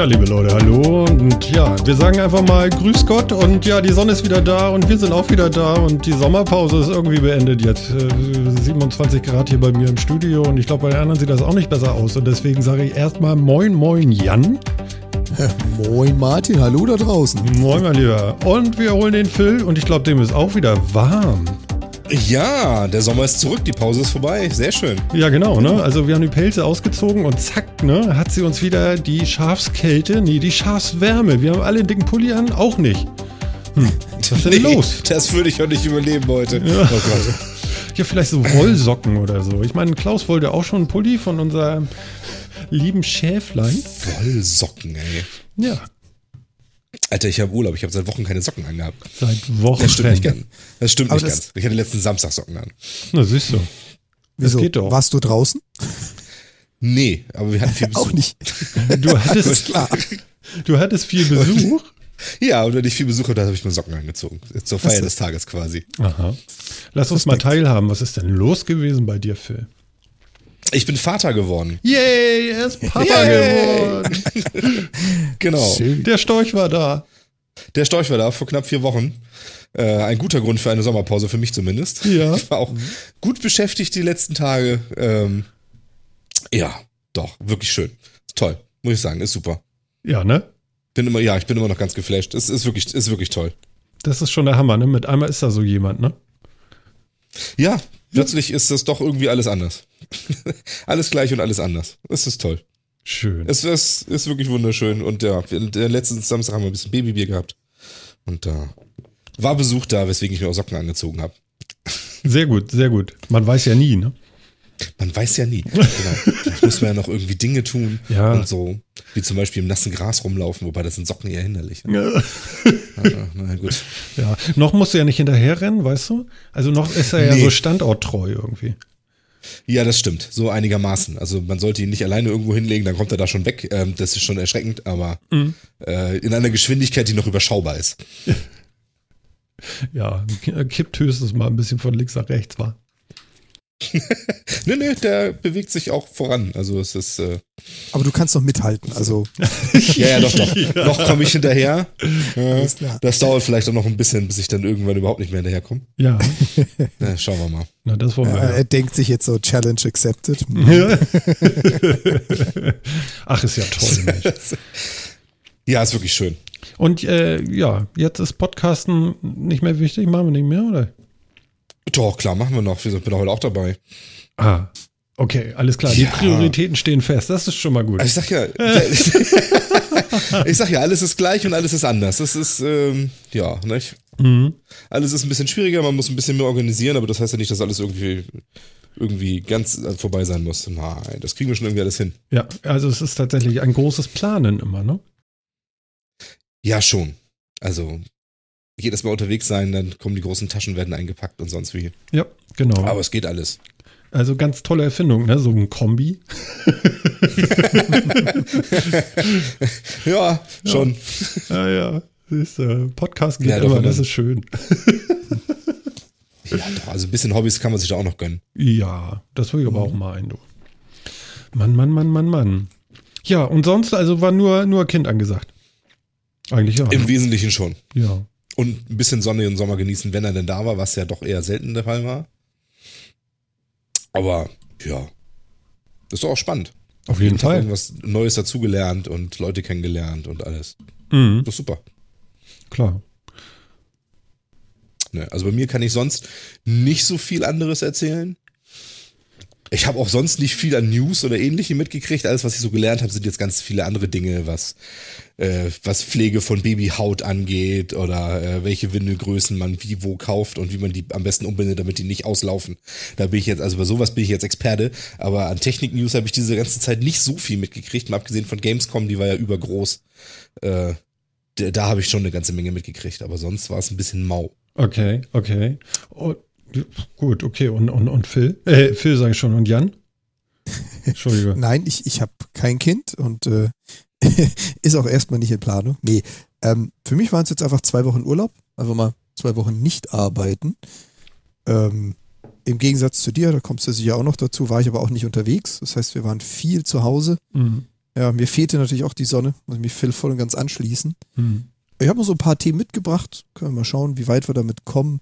Tja, liebe Leute, hallo und ja, wir sagen einfach mal Grüß Gott und ja, die Sonne ist wieder da und wir sind auch wieder da und die Sommerpause ist irgendwie beendet jetzt. Äh, 27 Grad hier bei mir im Studio und ich glaube, bei den anderen sieht das auch nicht besser aus und deswegen sage ich erstmal Moin Moin Jan. Moin Martin, hallo da draußen. Moin mein Lieber. Und wir holen den Phil und ich glaube, dem ist auch wieder warm. Ja, der Sommer ist zurück, die Pause ist vorbei. Sehr schön. Ja, genau, ne? Also wir haben die Pelze ausgezogen und zack, ne, hat sie uns wieder die Schafskälte, nee, die Schafswärme. Wir haben alle einen dicken Pulli an, auch nicht. Hm, was ist denn Nee, los? Das würde ich auch nicht überleben heute. Ja. Oh Gott. Ja, vielleicht so Wollsocken oder so. Ich meine, Klaus wollte auch schon einen Pulli von unserem lieben Schäflein. Wollsocken, ey. Ja, Alter, ich habe Urlaub, ich habe seit Wochen keine Socken angehabt. seit Wochen. Das stimmt nicht ganz. Das stimmt Aber nicht das- ganz. Ich hatte letzten Samstag Socken an. Na, siehst du. Das Wieso? geht doch. Warst du draußen? Nee, aber wir hatten viel Besuch. Auch nicht. Du hattest, Klar. du hattest viel Besuch. Ja, und wenn ich viel Besuch hatte, habe ich mir Socken angezogen. Zur Feier des Tages quasi. Aha. Lass uns mal teilhaben. Was ist denn los gewesen bei dir, Phil? Ich bin Vater geworden. Yay, er ist Papa Yay. geworden. Genau. Der Storch war da. Der Storch war da vor knapp vier Wochen. Äh, ein guter Grund für eine Sommerpause, für mich zumindest. Ja. Ich war auch gut beschäftigt die letzten Tage. Ähm, ja, doch, wirklich schön. Ist toll, muss ich sagen, ist super. Ja, ne? Bin immer, ja, ich bin immer noch ganz geflasht. Es ist wirklich, ist wirklich toll. Das ist schon der Hammer, ne? Mit einmal ist da so jemand, ne? Ja, plötzlich ist das doch irgendwie alles anders. alles gleich und alles anders. Es ist toll. Schön. Es ist, ist wirklich wunderschön. Und ja, letzten Samstag haben wir ein bisschen Babybier gehabt. Und da war Besuch da, weswegen ich mir auch Socken angezogen habe. Sehr gut, sehr gut. Man weiß ja nie, ne? Man weiß ja nie. Genau. Vielleicht muss man ja noch irgendwie Dinge tun Ja. und so. Wie zum Beispiel im nassen Gras rumlaufen, wobei das sind Socken eher hinderlich. Ja. Ja, na gut. ja. Noch musst du ja nicht hinterherrennen, weißt du? Also noch ist er ja Nee. so standorttreu irgendwie. Ja, das stimmt. So einigermaßen. Also man sollte ihn nicht alleine irgendwo hinlegen, dann kommt er da schon weg. Ähm, das ist schon erschreckend, aber Mhm. äh, in einer Geschwindigkeit, die noch überschaubar ist. Ja, kippt höchstens mal ein bisschen von links nach rechts, war. Nee, nee, der bewegt sich auch voran. Also es ist, äh, Aber du kannst noch mithalten. Also, ja, ja, doch, doch. Noch komme ich hinterher. Äh, das dauert vielleicht auch noch ein bisschen, bis ich dann irgendwann überhaupt nicht mehr hinterherkomme. Ja, Na, schauen wir mal. na, das wollen äh, wir. er denkt sich jetzt so, Challenge accepted. Ja. Ach, ist ja toll, Mensch. Ja, ist wirklich schön. Und äh, ja, jetzt ist Podcasten nicht mehr wichtig, machen wir nicht mehr, oder? Doch, klar, machen wir noch. Wir sind bin heute auch dabei. Ah, okay, alles klar. Die Ja. Prioritäten stehen fest. Das ist schon mal gut. Also ich sag ja, ich sag ja, alles ist gleich und alles ist anders. Das ist, ähm, ja, nicht? Mhm. Alles ist ein bisschen schwieriger, man muss ein bisschen mehr organisieren, aber das heißt ja nicht, dass alles irgendwie, irgendwie ganz äh, vorbei sein muss. Nein, das kriegen wir schon irgendwie alles hin. Ja, also es ist tatsächlich ein großes Planen immer, ne? Ja, schon. Also, jedes Mal unterwegs sein, dann kommen die großen Taschen, werden eingepackt und sonst wie. Ja, genau. Aber es geht alles. also ganz tolle Erfindung, ne? So ein Kombi. Ja, schon. Ja, ja. Siehst du, Podcast geht Ja, immer, das ist schön. Ja, doch, also ein bisschen Hobbys kann man sich da auch noch gönnen. Ja, das will ich aber auch mal ein, du. Mann, Mann, Mann, Mann, Mann. Ja, und sonst, also war nur, nur Kind angesagt. Eigentlich ja. Im Wesentlichen schon. ja. Und ein bisschen Sonne im Sommer genießen, wenn er denn da war, was ja doch eher selten der Fall war. Aber ja, das ist doch auch spannend. Auf jeden Fall. Irgendwas Neues dazugelernt und Leute kennengelernt und alles. Mhm, Das ist super. klar. Ne, also bei mir kann ich sonst nicht so viel anderes erzählen. Ich habe auch sonst nicht viel an News oder ähnlichem mitgekriegt. Alles, was ich so gelernt habe, sind jetzt ganz viele andere Dinge, was, äh, was Pflege von Babyhaut angeht oder äh, welche Windelgrößen man wie wo kauft und wie man die am besten umbindet, damit die nicht auslaufen. Da bin ich jetzt, also bei sowas bin ich jetzt Experte, aber an Technik-News habe ich diese ganze Zeit nicht so viel mitgekriegt, mal abgesehen von Gamescom, die war ja übergroß. Äh, da da habe ich schon eine ganze Menge mitgekriegt, aber sonst war es ein bisschen mau. Okay, okay. Und, gut, okay. Und, und, und Phil? Äh, Phil sage ich schon. Und Jan? Entschuldige. Nein, ich, ich habe kein Kind und äh, ist auch erstmal nicht in Planung. Nee, ähm, für mich waren es jetzt einfach zwei Wochen Urlaub, einfach mal zwei Wochen nicht arbeiten. Ähm, Im Gegensatz zu dir, da kommst du sicher auch noch dazu, war ich aber auch nicht unterwegs. Das heißt, wir waren viel zu Hause. Mhm. Ja, mir fehlte natürlich auch die Sonne, muss ich mich voll und ganz anschließen. Hm. Ich habe noch so ein paar Themen mitgebracht. Können wir mal schauen, wie weit wir damit kommen.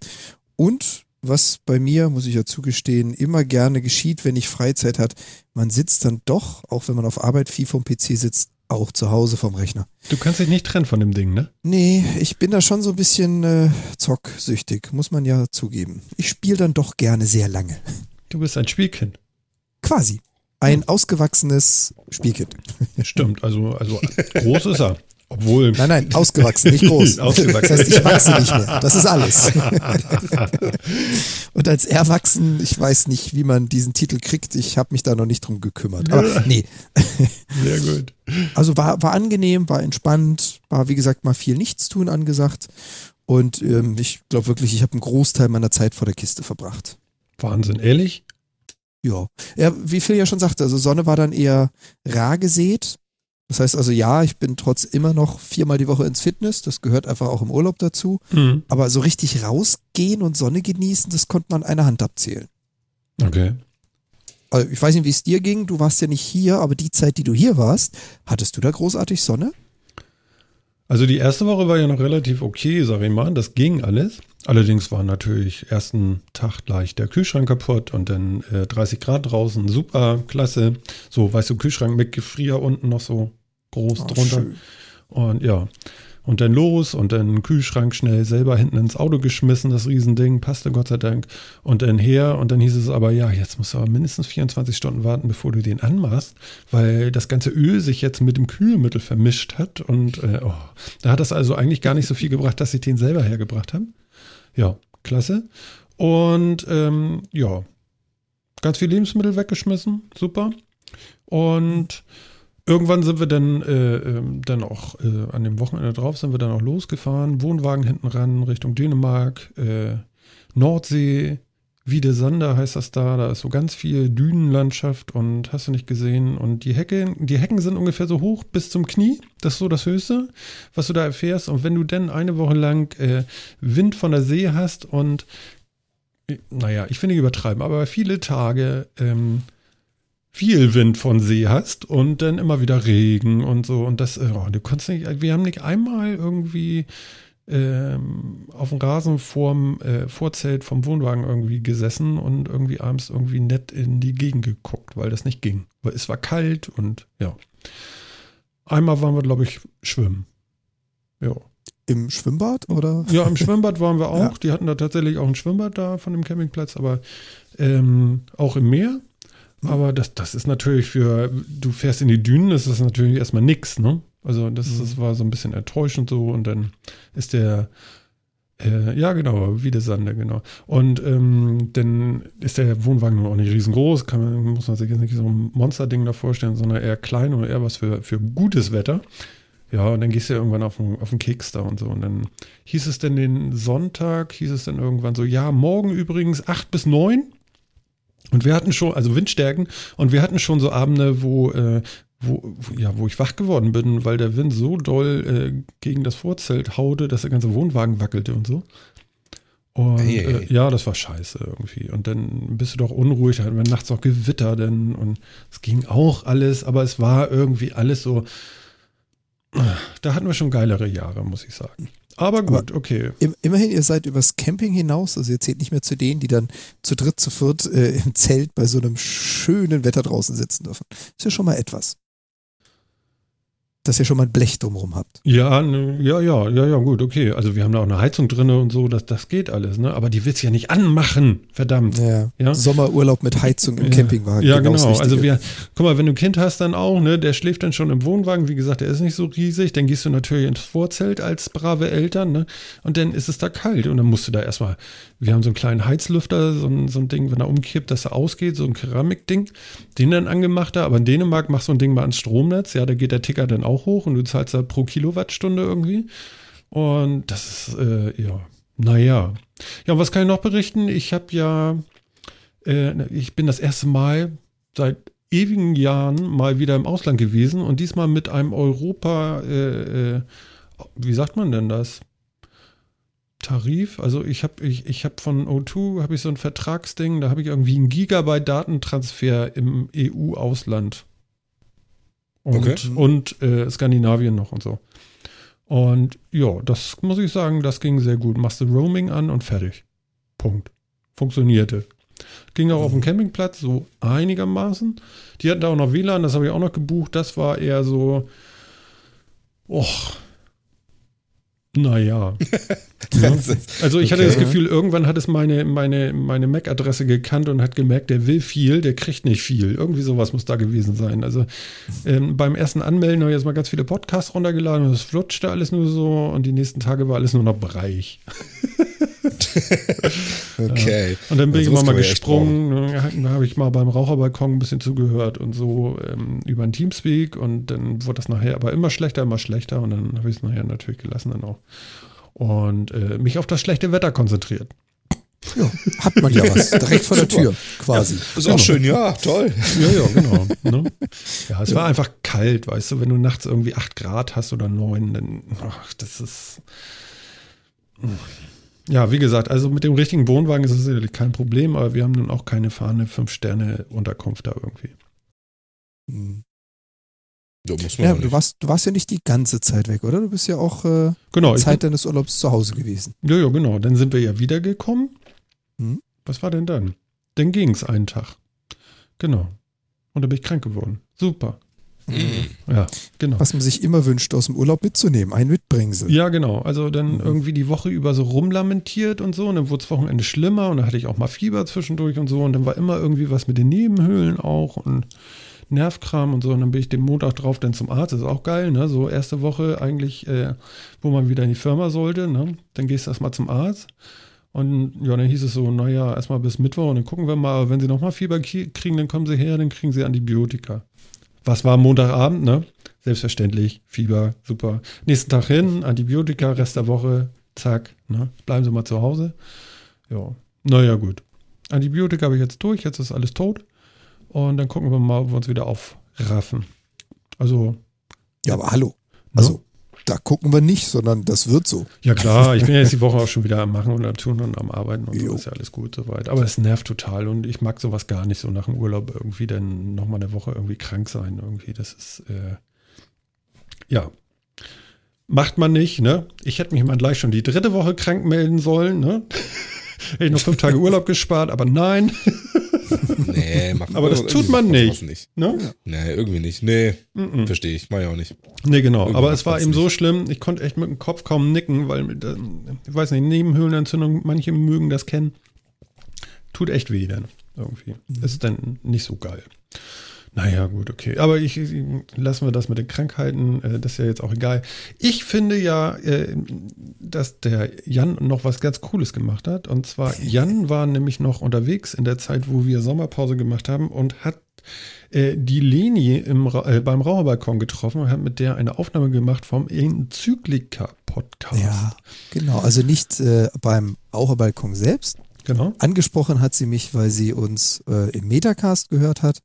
Und was bei mir, muss ich ja zugestehen, immer gerne geschieht, wenn ich Freizeit hat, man sitzt dann doch, auch wenn man auf Arbeit viel vom PC sitzt, auch zu Hause vom Rechner. Du kannst dich nicht trennen von dem Ding, ne? Nee, ich bin da schon so ein bisschen äh, zocksüchtig, muss man ja zugeben. Ich spiele dann doch gerne sehr lange. Du bist ein Spielkind. Quasi. Ein ausgewachsenes Spielkind. Stimmt, also, also groß ist er. Obwohl. Nein, nein, ausgewachsen, nicht groß. Ausgewachsen. Das heißt, ich wachse nicht mehr. Das ist alles. Und als Erwachsen, ich weiß nicht, wie man diesen Titel kriegt. Ich habe mich da noch nicht drum gekümmert. Aber nee. Sehr gut. Also war, war angenehm, war entspannt, war wie gesagt mal viel Nichtstun angesagt. Und ähm, ich glaube wirklich, ich habe einen Großteil meiner Zeit vor der Kiste verbracht. Wahnsinn, ehrlich? Ja. ja, wie Phil ja schon sagte, also Sonne war dann eher rar gesät. Das heißt also, ja, ich bin trotz immer noch viermal die Woche ins Fitness. Das gehört einfach auch im Urlaub dazu. Mhm. Aber so richtig rausgehen und Sonne genießen, das konnte man an einer Hand abzählen. Okay. Also ich weiß nicht, wie es dir ging. Du warst ja nicht hier, aber die Zeit, die du hier warst, hattest du da großartig Sonne? Also die erste Woche war ja noch relativ okay, sag ich mal. Das ging alles. Allerdings war natürlich ersten Tag gleich der Kühlschrank kaputt und dann äh, 30 Grad draußen. Super, klasse. So, weißt du, Kühlschrank mit Gefrier unten noch so groß Oh, drunter. schön. Und ja. Und dann los und dann Kühlschrank schnell selber hinten ins Auto geschmissen, das Riesending, passte Gott sei Dank. Und dann her und dann hieß es aber, ja, jetzt musst du aber mindestens 24 Stunden warten, bevor du den anmachst, weil das ganze Öl sich jetzt mit dem Kühlmittel vermischt hat. Und äh, oh, da hat das also eigentlich gar nicht so viel gebracht, dass ich den selber hergebracht habe. Ja, klasse. Und ähm, ja, ganz viel Lebensmittel weggeschmissen, super. Und irgendwann sind wir dann, äh, ähm, dann auch äh, an dem Wochenende drauf, sind wir dann auch losgefahren, Wohnwagen hinten ran, Richtung Dänemark, äh, Nordsee, Wiedesander heißt das da, da ist so ganz viel Dünenlandschaft und hast du nicht gesehen. Und die Hecke, die Hecken sind ungefähr so hoch bis zum Knie. Das ist so das Höchste, was du da erfährst. Und wenn du dann eine Woche lang äh, Wind von der See hast und äh, naja, ich nicht übertreiben, aber viele Tage ähm, viel Wind von See hast und dann immer wieder Regen und so. Und das, oh, du konntest nicht, wir haben nicht einmal irgendwie ähm, auf dem Rasen vorm äh, Vorzelt vom Wohnwagen irgendwie gesessen und irgendwie abends irgendwie nett in die Gegend geguckt, weil das nicht ging. Weil es war kalt und ja. Einmal waren wir, glaube ich, schwimmen. Ja. Im Schwimmbad oder? Ja, im Schwimmbad waren wir auch. Ja. Die hatten da tatsächlich auch ein Schwimmbad da von dem Campingplatz, aber ähm, auch im Meer. Aber das, das ist natürlich für, du fährst in die Dünen, das ist natürlich erstmal nix, ne? Also das, Mhm. das war so ein bisschen enttäuschend so und dann ist der, äh, ja genau, wie der Sande, genau. Und ähm, dann ist der Wohnwagen auch nicht riesengroß, kann man, muss man sich jetzt nicht so ein Monsterding da vorstellen, sondern eher klein und eher was für, für gutes Wetter. Ja, und dann gehst du ja irgendwann auf den, auf den Keks da und so. Und dann hieß es denn den Sonntag, hieß es dann irgendwann so, ja, morgen übrigens 8 bis 9. Und wir hatten schon, also Windstärken, und wir hatten schon so Abende, wo, äh, wo, ja, wo ich wach geworden bin, weil der Wind so doll äh, gegen das Vorzelt haute, dass der ganze Wohnwagen wackelte und so. Und ei, ei. äh, ja, das war scheiße irgendwie. Und dann bist du doch unruhig, da hatten wir nachts auch Gewitter denn und es ging auch alles, aber es war irgendwie alles so. Da hatten wir schon geilere Jahre, muss ich sagen. Aber gut, okay. Im, immerhin, ihr seid übers Camping hinaus, also ihr zählt nicht mehr zu denen, die dann zu dritt, zu viert äh, im Zelt bei so einem schönen Wetter draußen sitzen dürfen. Ist ja schon mal etwas. Dass ihr schon mal ein Blech drumherum habt. Ja, ne, ja, ja, ja, ja, gut, okay. Also wir haben da auch eine Heizung drin und so, das, das geht alles, ne? Aber die willst du ja nicht anmachen, verdammt. Ja. Ja. Sommerurlaub mit Heizung im Ja. Campingwagen. Ja, das genau. Also wir, guck mal, wenn du ein Kind hast, dann auch, ne, der schläft dann schon im Wohnwagen. Wie gesagt, der ist nicht so riesig. Dann gehst du natürlich ins Vorzelt als brave Eltern, ne? Und dann ist es da kalt. Und dann musst du da erstmal, wir haben so einen kleinen Heizlüfter, so ein, so ein Ding, wenn er umkippt, dass er ausgeht, so ein Keramikding, den dann angemacht da. Aber in Dänemark machst du ein Ding mal ans Stromnetz, ja, da geht der Ticker dann auch hoch und du zahlst da pro Kilowattstunde irgendwie. Und das ist, äh, ja, naja. Ja, und was kann ich noch berichten? Ich habe ja, äh, ich bin das erste Mal seit ewigen Jahren mal wieder im Ausland gewesen und diesmal mit einem Europa, äh, äh, wie sagt man denn das? Tarif, also ich habe ich, ich hab von O2 habe ich so ein Vertragsding, da habe ich irgendwie einen Gigabyte Datentransfer im EU-Ausland. Und, Okay. und äh, Skandinavien noch und so. Und ja, das muss ich sagen, das ging sehr gut. Machst du Roaming an und fertig. Punkt. Funktionierte. Ging auch auf dem Campingplatz so einigermaßen. Die hatten da auch noch WLAN, das habe ich auch noch gebucht. Das war eher so, och, naja. Ja. Also ich hatte Okay. das Gefühl, irgendwann hat es meine, meine, meine MAC-Adresse gekannt und hat gemerkt, der will viel, der kriegt nicht viel. Irgendwie sowas muss da gewesen sein. Also ähm, beim ersten Anmelden habe ich jetzt mal ganz viele Podcasts runtergeladen und es flutschte alles nur so und die nächsten Tage war alles nur noch Bereich. Okay. Und dann bin ich Also immer sowas mal ja gesprungen, da habe ich mal beim Raucherbalkon ein bisschen zugehört und so ähm, über ein Teamspeak und dann wurde das nachher aber immer schlechter, immer schlechter und dann habe ich es nachher natürlich gelassen dann auch. Und äh, mich auf das schlechte Wetter konzentriert. Ja, hat man ja was. Direkt vor der Tür, quasi. Ist auch schön, ja, toll. Ja, ja, genau. ne? Ja, es war einfach kalt, weißt du, wenn du nachts irgendwie 8 Grad hast oder 9, dann, ach, das ist. Ja, wie gesagt, also mit dem richtigen Wohnwagen ist es sicherlich kein Problem, aber wir haben nun auch keine fahrende 5-Sterne-Unterkunft da irgendwie. Hm. Da muss man Ja, du warst, du warst ja nicht die ganze Zeit weg, oder? Du bist ja auch äh, Genau, Zeit deines Urlaubs zu Hause gewesen. Ja, ja, genau. Dann sind wir ja wiedergekommen. Hm. Was war denn dann? Dann ging es einen Tag. Genau. Und dann bin ich krank geworden. Super. Mhm. Ja, genau. Was man sich immer wünscht, aus dem Urlaub mitzunehmen. Ein Mitbringsel. Ja, genau. Also dann Mhm. irgendwie die Woche über so rumlamentiert und so. Und dann wurde es Wochenende schlimmer und dann hatte ich auch mal Fieber zwischendurch und so. Und dann war immer irgendwie was mit den Nebenhöhlen auch und Nervkram und so. Und dann bin ich den Montag drauf dann zum Arzt. Das ist auch geil, ne? So erste Woche eigentlich, äh, wo man wieder in die Firma sollte, ne? Dann gehst du erstmal zum Arzt. Und ja, dann hieß es so, naja, erstmal bis Mittwoch und dann gucken wir mal, wenn sie nochmal Fieber kriegen, dann kommen sie her, dann kriegen sie Antibiotika. Was war Montagabend, ne? Selbstverständlich, Fieber, super. Nächsten Tag hin, Antibiotika, Rest der Woche, zack, ne? Bleiben Sie mal zu Hause. Ja, naja, gut. Antibiotika habe ich jetzt durch, jetzt ist alles tot. Und dann gucken wir mal, ob wir uns wieder aufraffen. Also, Ja, aber hallo. ne? Also, da gucken wir nicht, sondern das wird so. Ja klar, ich bin ja jetzt die Woche auch schon wieder am Machen und am Tun und am Arbeiten und so Jo. ist ja alles gut soweit. Aber es nervt total und ich mag sowas gar nicht, so nach dem Urlaub irgendwie dann nochmal eine Woche irgendwie krank sein irgendwie. Das ist, äh, ja, macht man nicht, ne? Ich hätte mich mal gleich schon die dritte Woche krank melden sollen, ne? Hätte ich noch fünf Tage Urlaub gespart, aber nein, Nee, macht Aber das tut man nicht. nicht. ne? Nee, irgendwie nicht. Nee, Mhm. verstehe ich. Mach ich auch nicht. Nee, genau. Irgendwie Aber es war eben so nicht. schlimm, ich konnte echt mit dem Kopf kaum nicken, weil, ich weiß nicht, Nebenhöhlenentzündung, manche mögen das kennen. Tut echt weh dann irgendwie. Ist dann nicht so geil. Naja, gut, okay. Aber ich, lassen wir das mit den Krankheiten, äh, das ist ja jetzt auch egal. Ich finde ja, äh, dass der Jan noch was ganz Cooles gemacht hat. Und zwar, Jan war nämlich noch unterwegs in der Zeit, wo wir Sommerpause gemacht haben und hat äh, die Leni im, äh, beim Raucherbalkon getroffen und hat mit der eine Aufnahme gemacht vom Enzyklika-Podcast. Ja, genau. Also nicht äh, beim Raucherbalkon selbst. Genau. Angesprochen hat sie mich, weil sie uns äh, im Metacast gehört hat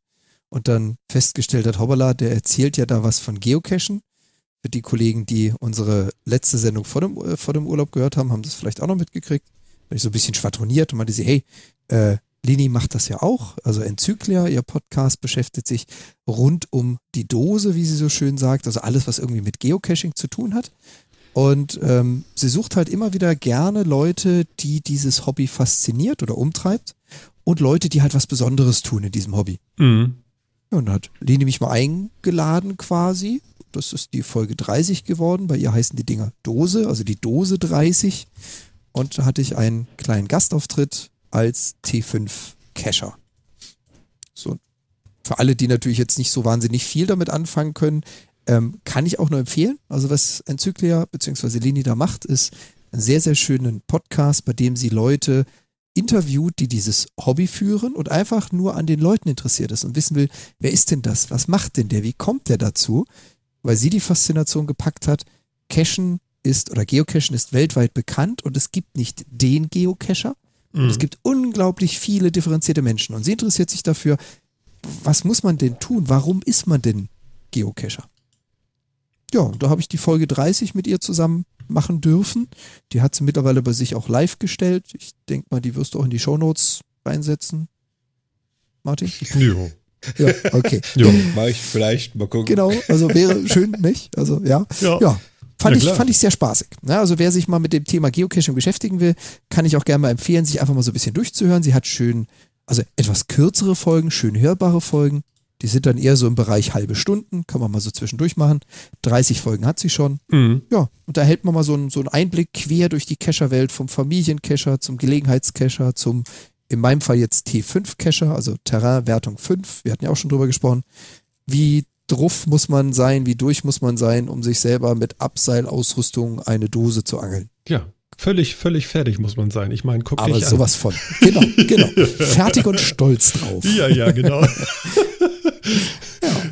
und dann festgestellt hat, hoppala, der erzählt ja da was von Geocachen. Für die Kollegen, die unsere letzte Sendung vor dem, äh, vor dem Urlaub gehört haben, haben das vielleicht auch noch mitgekriegt. Weil ich so ein bisschen schwadroniert und meinte sie, hey, äh, Lini macht das ja auch. Also Enzyklia, ihr Podcast beschäftigt sich rund um die Dose, wie sie so schön sagt. Also alles, was irgendwie mit Geocaching zu tun hat. Und ähm, sie sucht halt immer wieder gerne Leute, die dieses Hobby fasziniert oder umtreibt und Leute, die halt was Besonderes tun in diesem Hobby. Mhm. Ja, und hat Leni mich mal eingeladen quasi. Das ist die Folge 30 geworden. Bei ihr heißen die Dinger Dose, also die Dose 30. Und da hatte ich einen kleinen Gastauftritt als T5 Cacher. So, für alle, die natürlich jetzt nicht so wahnsinnig viel damit anfangen können, ähm, kann ich auch nur empfehlen. Also was Enzyklia bzw. Leni da macht, ist einen sehr, sehr schönen Podcast, bei dem sie Leute interviewt, die dieses Hobby führen und einfach nur an den Leuten interessiert ist und wissen will, wer ist denn das? Was macht denn der? Wie kommt der dazu? Weil sie die Faszination gepackt hat, Cachen ist oder Geocachen ist weltweit bekannt und es gibt nicht den Geocacher. Und es gibt unglaublich viele differenzierte Menschen und sie interessiert sich dafür, was muss man denn tun? Warum ist man denn Geocacher? Ja, und da habe ich die Folge 30 mit ihr zusammen machen dürfen. Die hat sie mittlerweile bei sich auch live gestellt. Ich denke mal, die wirst du auch in die Shownotes reinsetzen. Martin? Jo. Ja, okay. Jo. Mach ich vielleicht, mal gucken. Genau, also wäre schön, nicht? Also ja. Ja. Ja. Fand, Ja, ich, klar. fand ich sehr spaßig. Ja, also wer sich mal mit dem Thema Geocaching beschäftigen will, kann ich auch gerne mal empfehlen, sich einfach mal so ein bisschen durchzuhören. Sie hat schön, also etwas kürzere Folgen, schön hörbare Folgen. Die sind dann eher so im Bereich halbe Stunden, kann man mal so zwischendurch machen. 30 Folgen hat sie schon. Mhm. Ja, und da hält man mal so einen, so einen Einblick quer durch die Cacher-Welt, vom Familiencacher zum Gelegenheitscacher, zum, in meinem Fall jetzt T5-Cacher, also Terrain-Wertung 5. Wir hatten ja auch schon drüber gesprochen. Wie drauf muss man sein, wie durch muss man sein, um sich selber mit Abseilausrüstung eine Dose zu angeln. Ja, völlig, völlig fertig muss man sein. Ich meine, guck Aber dich sowas von. Genau, genau. Fertig und stolz drauf. an. Ja, ja, genau.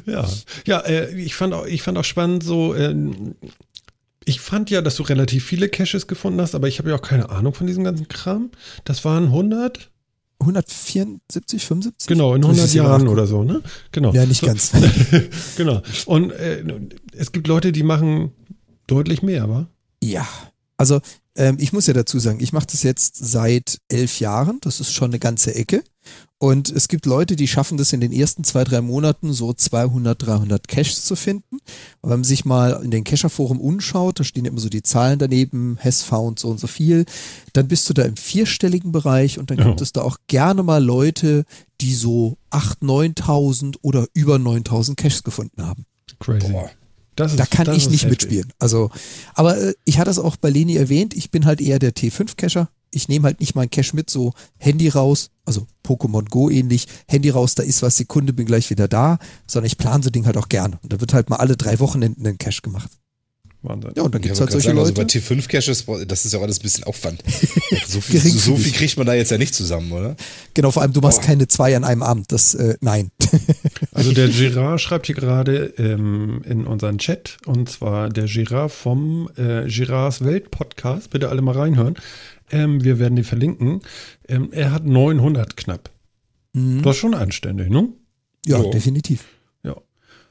ja, ja, äh, ich, fand auch, ich fand auch spannend so, äh, ich fand ja, dass du relativ viele Caches gefunden hast, aber ich habe ja auch keine Ahnung von diesem ganzen Kram. Das waren 100, 174, 75? genau, in Muss ich 100 jetzt mal Jahren oder so, ne? Genau. Ja, nicht so, ganz. Genau. Und äh, es gibt Leute, die machen deutlich mehr, wa? Ja, also ähm, ich muss ja dazu sagen, ich mache das jetzt seit elf Jahren. Das ist schon eine ganze Ecke. Und es gibt Leute, die schaffen das in den ersten zwei, drei Monaten so 200, 300 Caches zu finden. Und wenn man sich mal in den Cacher-Forum umschaut, da stehen ja immer so die Zahlen daneben, has found so und so viel, dann bist du da im vierstelligen Bereich und dann Ja. gibt es da auch gerne mal Leute, die so 8.000, 9.000 oder über 9.000 Caches gefunden haben. Crazy. Boah. Das ist, Da kann ich nicht heftig. mitspielen. Also, aber äh, ich hatte es auch bei Leni erwähnt, ich bin halt eher der T5-Cacher. Ich nehme halt nicht meinen Cache mit, so Handy raus, also Pokémon Go ähnlich, Handy raus, da ist was, Sekunde, bin gleich wieder da, sondern ich plane so Ding halt auch gerne. Und da wird halt mal alle drei Wochenenden ein Cache gemacht. Wahnsinn. Ja, und dann gibt's wollte halt solche sagen, also Leute. bei T5-Caches, boah, das ist ja auch alles ein bisschen Aufwand. So viel, so viel kriegt man da jetzt ja nicht zusammen, oder? genau, vor allem, du machst Boah. keine zwei an einem Abend. Das, äh, nein. Also der Girard schreibt hier gerade ähm, in unseren Chat und zwar der Girard vom äh, Girards Welt Podcast. Bitte alle mal reinhören. Ähm, wir werden die verlinken. Ähm, er hat 900 knapp. Mhm. Das ist schon anständig, ne? Ja, Ja. definitiv.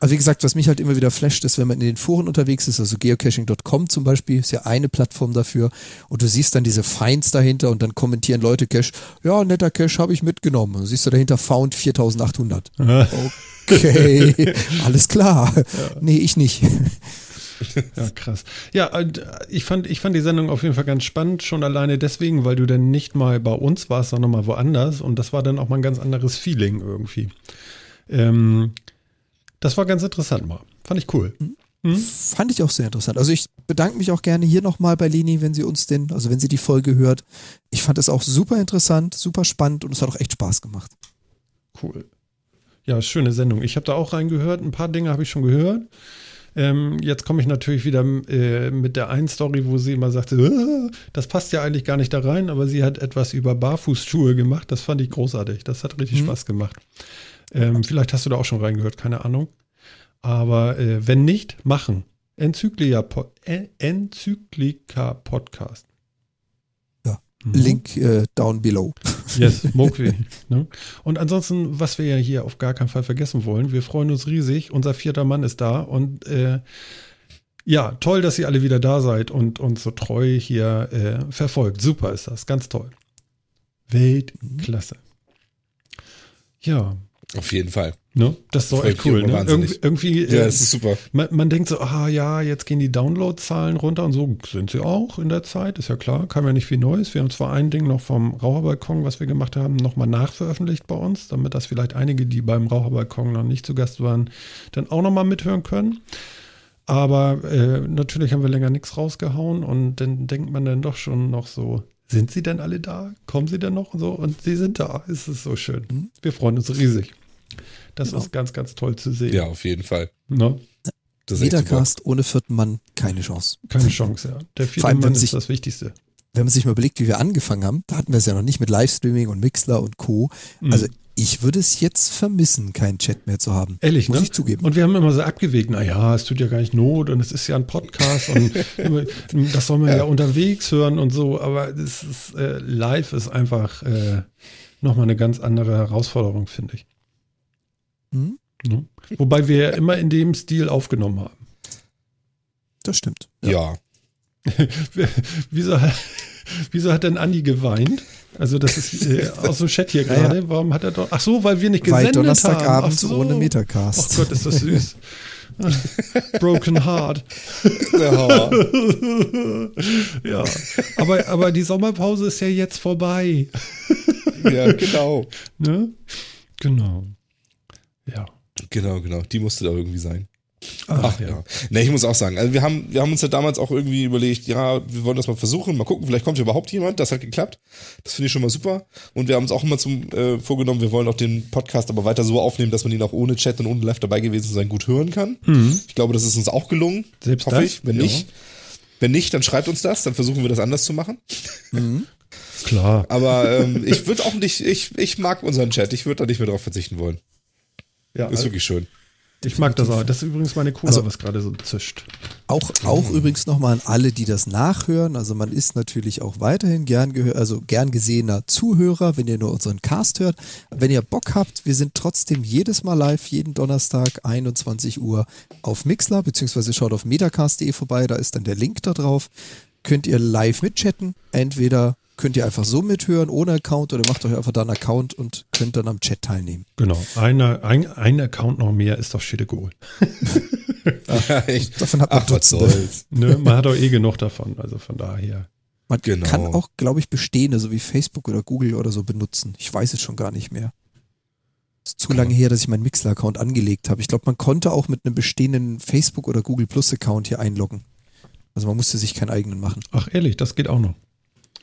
Ja. Also wie gesagt, was mich halt immer wieder flasht, ist, wenn man in den Foren unterwegs ist, also geocaching.com zum Beispiel, ist ja eine Plattform dafür und du siehst dann diese Finds dahinter und dann kommentieren Leute Cache, ja, netter Cache habe ich mitgenommen. Und siehst du dahinter Found 4800. Okay, alles klar. Nee, ich nicht. Ja, krass. Ja, äh, ich fand, ich fand die Sendung auf jeden Fall ganz spannend, schon alleine deswegen, weil du dann nicht mal bei uns warst, sondern mal woanders. Und das war dann auch mal ein ganz anderes Feeling irgendwie. Ähm, das war ganz interessant mal. Fand ich cool. Fand ich auch sehr interessant. Also ich bedanke mich auch gerne hier nochmal bei Leni, wenn sie uns denn, also wenn sie die Folge hört. Ich fand es auch super interessant, super spannend und es hat auch echt Spaß gemacht. Cool. Ja, schöne Sendung. Ich habe da auch reingehört. Ein paar Dinge habe ich schon gehört. Ähm, jetzt komme ich natürlich wieder äh, mit der einen Story, wo sie immer sagte, "Ah, das passt ja eigentlich gar nicht da rein, aber sie hat etwas über Barfußschuhe gemacht. Das fand ich großartig. Das hat richtig Mhm. Spaß gemacht. Ähm, vielleicht hast du da auch schon reingehört, keine Ahnung. Aber äh, wenn nicht, machen. Enzyklika, Enzyklika Podcast. Ja. Mhm. Link äh, down below. Yes, Mokwi. ne? Und ansonsten, was wir ja hier auf gar keinen Fall vergessen wollen, wir freuen uns riesig. Unser vierter Mann ist da und äh, ja, toll, dass ihr alle wieder da seid und uns so treu hier äh, verfolgt. Super ist das, ganz toll. Weltklasse. Ja, Auf jeden Fall. ne? Das ist doch echt cool. Ne? wahnsinnig. Irgendwie, Ja, äh, das ist super. man, man denkt so, ah ja, jetzt gehen die Downloadzahlen runter und so sind sie auch in der Zeit, ist ja klar, kam ja nicht viel Neues. Wir haben zwar ein Ding noch vom Raucherbalkon, was wir gemacht haben, nochmal nachveröffentlicht bei uns, damit das vielleicht einige, die beim Raucherbalkon noch nicht zu Gast waren, dann auch nochmal mithören können. Aber äh, natürlich haben wir länger nichts rausgehauen und dann denkt man dann doch schon noch so, sind sie denn alle da? Kommen sie denn noch? Und so, und sie sind da. Es ist so schön. Wir freuen uns riesig. Das Genau. ist ganz, ganz toll zu sehen. Ja, auf jeden Fall. Ne? Echt super. Metacast ohne vierten Mann keine Chance. Keine Chance, ja. Der vierte Vor allem, wenn Mann man ist sich- das Wichtigste. Wenn man sich mal überlegt, wie wir angefangen haben, da hatten wir es ja noch nicht mit Livestreaming und Mixler und Co. Mhm. Also ich würde es jetzt vermissen, keinen Chat mehr zu haben. Ehrlich, Muss ne? ich zugeben. Und wir haben immer so abgewegt, naja, es tut ja gar nicht Not und es ist ja ein Podcast und das soll man ja. unterwegs hören und so, aber es ist, äh, live ist einfach äh, nochmal eine ganz andere Herausforderung, finde ich. Hm? Ne? Wobei wir ja immer in dem Stil aufgenommen haben. Das stimmt. Ja. Wieso, wieso hat denn Andi geweint? Also das ist äh, aus dem Chat hier Ja, gerade. ja. Warum hat er doch? Ach so, weil wir nicht Weil gesendet haben. Donnerstagabend Ach so. ohne Ach Metacast. Gott, ist das süß. Broken Heart. Ja. Ja, aber, aber die Sommerpause ist ja jetzt vorbei. ja, genau. Ne? Genau. Ja. Genau, genau. Die musste da irgendwie sein. Ach, Ja. Ne, ich muss auch sagen, also wir haben, wir haben uns ja damals auch irgendwie überlegt, ja, wir wollen das mal versuchen, mal gucken, vielleicht kommt ja überhaupt jemand. Das hat geklappt. Das finde ich schon mal super. Und wir haben uns auch immer zum äh, vorgenommen, wir wollen auch den Podcast aber weiter so aufnehmen, dass man ihn auch ohne Chat und ohne Live dabei gewesen sein gut hören kann. Ich glaube, das ist uns auch gelungen. Selbst hoffe das? ich. Wenn Ja. nicht, wenn nicht, dann schreibt uns das, dann versuchen wir das anders zu machen. Klar. Aber ähm, ich würde auch nicht, ich, ich mag unseren Chat, ich würde da nicht mehr drauf verzichten wollen. Ja, Ist wirklich schön. ich mag das auch. Das ist übrigens meine Cola, Also- was gerade so zischt. Auch, auch übrigens nochmal an alle, die das nachhören. Also man ist natürlich auch weiterhin gern gehör, also gern gesehener Zuhörer, wenn ihr nur unseren Cast hört. Wenn ihr Bock habt, wir sind trotzdem jedes Mal live, jeden Donnerstag 21 Uhr auf Mixler, beziehungsweise schaut auf metacast.de vorbei, da ist dann der Link da drauf. Könnt ihr live mitchatten. Entweder könnt ihr einfach so mithören ohne Account oder macht euch einfach da einen Account und könnt dann am Chat teilnehmen. Genau. Einer, ein, ein Account noch mehr ist doch shit goal. Davon hat man Ach, was Dutzende. Ne? Man hat doch eh genug davon. Also von daher. Man Genau. kann auch, glaube ich, bestehende, so wie Facebook oder Google oder so benutzen. Ich weiß es schon gar nicht mehr. Ist zu lange her, dass ich meinen Mixler-Account angelegt habe. Ich glaube, man konnte auch mit einem bestehenden Facebook oder Google Plus-Account hier einloggen. Also man musste sich keinen eigenen machen. Ach ehrlich, das geht auch noch.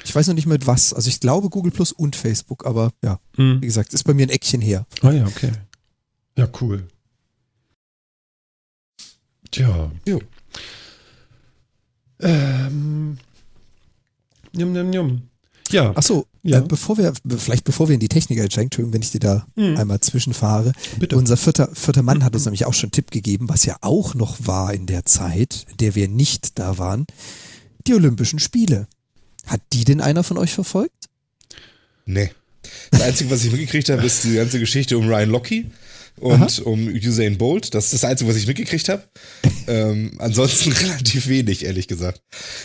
Ich weiß noch nicht mit was. Also ich glaube Google Plus und Facebook, aber ja, Hm. wie gesagt, ist bei mir ein Eckchen her. Ah ja, okay. Ja, cool. Tja. Jo. Ähm. Njum, njum, njum. Ja, Achso, Ja. äh, bevor wir, vielleicht bevor wir in die Technik einsteigen, Entschuldigung, wenn ich dir da Mhm. einmal zwischenfahre. bitte. Unser vierter, vierter Mann hat uns nämlich auch schon einen Tipp gegeben, was ja auch noch war in der Zeit, in der wir nicht da waren. Die Olympischen Spiele. Hat die denn einer von euch verfolgt? Nee. Das Einzige, was ich mitgekriegt habe, ist die ganze Geschichte um Ryan Lochte und um Usain Bolt. Das ist das Einzige, was ich mitgekriegt habe. ähm, ansonsten relativ wenig, ehrlich gesagt.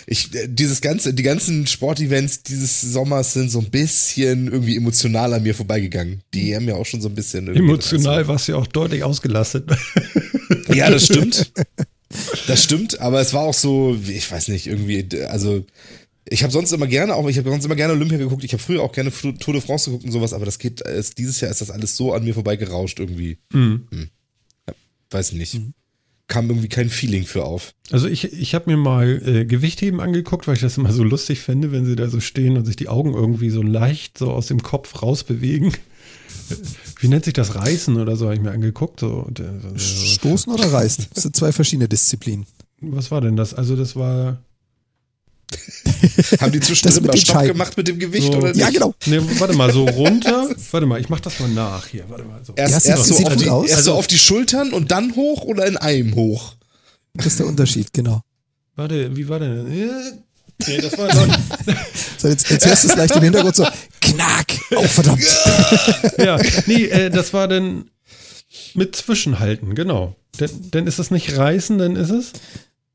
Ich, äh, dieses ganze, die ganzen Sportevents dieses Sommers sind so ein bisschen irgendwie emotional an mir vorbeigegangen. Die haben ja auch schon so ein bisschen Emotional warst du ja auch deutlich ausgelastet. Ja, das stimmt. Das stimmt, aber es war auch so, ich weiß nicht, irgendwie, also ich habe sonst immer gerne, auch ich habe sonst immer gerne Olympia geguckt. Ich habe früher auch gerne Tour de France geguckt und sowas, aber das geht, es, dieses Jahr ist das alles so an mir vorbei gerauscht irgendwie. Mhm. Weiß nicht. Kam irgendwie kein Feeling für auf. Also ich, ich habe mir mal äh, Gewichtheben angeguckt, weil ich das immer so lustig finde, wenn sie da so stehen und sich die Augen irgendwie so leicht so aus dem Kopf rausbewegen. Wie nennt sich das? Reißen oder so habe ich mir angeguckt. So, äh, so- Stoßen oder Reißen? Das sind zwei verschiedene Disziplinen. Was war denn das? Also das war Haben die zwischendrin mal Stopp gemacht mit dem Gewicht So. oder nicht? Ja, genau. Nee, warte mal, so runter. warte mal, ich mach das mal nach hier. Warte mal. So. Erst, erst, sieht so, auf die, aus. erst so Also- auf die Schultern und dann hoch oder in einem hoch? Das ist der Unterschied, genau. Warte, wie war denn? Äh, Nee, das war noch, So, jetzt, jetzt hörst du es leicht im Hintergrund so, knack, oh verdammt. ja, nee, äh, das war dann mit Zwischenhalten, genau. Denn, denn ist es nicht reißen, dann ist es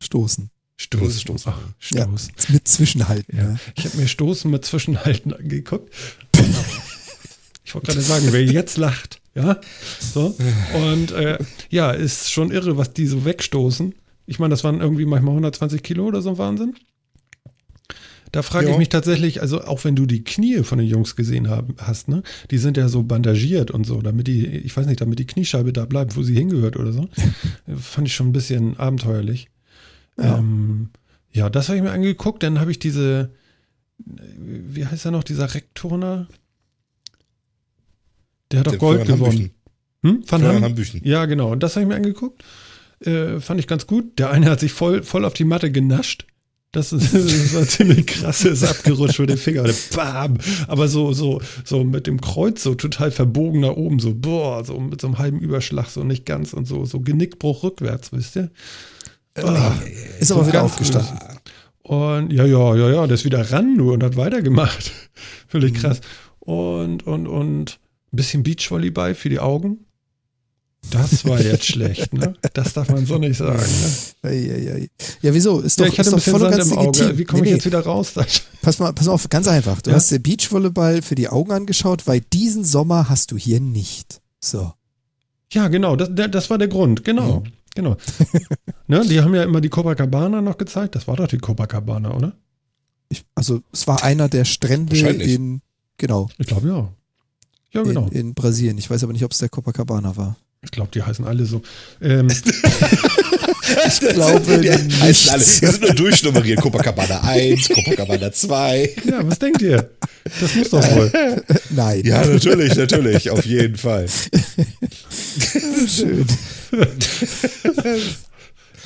Stoßen. Stoßen. Stoßen. Ach, Ja, Stoßen. mit Zwischenhalten. Ja. Ja. Ich habe mir Stoßen mit Zwischenhalten angeguckt. Ich wollte gerade sagen, wer jetzt lacht, ja, so. Und äh, ja, ist schon irre, was die so wegstoßen. Ich meine, das waren irgendwie manchmal 120 Kilo oder so ein Wahnsinn. Da frage ich Ja. mich tatsächlich, also auch wenn du die Knie von den Jungs gesehen haben, hast, ne, die sind ja so bandagiert und so, damit die, ich weiß nicht, damit die Kniescheibe da bleibt, wo sie hingehört oder so. Fand ich schon ein bisschen abenteuerlich. Ja. Ähm, ja, das habe ich mir angeguckt. Dann habe ich diese, wie heißt er noch, dieser Rekturner? Der hat doch Gold Florian gewonnen. Hm? Van Florian Ham? Hambüchen. Ja, genau. Und das habe ich mir angeguckt. Äh, fand ich ganz gut. Der eine hat sich voll, voll auf die Matte genascht. Das, ist, das war ziemlich krass, ist abgerutscht mit dem Finger. Bam! Aber so, so, so mit dem Kreuz so total verbogen nach oben, so, boah, so mit so einem halben Überschlag, so nicht ganz und so, so Genickbruch rückwärts, wisst ihr? Ah, Ist aber wieder aufgestanden. und ja, ja, ja, ja, der ist wieder ran nur und hat weitergemacht. Völlig Mhm. krass. Und, und, und ein bisschen Beachvolleyball für die Augen. Das war jetzt schlecht, ne? Das darf man so nicht sagen. Ne? Ei, ei, ei. Ja, wieso? Ist doch, ja, ich hatte ist ein bisschen voll und Sand ganz im Auge. legitim. Wie komme Nee, ich nee. jetzt wieder raus? Pass mal, pass auf, ganz einfach. Du Ja? hast dir Beachvolleyball für die Augen angeschaut, weil diesen Sommer hast du hier nicht. So. Ja, genau, das, das war der Grund, genau. Genau. ne, die haben ja immer die Copacabana noch gezeigt. Das war doch die Copacabana, oder? Ich, also es war einer der Strände in, genau, Ich glaube ja. Ja, genau. in, in Brasilien. Ich weiß aber nicht, ob es der Copacabana war. Ich glaube, die heißen alle so. Ähm, Ich glaube die heißen alle. Die sind nur durchnummeriert. Copacabana 1, Copacabana 2. ja, was denkt ihr? Das muss doch wohl. Nein. Ja, natürlich, natürlich, auf jeden Fall. Schön.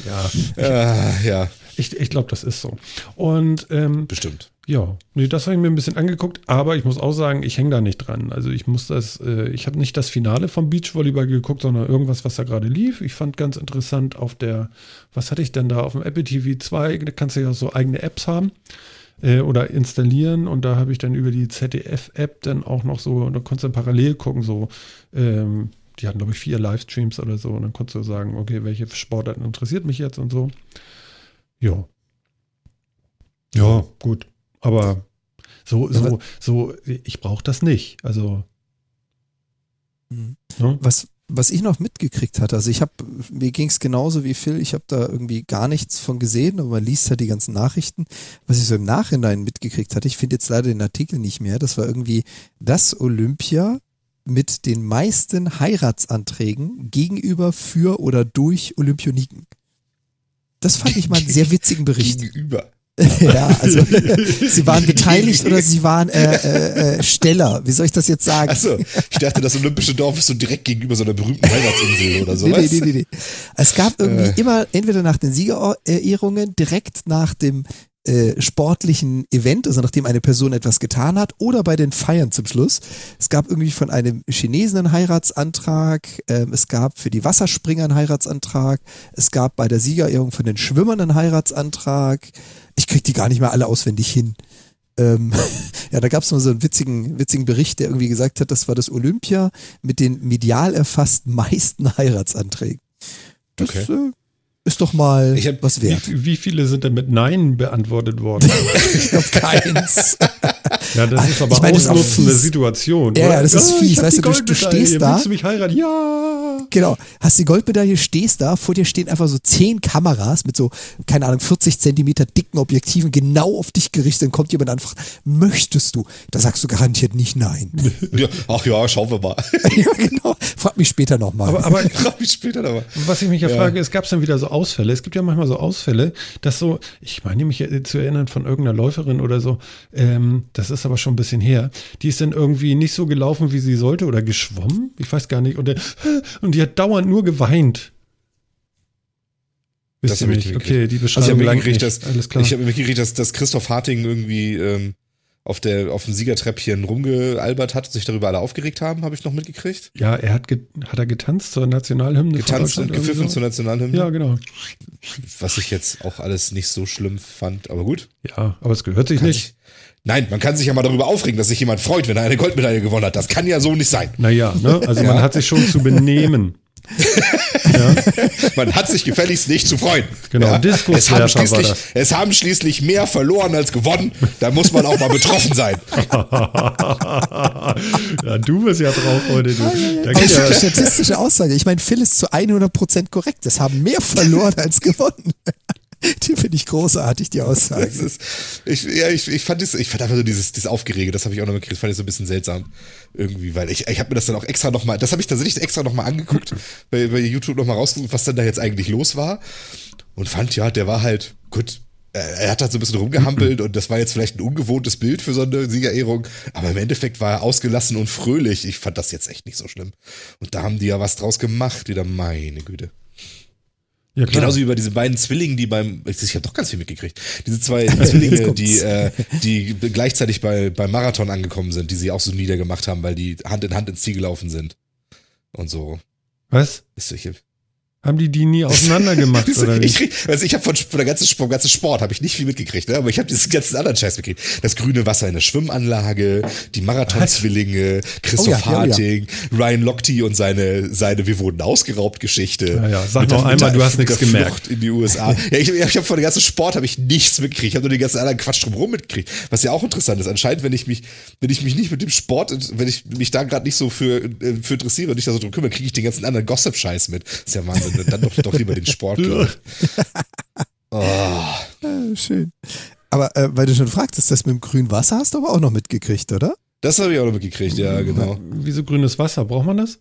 Ja, Äh, ja, ich, ich glaube, das ist so. Und ähm, bestimmt. ja, nee, das habe ich mir ein bisschen angeguckt, aber ich muss auch sagen, ich hänge da nicht dran. Also ich muss das, äh, ich habe nicht das Finale vom Beachvolleyball geguckt, sondern irgendwas, was da gerade lief. Ich fand ganz interessant auf der, was hatte ich denn da auf dem Apple TV 2? Da kannst du ja so eigene Apps haben äh, oder installieren und da habe ich dann über die ZDF-App dann auch noch so, da konntest du dann parallel gucken, so, ähm, die hatten glaube ich vier Livestreams oder so und dann konntest du sagen, okay, welche Sportarten interessiert mich jetzt und so. Ja. Ja, gut. Aber so, so, so, ich brauche das nicht. Also, Mhm. ne? Was, was ich noch mitgekriegt hatte, also ich habe, mir ging es genauso wie Phil, ich habe da irgendwie gar nichts von gesehen, aber man liest halt die ganzen Nachrichten. Was ich so im Nachhinein mitgekriegt hatte, ich finde jetzt leider den Artikel nicht mehr, das war irgendwie das Olympia mit den meisten Heiratsanträgen gegenüber, für oder durch Olympioniken. Das fand ich mal einen sehr witzigen Bericht. Gegenüber. ja, also sie waren beteiligt oder sie waren äh, äh, äh, Steller. Wie soll ich das jetzt sagen? Achso, ich dachte, das olympische Dorf ist so direkt gegenüber so einer berühmten Heimatsinsel oder sowas. nee, nee, nee, nee. Es gab irgendwie Äh. immer entweder nach den Siegerehrungen, direkt nach dem äh, sportlichen Event, also nachdem eine Person etwas getan hat, oder bei den Feiern zum Schluss. Es gab irgendwie von einem Chinesen einen Heiratsantrag, ähm, es gab für die Wasserspringer einen Heiratsantrag, es gab bei der Siegerehrung von den Schwimmern einen Heiratsantrag. Ich krieg die gar nicht mehr alle auswendig hin. Ähm, ja, da gab es mal so einen witzigen, witzigen Bericht, der irgendwie gesagt hat, das war das Olympia mit den medial erfasst meisten Heiratsanträgen. Das Okay. äh, ist doch mal Ich hab- was wert. Wie, wie viele sind denn mit Nein beantwortet worden? Ich glaube keins. Ja, das ist aber Ich meine, das ist auch Ausnutzen der fies. Situation. Ja, oder? ja, das ist ich fies. Weißt du, du- du stehst da. Willst du mich heiraten? Ja. Genau. Hast die Goldmedaille, stehst da, vor dir stehen einfach so zehn Kameras mit so, keine Ahnung, 40 Zentimeter dicken Objektiven genau auf dich gerichtet. Dann kommt jemand an und fragt, möchtest du? Da sagst du garantiert nicht nein. Ja, ach ja, schauen wir mal. ja, genau. Frag mich später nochmal. Aber, aber Frag mich später nochmal. Was ich mich ja, Ja. frage, es gab dann wieder so Ausfälle. Es gibt ja manchmal so Ausfälle, dass so, ich meine mich zu erinnern von irgendeiner Läuferin oder so, ähm, das ist aber schon ein bisschen her, die ist dann irgendwie nicht so gelaufen, wie sie sollte oder geschwommen, ich weiß gar nicht, und, und die hat dauernd nur geweint. Wisst Das ihr nicht? Okay, die Also ich Beschreibung habe mitgekriegt, dass, Alles klar. ich habe mitgekriegt, dass, dass Christoph Harting irgendwie ähm, auf, der, auf dem Siegertreppchen rumgealbert hat und sich darüber alle aufgeregt haben, habe ich noch mitgekriegt. ja, er hat, hat er getanzt zur Nationalhymne Getanzt und gepfiffen so? zur Nationalhymne. Ja, genau. Was ich jetzt auch alles nicht so schlimm fand, aber gut. Ja, aber es gehört sich Kann nicht. sich, nein, man kann sich ja mal darüber aufregen, dass sich jemand freut, wenn er eine Goldmedaille gewonnen hat. Das kann ja so nicht sein. Naja, ne? also man hat sich schon zu benehmen. Man hat sich gefälligst nicht zu freuen. Genau, es, Diskuswerfer haben war schließlich, das. es haben schließlich mehr verloren als gewonnen. Da muss man auch mal betroffen sein. ja, du bist ja drauf heute. Du. Da geht das ist ja, eine statistische Aussage. Ich meine, Phil ist zu 100% korrekt. Es haben mehr verloren als gewonnen. Die finde ich großartig, die Aussage. ist, ich, ja, ich, ich fand das, ich fand einfach so dieses, dieses Aufgerege, das habe ich auch noch mitgekriegt, das fand ich so ein bisschen seltsam. Irgendwie, weil ich, ich habe mir das dann auch extra nochmal, das habe ich tatsächlich extra nochmal angeguckt, bei, bei YouTube nochmal rausgesucht, was denn da jetzt eigentlich los war. Und fand, ja, der war halt, gut, er er hat halt so ein bisschen rumgehampelt und das war jetzt vielleicht ein ungewohntes Bild für so eine Siegerehrung, aber im Endeffekt war er ausgelassen und fröhlich. Ich fand das jetzt echt nicht so schlimm. Und da haben die ja was draus gemacht, wieder meine Güte. Ja. Genauso wie bei diesen beiden Zwillingen, die beim, ich, habe doch ganz viel mitgekriegt. Diese zwei Zwillinge, die, äh, die gleichzeitig bei, beim Marathon angekommen sind, die sie auch so niedergemacht haben, weil die Hand in Hand ins Ziel gelaufen sind. Und so. Was? Ist ich, Haben die die nie auseinander gemacht oder wie? Ich, also ich habe von, von der ganzen, vom ganzen Sport habe ich nicht viel mitgekriegt, ne? aber ich habe diesen ganzen anderen Scheiß mitgekriegt. Das grüne Wasser in der Schwimmanlage, die Marathonzwillinge, Christoph Oh ja, ja, ja. Harting, Ryan Lochte und seine, seine Wir wurden ausgeraubt Geschichte. Ja, ja. Sag noch der- einmal, du der- hast nichts der gemerkt. Flucht in die USA. ja, ich, ich habe von dem ganzen Sport habe ich nichts mitgekriegt. Ich habe nur den ganzen anderen Quatsch drumherum mitgekriegt. Was ja auch interessant ist. Anscheinend, wenn ich mich, wenn ich mich nicht mit dem Sport, wenn ich mich da gerade nicht so für, äh, für interessiere und nicht da so drum kümmere, kriege ich den ganzen anderen Gossip-Scheiß mit. ist ja Wahnsinn. Ne? Dann doch, doch lieber den Sport, glaube ich. Oh. Äh, schön. Aber äh, weil du schon fragtest, das mit dem grünen Wasser hast du aber auch noch mitgekriegt, oder? Das habe ich auch noch mitgekriegt, ja, genau. Wieso grünes Wasser? Braucht man das?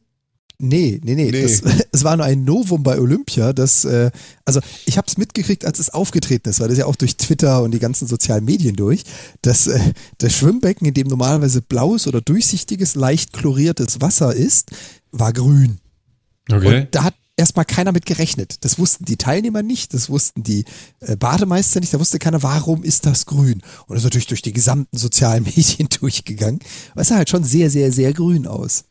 Nee, nee, nee. Nee. Das, es war nur ein Novum bei Olympia, das, äh, also ich habe es mitgekriegt, als es aufgetreten ist, weil das ja auch durch Twitter und die ganzen sozialen Medien durch, dass äh, das Schwimmbecken, in dem normalerweise blaues oder durchsichtiges, leicht chloriertes Wasser ist, war grün. Okay. Und da hat erstmal keiner mit gerechnet. Das wussten die Teilnehmer nicht, das wussten die äh, Bademeister nicht, da wusste keiner, warum ist das grün. Und das ist natürlich durch die gesamten sozialen Medien durchgegangen. Aber es sah halt schon sehr, sehr, sehr grün aus.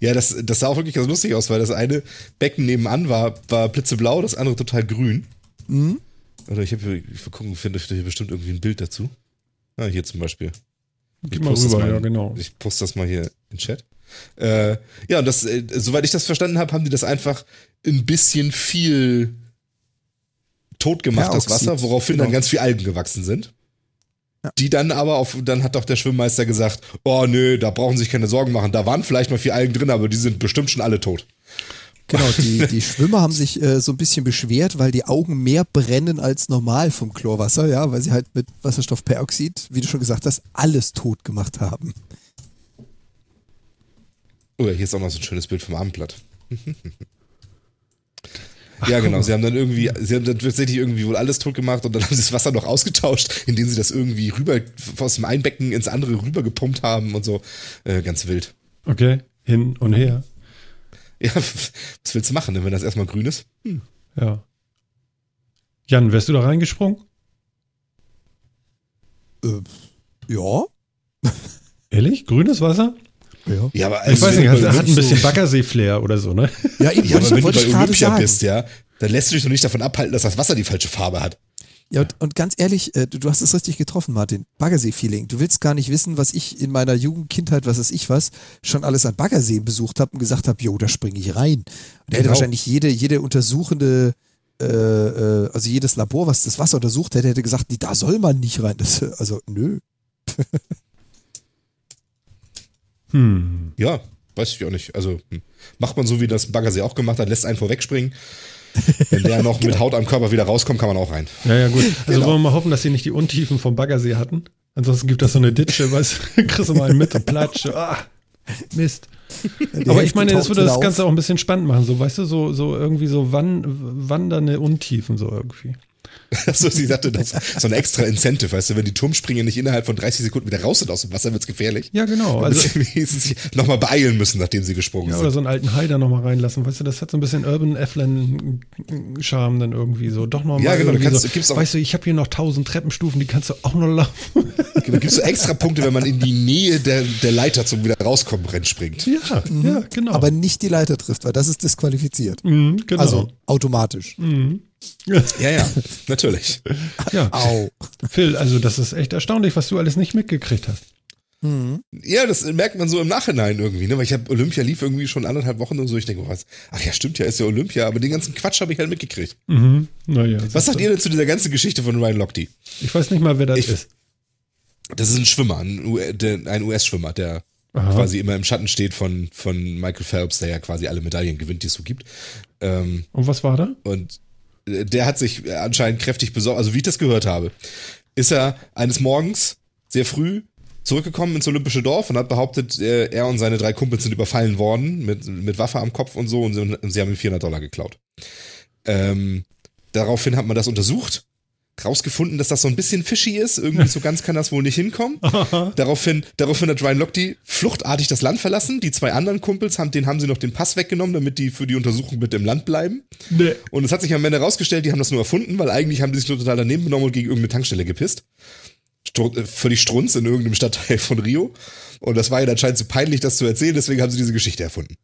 Ja, das, das sah auch wirklich ganz lustig aus, weil das eine Becken nebenan war, war blitzeblau, das andere total grün. Mhm. Oder ich habe ich will gucken, finde ich hier bestimmt irgendwie ein Bild dazu. Ah, hier zum Beispiel. Gib Ich mal poste das rüber, mal- ja, genau. Ich poste das mal hier in den Chat. Äh, ja, und das, äh, soweit ich das verstanden habe, haben die das einfach ein bisschen viel tot gemacht, das Peroxid, Wasser, woraufhin genau. dann ganz viel Algen gewachsen sind. Ja. Die dann aber auf, dann hat doch der Schwimmmeister gesagt, oh nö, da brauchen Sie sich keine Sorgen machen. Da waren vielleicht mal vier Algen drin, aber die sind bestimmt schon alle tot. Genau, die, die Schwimmer haben sich äh, so ein bisschen beschwert, weil die Augen mehr brennen als normal vom Chlorwasser, ja, weil sie halt mit Wasserstoffperoxid, wie du schon gesagt hast, alles tot gemacht haben. Oh, ja, hier ist auch noch so ein schönes Bild vom Abendblatt. ja, genau. Sie haben dann irgendwie, sie haben dann tatsächlich irgendwie wohl alles tot gemacht und dann haben sie das Wasser noch ausgetauscht, indem sie das irgendwie rüber aus dem einen Becken ins andere rüber gepumpt haben und so. Äh, ganz wild. Okay. Hin und her. Ja, was willst du machen, wenn das erstmal grün ist? Ja. Jan, wärst du da reingesprungen? Äh, ja. Ehrlich? Grünes Wasser? Ja, Ja, aber Ich weiß wenn nicht, hat, hat ein bisschen Baggersee-Flair oder so, ne? ja, eben, ja, aber wenn du bei Olympia sagen. bist, ja, dann lässt du dich doch nicht davon abhalten, dass das Wasser die falsche Farbe hat. Ja, und, und ganz ehrlich, äh, du, du hast es richtig getroffen, Martin. Baggersee-Feeling. Du willst gar nicht wissen, was ich in meiner Jugend, Kindheit, was weiß ich was, schon alles an Baggersee besucht habe und gesagt habe, jo, da springe ich rein. Und er hätte Genau. wahrscheinlich jede, jede untersuchende, äh, äh, also jedes Labor, was das Wasser untersucht hätte, hätte gesagt, nee, da soll man nicht rein. Das, also, nö. Hm. Ja, weiß ich auch nicht. Also hm. macht man so, wie das Baggersee auch gemacht hat, lässt einen vorwegspringen. Wenn der noch mit Haut am Körper wieder rauskommt, kann man auch rein. Ja, ja, gut. Also Genau. wollen wir mal hoffen, dass sie nicht die Untiefen vom Baggersee hatten. Ansonsten gibt das so eine Ditsche, weißt du, kriegst du mal einen mit und Platsch. Ah, Mist. Die Aber ich meine, das würde das auf. Ganze auch ein bisschen spannend machen, so, weißt du, so, so irgendwie so wan wandernde Untiefen, so irgendwie. Also sie sagte, das ist so ein extra Incentive, weißt du, wenn die Turmspringer nicht innerhalb von 30 Sekunden wieder raus sind aus dem Wasser, wird's gefährlich. Ja, genau. Also sie sich nochmal beeilen müssen, nachdem sie gesprungen ja, oder sind. so einen alten Hai da nochmal reinlassen, weißt du, das hat so ein bisschen Urban Efflen-Charme dann irgendwie so. Doch nochmal Ja, genau, du kannst- so, gibt's auch- weißt du, ich habe hier noch tausend Treppenstufen, die kannst du auch noch laufen. Genau, gibst du extra Punkte, wenn man in die Nähe der, der Leiter zum wieder rauskommen rennen springt. ja, ja, genau. Aber nicht die Leiter trifft, weil das ist disqualifiziert. mhm, genau. Also automatisch. mhm. Ja, ja, natürlich. ja. Au. Phil, also das ist echt erstaunlich, was du alles nicht mitgekriegt hast. Mhm. Ja, das merkt man so im Nachhinein irgendwie, ne? Weil ich habe Olympia lief irgendwie schon anderthalb Wochen und so. Ich denke, oh, was? Ach ja, stimmt ja, ist ja Olympia, aber den ganzen Quatsch habe ich halt mitgekriegt. Mhm. Naja. Was sagt ihr denn zu dieser ganzen Geschichte von Ryan Lochte? Ich weiß nicht mal, wer das Ich- ist. Das ist ein Schwimmer, ein US-Schwimmer, der Aha. quasi immer im Schatten steht von, von Michael Phelps, der ja quasi alle Medaillen gewinnt, die es so gibt. Ähm, Und was war da? und der hat sich anscheinend kräftig besorgt, also wie ich das gehört habe, ist er eines Morgens sehr früh zurückgekommen ins Olympische Dorf und hat behauptet, äh, er und seine drei Kumpels sind überfallen worden mit, mit Waffe am Kopf und so und sie, und sie haben ihm 400 Dollar geklaut. Ähm, daraufhin hat man das untersucht, rausgefunden, dass das so ein bisschen fishy ist, irgendwie so ganz kann das wohl nicht hinkommen. Daraufhin, daraufhin hat Ryan Lochte fluchtartig das Land verlassen. Die zwei anderen Kumpels haben, denen haben sie noch den Pass weggenommen, damit die für die Untersuchung mit im Land bleiben. Nee. Und es hat sich am Ende rausgestellt, die haben das nur erfunden, weil eigentlich haben die sich nur total daneben benommen und gegen irgendeine Tankstelle gepisst. Stru äh, völlig strunz in irgendeinem Stadtteil von Rio. Und das war ihnen anscheinend zu peinlich, das zu erzählen, deswegen haben sie diese Geschichte erfunden.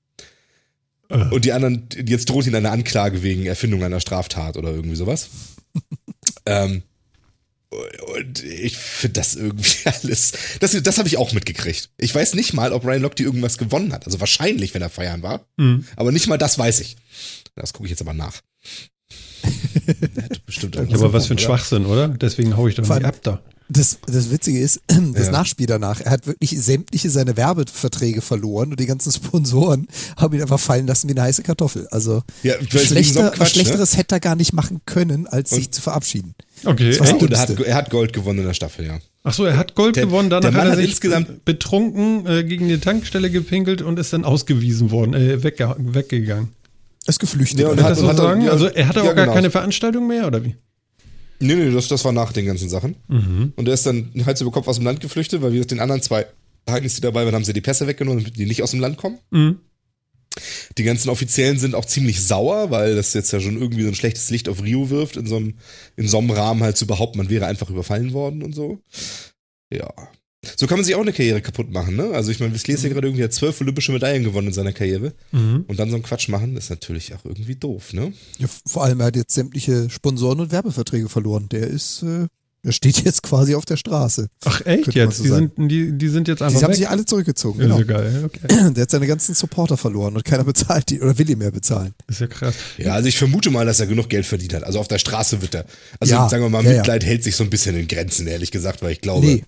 Und die anderen, jetzt droht ihnen eine Anklage wegen Erfindung einer Straftat oder irgendwie sowas. Ähm, und ich finde das irgendwie alles. Das, das habe ich auch mitgekriegt. Ich weiß nicht mal, ob Ryan Lochte irgendwas gewonnen hat. Also wahrscheinlich, wenn er feiern war. Mhm. Aber nicht mal das weiß ich. Das gucke ich jetzt aber nach. Bestimmt aber was für ein? Schwachsinn, oder? Deswegen hau ich doch nicht ab da. Das, das Witzige ist, das Ja. Nachspiel danach, er hat wirklich sämtliche seine Werbeverträge verloren und die ganzen Sponsoren haben ihn einfach fallen lassen wie eine heiße Kartoffel. Also Ja, so schlechter, was Quatsch, ne? Schlechteres hätte er gar nicht machen können, als Und- sich zu verabschieden. Okay. Und er hat, er hat Gold gewonnen in der Staffel, ja. Ach so, er hat Gold Der- gewonnen, danach hat er sich insgesamt- betrunken äh, gegen die Tankstelle gepinkelt und ist dann ausgewiesen worden, äh, wegge weggegangen. Er ist geflüchtet. Ja, und hat- das so hat er- sagen? ja, also er hatte auch ja, gar genau. keine Veranstaltung mehr, oder wie? Nee, nee, das, das war nach den ganzen Sachen. Mhm. Und er ist dann Hals über Kopf aus dem Land geflüchtet, weil wir den anderen zwei Heinis, die dabei waren, haben sie die Pässe weggenommen, damit die nicht aus dem Land kommen. Mhm. Die ganzen Offiziellen sind auch ziemlich sauer, weil das jetzt ja schon irgendwie so ein schlechtes Licht auf Rio wirft, in so einem, in so einem Rahmen halt zu behaupten, man wäre einfach überfallen worden und so. Ja. So kann man sich auch eine Karriere kaputt machen, ne? Also ich meine, Visclé ist ja gerade irgendwie hat zwölf olympische Medaillen gewonnen in seiner Karriere. Mhm. Und dann so einen Quatsch machen, ist natürlich auch irgendwie doof, ne? Ja, vor allem, er hat jetzt sämtliche Sponsoren und Werbeverträge verloren. Der ist, äh, der steht jetzt quasi auf der Straße. Ach echt jetzt? so die, sind, die, die sind jetzt Die einfach haben weg? sich alle zurückgezogen. ja, Genau. ist ja geil, okay. Der hat seine ganzen Supporter verloren und keiner bezahlt ihn oder will ihn mehr bezahlen. Ist ja krass. Ja, also ich vermute mal, dass er genug Geld verdient hat. Also auf der Straße wird er. Also Ja, sagen wir mal, ja, ja. Mitleid hält sich so ein bisschen in Grenzen, ehrlich gesagt, weil ich glaube, Nee,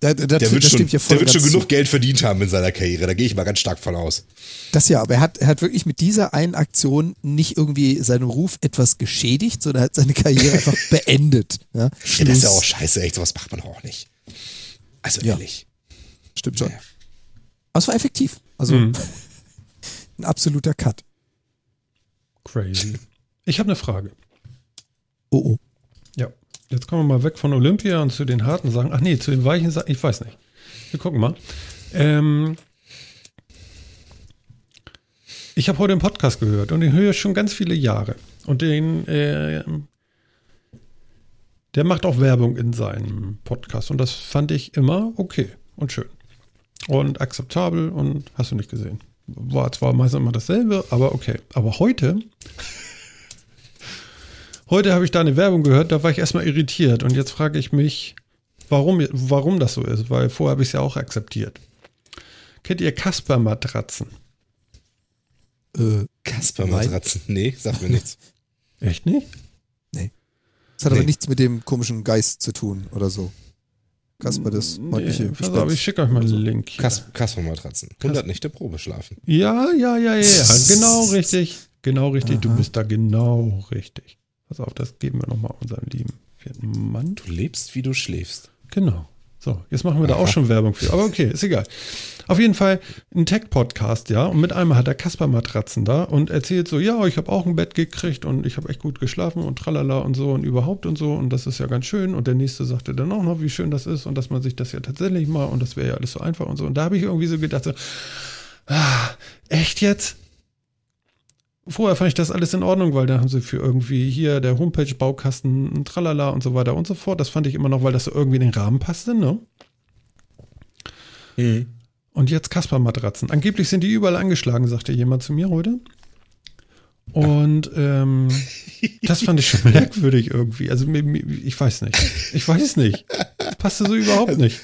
da, da, der das, wird das schon, ja der wird schon genug zu. Geld verdient haben in seiner Karriere. Da gehe ich mal ganz stark von aus. Das ja, aber er hat, er hat wirklich mit dieser einen Aktion nicht irgendwie seinen Ruf etwas geschädigt, sondern er hat seine Karriere einfach beendet. Ja, Ja, das ist ja auch scheiße, echt, sowas macht man auch nicht. Also Ja. ehrlich. Stimmt schon. Ja. Aber es war effektiv. Also Mhm. ein absoluter Cut. Crazy. Ich habe eine Frage. Oh, oh. Jetzt kommen wir mal weg von Olympia und zu den harten Sachen. Ach nee, zu den weichen Sachen. Ich weiß nicht. Wir gucken mal. Ähm, ich habe heute einen Podcast gehört und den höre ich schon ganz viele Jahre. Und den, äh, der macht auch Werbung in seinem Podcast. Und das fand ich immer okay und schön. Und akzeptabel und hast du nicht gesehen. War zwar meistens immer dasselbe, aber okay. Aber heute Heute habe ich da eine Werbung gehört, da war ich erstmal irritiert und jetzt frage ich mich, warum, warum das so ist, weil vorher habe ich es ja auch akzeptiert. Kennt ihr Casper-Matratzen? Äh, Kasper-Matratzen. Nee, sagt mir nichts. Echt nicht? das hat aber Nee. nichts mit dem komischen Geist zu tun oder so. Kasper, das freundliche Nee, pass auf, ich schicke euch mal einen Link. Kas Kasper-Matratzen. 100 Nächte Probe schlafen. Ja, ja, ja, ja, ja, genau richtig. Genau richtig, du Aha. bist da genau richtig. Pass auf, das geben wir nochmal unserem lieben vierten Mann. Du lebst, wie du schläfst. Genau. So, jetzt machen wir da auch schon Werbung für. Aber okay, ist egal. Auf jeden Fall ein Tech-Podcast, ja. Und mit einmal hat er Kasper-Matratzen da und erzählt so, ja, ich habe auch ein Bett gekriegt und ich habe echt gut geschlafen und tralala und so und überhaupt und so und das ist ja ganz schön. Und der nächste sagte dann auch noch, wie schön das ist und dass man sich das ja tatsächlich mal und das wäre ja alles so einfach und so. Und da habe ich irgendwie so gedacht, so, ah, echt jetzt? Vorher fand ich das alles in Ordnung, weil da haben sie für irgendwie hier der Homepage-Baukasten ein Tralala und so weiter und so fort. Das fand ich immer noch, weil das so irgendwie in den Rahmen passte, ne? Mhm. Und jetzt Kasper-Matratzen. Angeblich sind die überall angeschlagen, sagte jemand zu mir heute. Und ähm, das fand ich schon merkwürdig irgendwie. Also ich weiß nicht. Ich weiß nicht. Das passte so überhaupt nicht.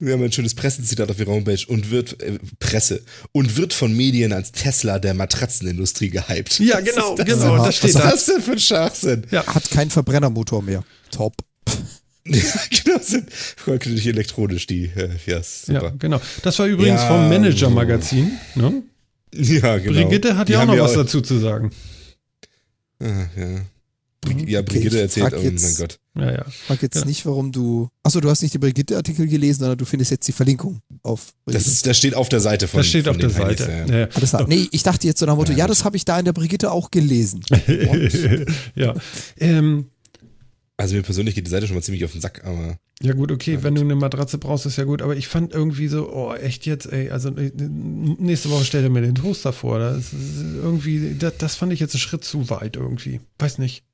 Wir haben ein schönes Pressezitat auf ihrer Homepage und wird, äh, Presse, und wird von Medien als Tesla der Matratzenindustrie gehypt. Ja, genau, Was ist das genau, denn? das steht Was da. ist das denn für ein Schachsinn? Ja, Hat keinen Verbrennermotor mehr. Top. Ja, genau, sind natürlich elektronisch, die, äh, ja, ja, super. genau. Das war übrigens Ja, vom Manager-Magazin. Ne? Ja, genau. Brigitte hat ja auch noch ja was auch- dazu zu sagen. Ah, ja. Brig ja, Okay, Brigitte ich erzählt, oh jetzt- mein Gott. Ja, ja. Ich frag jetzt Ja. nicht, warum du. Achso, du hast nicht die Brigitte-Artikel gelesen, sondern du findest jetzt die Verlinkung auf Das, Brigitte. ist, das steht auf der Seite von Das steht von auf der den Seite. ja. Ja. Alles klar. Nee, ich dachte jetzt so nach dem Motto, Ja, das habe ich da in der Brigitte auch gelesen. ja. Ähm, Also mir persönlich geht die Seite schon mal ziemlich auf den Sack, aber Ja gut, okay, wenn du eine Matratze brauchst, ist ja gut, aber ich fand irgendwie so, oh, echt jetzt, ey, also äh, nächste Woche stell dir mir den Toaster vor, das ist irgendwie, das, das fand ich jetzt einen Schritt zu weit irgendwie, weiß nicht.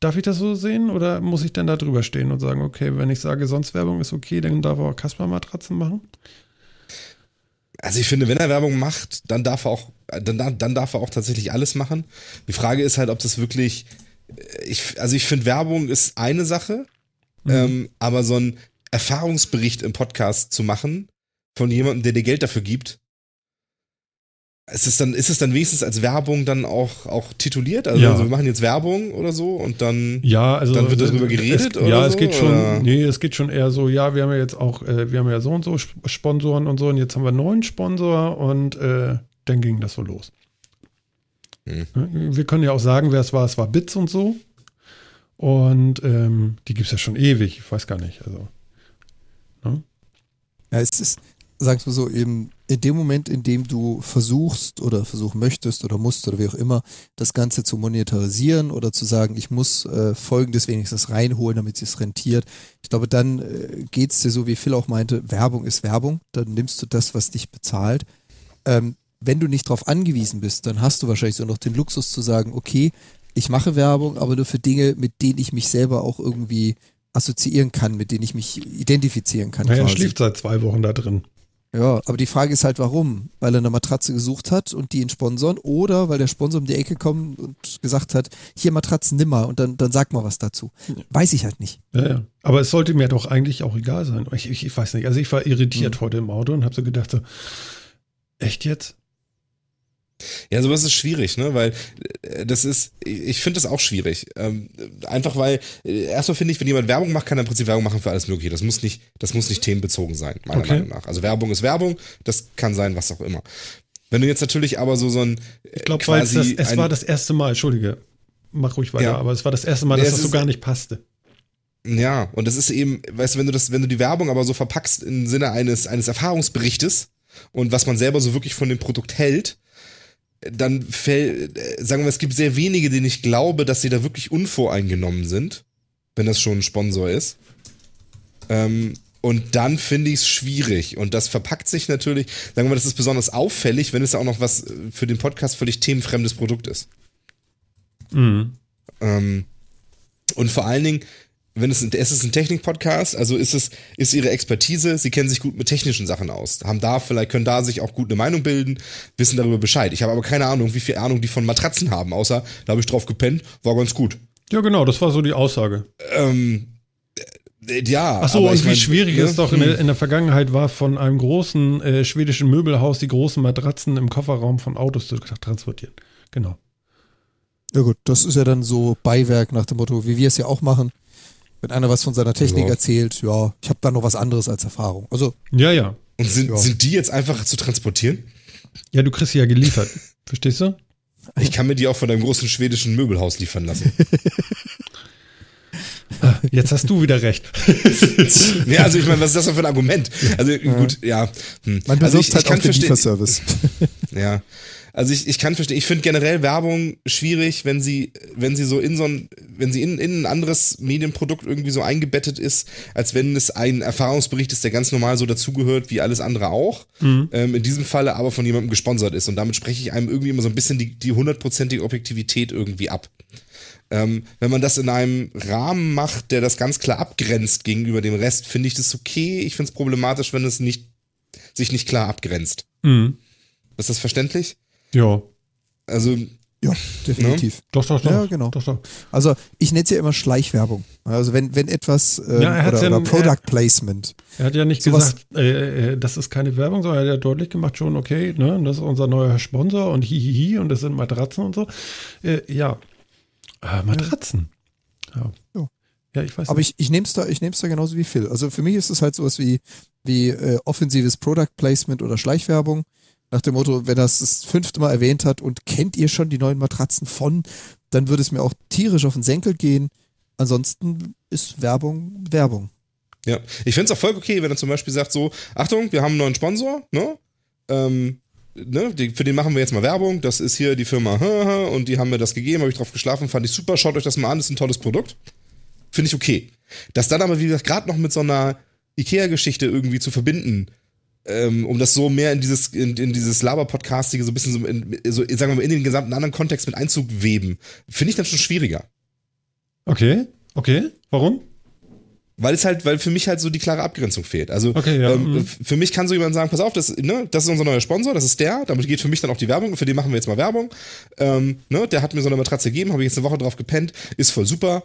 Darf ich das so sehen oder muss ich denn da drüber stehen und sagen, okay, wenn ich sage, sonst Werbung ist okay, dann darf er auch Kasper-Matratzen machen? Also ich finde, wenn er Werbung macht, dann darf er auch, dann, dann darf er auch tatsächlich alles machen. Die Frage ist halt, ob das wirklich, ich, also ich finde, Werbung ist eine Sache, mhm. ähm, aber so ein Erfahrungsbericht im Podcast zu machen von jemandem, der dir Geld dafür gibt, ist es dann, ist es dann wenigstens als Werbung dann auch, auch tituliert? Also, ja. also wir machen jetzt Werbung oder so und dann, ja, also, dann wird darüber geredet? Es, ja, so, es geht schon, oder? nee, es geht schon eher so, ja, wir haben ja jetzt auch, äh, wir haben ja so und so Sponsoren und so und jetzt haben wir einen neuen Sponsor und äh, dann ging das so los. Hm. Wir können ja auch sagen, wer es war, es war Bits und so. Und ähm, die gibt es ja schon ewig, ich weiß gar nicht. Also, ne? Ja, es ist, sagst du so, eben in dem Moment, in dem du versuchst oder versuchen möchtest oder musst oder wie auch immer, das Ganze zu monetarisieren oder zu sagen, ich muss äh, folgendes wenigstens reinholen, damit es rentiert. Ich glaube, dann äh, geht es dir so, wie Phil auch meinte, Werbung ist Werbung, dann nimmst du das, was dich bezahlt. Ähm, wenn du nicht darauf angewiesen bist, dann hast du wahrscheinlich so noch den Luxus zu sagen, okay, ich mache Werbung, aber nur für Dinge, mit denen ich mich selber auch irgendwie assoziieren kann, mit denen ich mich identifizieren kann. Naja, er schläft seit zwei Wochen da drin. Ja, aber die Frage ist halt, warum? Weil er eine Matratze gesucht hat und die ihn sponsern oder weil der Sponsor um die Ecke kommt und gesagt hat, hier Matratzen nimm mal und dann, dann sag mal was dazu. Weiß ich halt nicht. Ja, ja. Aber es sollte mir doch eigentlich auch egal sein. Ich, ich, ich weiß nicht. Also ich war irritiert mhm. heute im Auto und habe so gedacht, so, echt jetzt? Ja, sowas ist schwierig, ne? Weil äh, das ist, ich finde das auch schwierig. Ähm, einfach weil, äh, erstmal finde ich, wenn jemand Werbung macht, kann er im Prinzip Werbung machen für alles Mögliche. Das muss nicht, das muss nicht themenbezogen sein, meiner okay. Meinung nach. Also Werbung ist Werbung, das kann sein, was auch immer. Wenn du jetzt natürlich aber so so ein. Äh, ich glaube, es, es war das erste Mal, Entschuldige, mach ruhig weiter, ja. aber es war das erste Mal, dass ja, das so gar nicht passte. Ja, und das ist eben, weißt du, wenn du das, wenn du die Werbung aber so verpackst im Sinne eines, eines Erfahrungsberichtes und was man selber so wirklich von dem Produkt hält, dann fällt, sagen wir, es gibt sehr wenige, denen ich glaube, dass sie da wirklich unvoreingenommen sind, wenn das schon ein Sponsor ist. Ähm, und dann finde ich es schwierig. Und das verpackt sich natürlich, sagen wir, das ist besonders auffällig, wenn es auch noch was für den Podcast völlig themenfremdes Produkt ist. Mhm. Ähm, und vor allen Dingen, wenn es, es ist ein Technik-Podcast, also ist es, ist ihre Expertise, sie kennen sich gut mit technischen Sachen aus, haben da vielleicht, können da sich auch gut eine Meinung bilden, wissen darüber Bescheid. Ich habe aber keine Ahnung, wie viel Ahnung die von Matratzen haben, außer, da habe ich drauf gepennt, war ganz gut. Ja, genau, das war so die Aussage. Ähm, äh, ja. Ach so, und wie mein, schwierig ne? es doch in der, hm. in der, Vergangenheit war, von einem großen äh, schwedischen Möbelhaus die großen Matratzen im Kofferraum von Autos zu transportieren. Genau. Ja gut, das ist ja dann so Beiwerk nach dem Motto, wie wir es ja auch machen. Wenn einer was von seiner Technik ja. erzählt, ja, ich habe da noch was anderes als Erfahrung. Also. Ja, ja. Und sind, ja. sind die jetzt einfach zu transportieren? Ja, du kriegst sie ja geliefert. Verstehst du? Ich kann mir die auch von deinem großen schwedischen Möbelhaus liefern lassen. Ah, jetzt hast du wieder recht. ja, also ich meine, was ist das denn für ein Argument? Also gut, ja. Hm. Man besucht also ich, halt ich kann auch den Lieferservice. ja. Also ich, ich kann verstehen, ich finde generell Werbung schwierig, wenn sie, wenn sie so in so ein, wenn sie in, in ein anderes Medienprodukt irgendwie so eingebettet ist, als wenn es ein Erfahrungsbericht ist, der ganz normal so dazugehört wie alles andere auch. Mhm. Ähm, in diesem Falle aber von jemandem gesponsert ist. Und damit spreche ich einem irgendwie immer so ein bisschen die, die hundertprozentige Objektivität irgendwie ab. Ähm, wenn man das in einem Rahmen macht, der das ganz klar abgrenzt gegenüber dem Rest, finde ich das okay. Ich finde es problematisch, wenn es nicht, sich nicht klar abgrenzt. Mhm. Ist das verständlich? Ja. Also. Ja, definitiv. Ne? Doch, doch, doch. Ja, genau. Doch, doch. Also ich nenne es ja immer Schleichwerbung. Also wenn, wenn etwas ähm, ja, oder, ja, oder Product er, Placement. Er hat ja nicht gesagt, äh, äh, das ist keine Werbung, sondern er hat ja deutlich gemacht schon, okay, ne, das ist unser neuer Sponsor und hihihi und das sind Matratzen und so. Äh, ja. Äh, Matratzen. Ja. ja. Ja, ich weiß Aber nicht. ich, ich nehme es da, da genauso wie Phil. Also für mich ist es halt sowas wie, wie äh, offensives Product Placement oder Schleichwerbung. Nach dem Motto, wenn er es das fünfte Mal erwähnt hat und kennt ihr schon die neuen Matratzen von, dann würde es mir auch tierisch auf den Senkel gehen. Ansonsten ist Werbung Werbung. Ja, ich finde es auch voll okay, wenn er zum Beispiel sagt so, Achtung, wir haben einen neuen Sponsor, ne? Ähm, ne, die, für den machen wir jetzt mal Werbung. Das ist hier die Firma und die haben mir das gegeben, habe ich drauf geschlafen, fand ich super. Schaut euch das mal an, das ist ein tolles Produkt. Finde ich okay. Das dann aber, wie gesagt, gerade noch mit so einer Ikea-Geschichte irgendwie zu verbinden, ähm, um das so mehr in dieses, in, in dieses Laber-Podcastige so ein bisschen so, in, so, sagen wir mal, in den gesamten anderen Kontext mit einzuweben, finde ich dann schon schwieriger. Okay, okay. Warum? Weil es halt, weil für mich halt so die klare Abgrenzung fehlt. Also Okay, ja, ähm, mhm. für mich kann so jemand sagen, pass auf, das, ne, das ist unser neuer Sponsor, das ist der, damit geht für mich dann auch die Werbung und für den machen wir jetzt mal Werbung. Ähm, ne, der hat mir so eine Matratze gegeben, habe ich jetzt eine Woche drauf gepennt, ist voll super.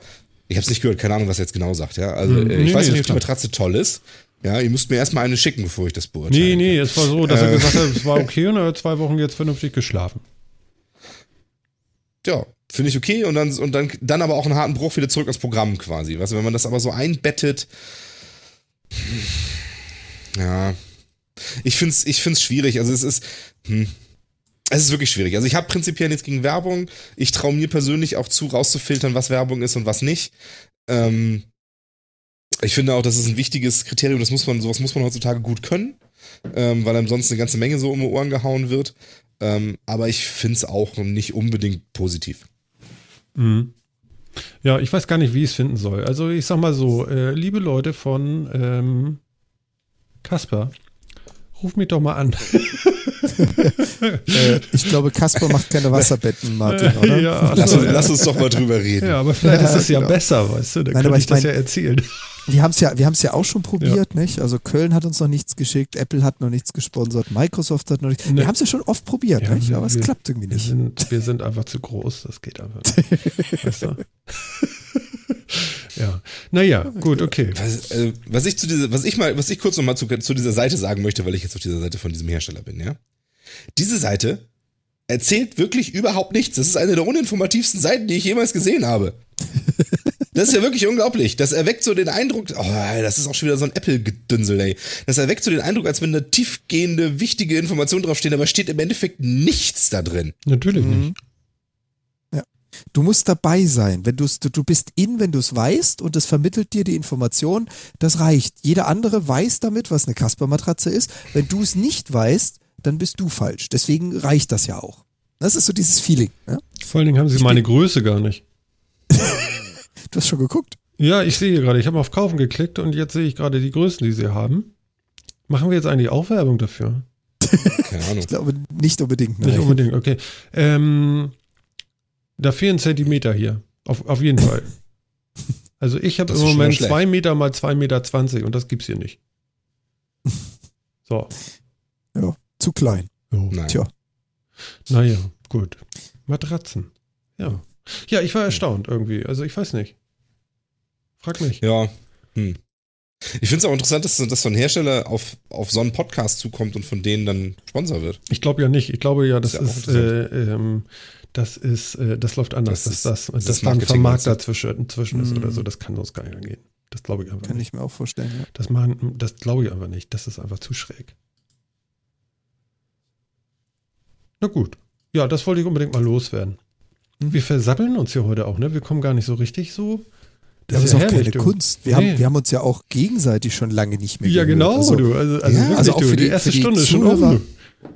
Ich habe es nicht gehört, keine Ahnung, was er jetzt genau sagt, ja. Also Mhm. äh, Nee, ich weiß nee, nicht, ob die. Matratze toll ist. Ja, ihr müsst mir erstmal eine schicken, bevor ich das beurteile. Nee, nee, es war so, dass er Äh. gesagt hat, es war okay und er hat zwei Wochen jetzt vernünftig geschlafen. ja, finde ich okay und dann und dann dann aber auch einen harten Bruch wieder zurück ins Programm quasi. Weißt du, wenn man das aber so einbettet, ja, ich find's ich find's schwierig. Also es ist hm, es ist wirklich schwierig. Also ich habe prinzipiell nichts gegen Werbung. Ich traue mir persönlich auch zu, rauszufiltern, was Werbung ist und was nicht. Ähm, ich finde auch, das ist ein wichtiges Kriterium. Das muss man, sowas muss man heutzutage gut können, ähm, weil einem sonst eine ganze Menge so um die Ohren gehauen wird. Ähm, aber ich finde es auch nicht unbedingt positiv. Mhm. Ja, ich weiß gar nicht, wie ich es finden soll. Also ich sag mal so, äh, liebe Leute von ähm, Kasper, ruf mich doch mal an. Äh, ich glaube, Kasper macht keine Wasserbetten, Martin, oder? ja, Lass, also, uns, lass uns doch mal drüber reden. ja, aber vielleicht Ja, ist es ja genau. besser, weißt du? Dann Nein, kann aber ich ich das mein- ja erzählen. Wir haben es ja, wir haben's ja auch schon probiert, nicht? Also Köln hat uns noch nichts geschickt, Apple hat noch nichts gesponsert, Microsoft hat noch nichts. Ne. Wir haben es ja schon oft probiert, Ja, nicht? wir- aber es wir- klappt irgendwie Wir nicht. sind, wir sind einfach zu groß, das geht einfach nicht. weißt du? ja. Naja, gut, okay. Was, äh, was ich zu dieser, was ich mal, was ich kurz noch mal zu, zu dieser Seite sagen möchte, weil ich jetzt auf dieser Seite von diesem Hersteller bin, ja. Diese Seite erzählt wirklich überhaupt nichts. Das ist eine der uninformativsten Seiten, die ich jemals gesehen habe. Das ist ja wirklich unglaublich. Das erweckt so den Eindruck, oh, das ist auch schon wieder so ein Apple-Gedünsel, ey. Das erweckt so den Eindruck, als wenn da tiefgehende, wichtige Informationen draufstehen, aber steht im Endeffekt nichts da drin. Natürlich Mhm. nicht. Du musst dabei sein. Wenn du's, du, du bist in, wenn du es weißt und es vermittelt dir die Information, das reicht. Jeder andere weiß damit, was eine Kasper-Matratze ist. Wenn du es nicht weißt, dann bist du falsch. Deswegen reicht das ja auch. Das ist so dieses Feeling. Ja? Vor allen Dingen haben sie meine Größe gar nicht. Du hast schon geguckt. Ja, ich sehe hier gerade, ich habe auf Kaufen geklickt und jetzt sehe ich gerade die Größen, die sie haben. Machen wir jetzt eigentlich auch Werbung dafür? Keine Ahnung. Ich glaube nicht unbedingt. Nicht nein. unbedingt, okay. Ähm, da fehlen Zentimeter hier. Auf, auf jeden Fall. Also ich habe im Moment schlecht. zwei Meter mal zwei Meter zwanzig und das gibt's hier nicht. So. Zu klein. Jo. Nein. Tja. Naja, gut. Matratzen. Ja. Ja, ich war erstaunt irgendwie. Also ich weiß nicht. Frag mich. Ja. Hm. Ich finde es auch interessant, dass, dass so ein Hersteller auf, auf so einen Podcast zukommt und von denen dann Sponsor wird. Ich glaube ja nicht. Ich glaube ja, das Ist ja auch ist, äh, ähm, das ist, äh, das läuft anders, Das dass ist- das, das dass ist da ein Marketing, Vermarkter meinst zwischen, zwischen ist Mhm. oder so. Das kann sonst gar nicht angehen. Das glaube ich einfach Kann nicht. ich mir auch vorstellen. Ja. Das machen, das glaube ich einfach nicht. Das ist einfach zu schräg. Na gut. Ja, das wollte ich unbedingt mal loswerden. Wir versappeln uns hier heute auch, ne? Wir kommen gar nicht so richtig so. Das ist auch keine du. Kunst. Wir, Nee. haben, wir haben uns ja auch gegenseitig schon lange nicht mehr Ja, gehört. genau, Also, du. Also, also Ja, wirklich, also auch du. für die, die- erste für die Stunde ist schon Zuhörer- um.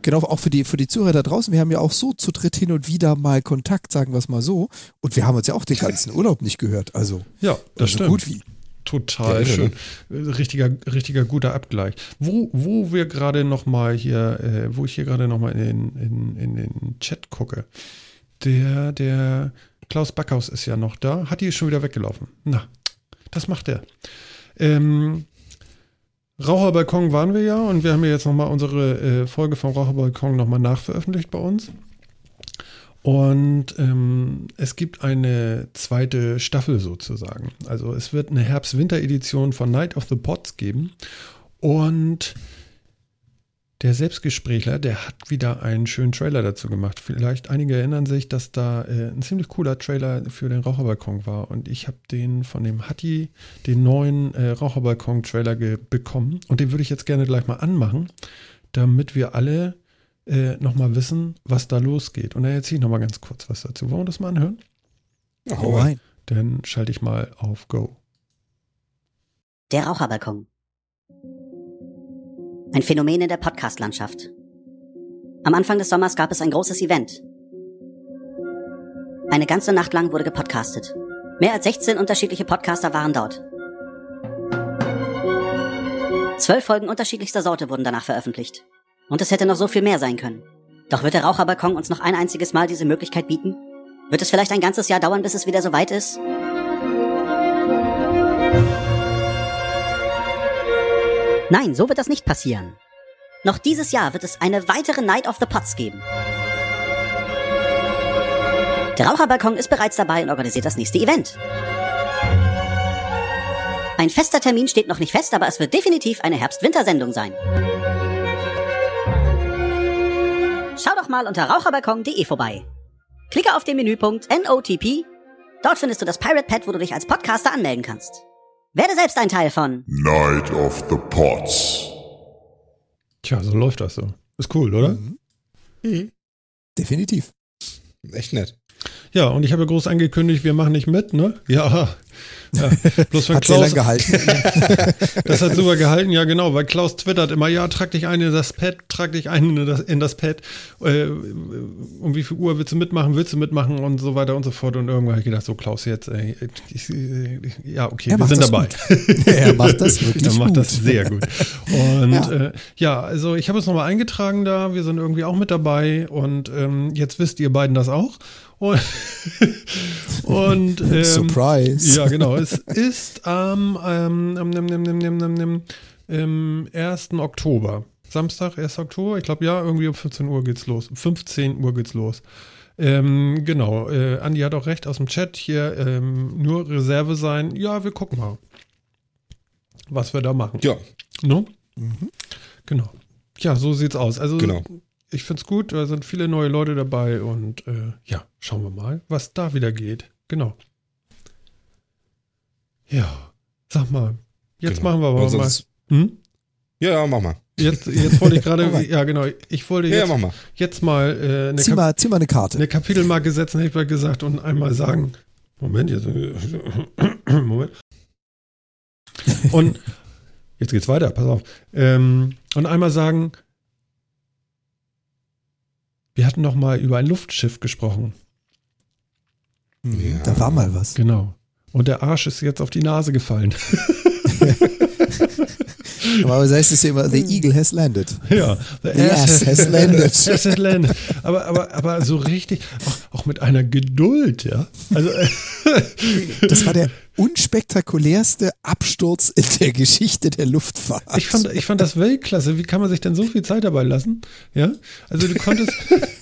Genau, auch für die, für die Zuhörer da draußen. Wir haben ja auch so zu dritt hin und wieder mal Kontakt, sagen wir es mal so. Und wir haben uns ja auch den ganzen Urlaub nicht gehört. Also, Ja, das so stimmt. gut wie. Total Ja, schön. Richtiger, richtiger guter Abgleich. Wo, wo wir gerade noch mal hier, äh, wo ich hier gerade noch mal in, in, in den Chat gucke, der, der Klaus Backhaus ist ja noch da. Hat die schon wieder weggelaufen. Na, das macht er. Ähm, Raucherbalkon waren wir ja und wir haben ja jetzt noch mal unsere äh, Folge vom Raucherbalkon noch mal nachveröffentlicht bei uns. Und ähm, es gibt eine zweite Staffel sozusagen. Also es wird eine Herbst-Winter-Edition von Night of the Pots geben. Und der Selbstgesprächler, der hat wieder einen schönen Trailer dazu gemacht. Vielleicht einige erinnern sich, dass da äh, ein ziemlich cooler Trailer für den Raucherbalkon war. Und ich habe den von dem Hatti, den neuen äh, Raucherbalkon-Trailer bekommen. Und den würde ich jetzt gerne gleich mal anmachen, damit wir alle äh, nochmal wissen, was da losgeht. Und dann erzähle ich nochmal ganz kurz was dazu. Wollen wir das mal anhören? Ja, Hau rein. Dann schalte ich mal auf Go. Der Raucherbalkon. Ein Phänomen in der Podcast-Landschaft. Am Anfang des Sommers gab es ein großes Event. Eine ganze Nacht lang wurde gepodcastet. Mehr als 16 unterschiedliche Podcaster waren dort. Zwölf Folgen unterschiedlichster Sorte wurden danach veröffentlicht. Und es hätte noch so viel mehr sein können. Doch wird der Raucherbalkon uns noch ein einziges Mal diese Möglichkeit bieten? Wird es vielleicht ein ganzes Jahr dauern, bis es wieder so weit ist? Nein, so wird das nicht passieren. Noch dieses Jahr wird es eine weitere Night of the Pots geben. Der Raucherbalkon ist bereits dabei und organisiert das nächste Event. Ein fester Termin steht noch nicht fest, aber es wird definitiv eine Herbst-Winter-Sendung sein. Schau doch mal unter raucherbalkon.de vorbei. Klicke auf den Menüpunkt NOTP. Dort findest du das Pirate Pad, wo du dich als Podcaster anmelden kannst. Werde selbst ein Teil von Night of the Pots. Tja, so läuft das so. Ist cool, oder? Definitiv. Echt nett. Ja, und ich habe groß angekündigt, wir machen nicht mit, ne? Ja. Ja. Bloß wenn Hat sehr Klaus, lang gehalten. das hat super gehalten, ja genau, weil Klaus twittert immer, ja, trag dich ein in das Pad, trag dich ein in das, in das Pad, äh, um wie viel Uhr willst du mitmachen, willst du mitmachen und so weiter und so fort. Und irgendwann habe ich gedacht, so Klaus, jetzt, ey, ich, äh, ja, okay, Er wir sind dabei. gut. er macht das wirklich Er macht gut. das sehr gut. Und Ja. ja, äh, ja also ich habe es nochmal eingetragen da. Wir sind irgendwie auch mit dabei. Und ähm, jetzt wisst ihr beiden das auch. Und, und ähm, Surprise. Ja, genau. Es ist am ähm, am, am 1. Oktober. Samstag, 1. Oktober. Ich glaube, ja, irgendwie um 15 Uhr geht's los. Um 15 Uhr geht's los. Ähm, genau, äh, Andi hat auch recht aus dem Chat hier, ähm, nur Reserve sein. Ja, wir gucken mal, was wir da machen. Ja, Ne? Genau. Ja, so sieht's aus. Also Genau. ich find's gut, da sind viele neue Leute dabei und äh, ja, schauen wir mal, was da wieder geht. Genau. Ja, sag mal. Jetzt Genau. machen wir aber mal. Hm? ja, ja, mach mal. Jetzt, jetzt wollte ich gerade, ja genau, ich wollte Ja, ja, jetzt, mach mal. jetzt mal äh, eine, Zieh mal, zieh mal eine Karte. eine Kapitelmarke setzen, hätte ich mal gesagt, und einmal sagen, Moment, jetzt, Moment. Und jetzt geht's weiter, pass auf. Ähm, und einmal sagen, wir hatten noch mal über ein Luftschiff gesprochen. Mhm. Ja. Da war mal was. Genau. Und der Arsch ist jetzt auf die Nase gefallen. Normalerweise heißt es ja immer, the eagle has landed. ja. The ass has landed. Ass has landed. Aber, aber, aber so richtig, auch, auch mit einer Geduld, ja. Also, Das war der unspektakulärste Absturz in der Geschichte der Luftfahrt. Ich fand, ich fand das Weltklasse. Wie kann man sich denn so viel Zeit dabei lassen? Ja, also du konntest.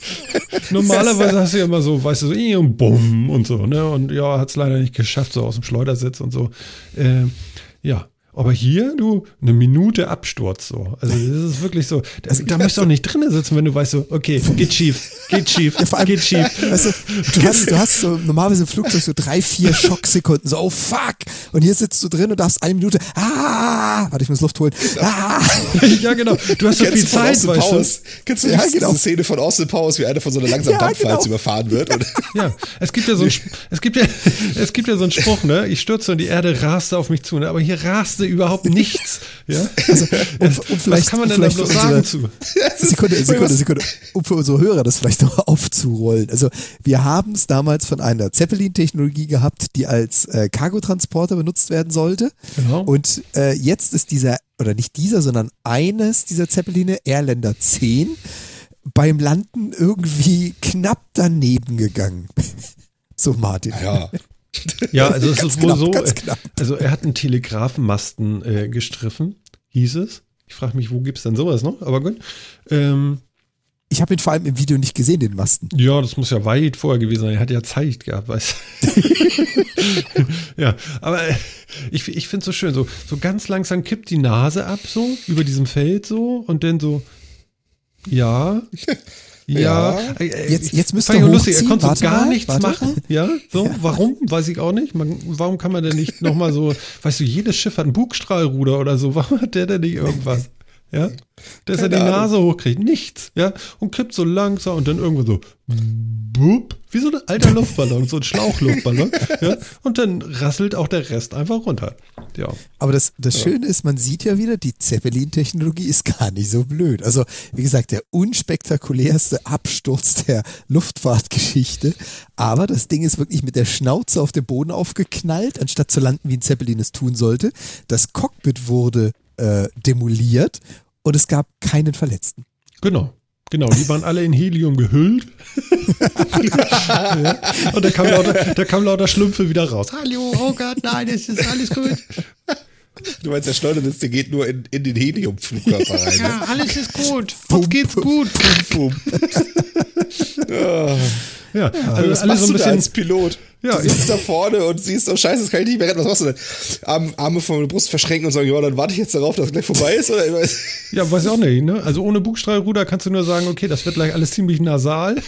normalerweise hast du ja immer so, weißt du, so, und bumm und so, ne? Und ja, hat es leider nicht geschafft, so aus dem Schleudersitz und so. Äh, ja. Aber hier, du, eine Minute Absturz so. Also das ist wirklich so. Da, da möchtest du auch nicht drinnen sitzen, wenn du weißt so, okay, geht schief, geht schief, Ja, vor allem, geht schief. Weißt du, du hast, du hast so normalerweise im Flugzeug so drei, vier Schocksekunden, so, oh fuck. Und hier sitzt du drin und darfst eine Minute, ah, warte, ich muss Luft holen, ah. ja, genau. Du hast so viel Kennst von Zeit, Austin weißt du. Kennst du Ja, genau. diese Szene von Austin Powers, wie einer von so einer langsamen Ja, Dampfwalze genau. überfahren wird? Und Ja, es gibt ja so es gibt ja, es gibt ja so einen Spruch, ne? Ich stürze und die Erde raste auf mich zu, ne? Aber hier raste überhaupt nichts. Ja? Also, und, und Was vielleicht, kann man denn da bloß sagen zu? Sekunde, Sekunde, Sekunde. Um für unsere Hörer das vielleicht noch aufzurollen. Also wir haben es damals von einer Zeppelin-Technologie gehabt, die als äh, Cargotransporter benutzt werden sollte. Genau. Und äh, jetzt ist dieser, oder nicht dieser, sondern eines dieser Zeppeline, Airlander 10, beim Landen irgendwie knapp daneben gegangen. So, Martin. ja, Ja, also es ist wohl so, äh, knapp. also er hat einen Telegrafenmasten äh, gestriffen, hieß es. Ich frage mich, wo gibt's denn sowas noch? Aber gut. Ähm, Ich habe ihn vor allem im Video nicht gesehen, den Masten. ja, das muss ja weit vorher gewesen sein. Er hat ja Zeit gehabt, weißt du. ja, aber äh, ich, ich finde es so schön. So, so ganz langsam kippt die Nase ab, so über diesem Feld so und dann so, ja. Ja, Ja. Äh, äh, Jetzt- jetzt müsst ihr lustig. Er konnte so gar mal, nichts warte. machen. Ja, so, warum? Weiß ich auch nicht. Man, warum kann man denn nicht nochmal so, weißt du, jedes Schiff hat ein Bugstrahlruder oder so. Warum hat der denn nicht irgendwas? Ja, dass er die Keine Ahnung. Nase hochkriegt. Nichts. Ja, und kippt so langsam und dann irgendwo so, bup, wie so ein alter Luftballon, so ein Schlauchluftballon. ja, und dann rasselt auch der Rest einfach runter. Ja, Aber das, das Schöne ist, man sieht ja wieder, die Zeppelin-Technologie ist gar nicht so blöd. Also, wie gesagt, der unspektakulärste Absturz der Luftfahrtgeschichte. Aber das Ding ist wirklich mit der Schnauze auf den Boden aufgeknallt, anstatt zu landen, wie ein Zeppelin es tun sollte. Das Cockpit wurde äh, demoliert und es gab keinen Verletzten. genau. Genau, die waren alle in Helium gehüllt. ja, und da kam, lauter, da kam lauter Schlümpfe wieder raus. Hallo, oh Gott, nein, es ist alles gut. Du meinst, der Schleudersitz, der geht nur in, in den Heliumflugkörper rein. ne? Ja, alles ist gut. Uns geht's gut. Pum, Ja. Ja, Also, also was alle machst so ein du da bisschen. als Pilot? Ja, du sitzt da vorne und siehst, oh scheiße, das kann ich nicht mehr retten. Was machst du denn? Arm, Arme vor der Brust verschränken und sagen, ja, dann warte ich jetzt darauf, dass es gleich vorbei ist? Oder? Ja, weiß ich auch nicht, ne? Also ohne Bugstrahlruder kannst du nur sagen, okay, das wird gleich alles ziemlich nasal.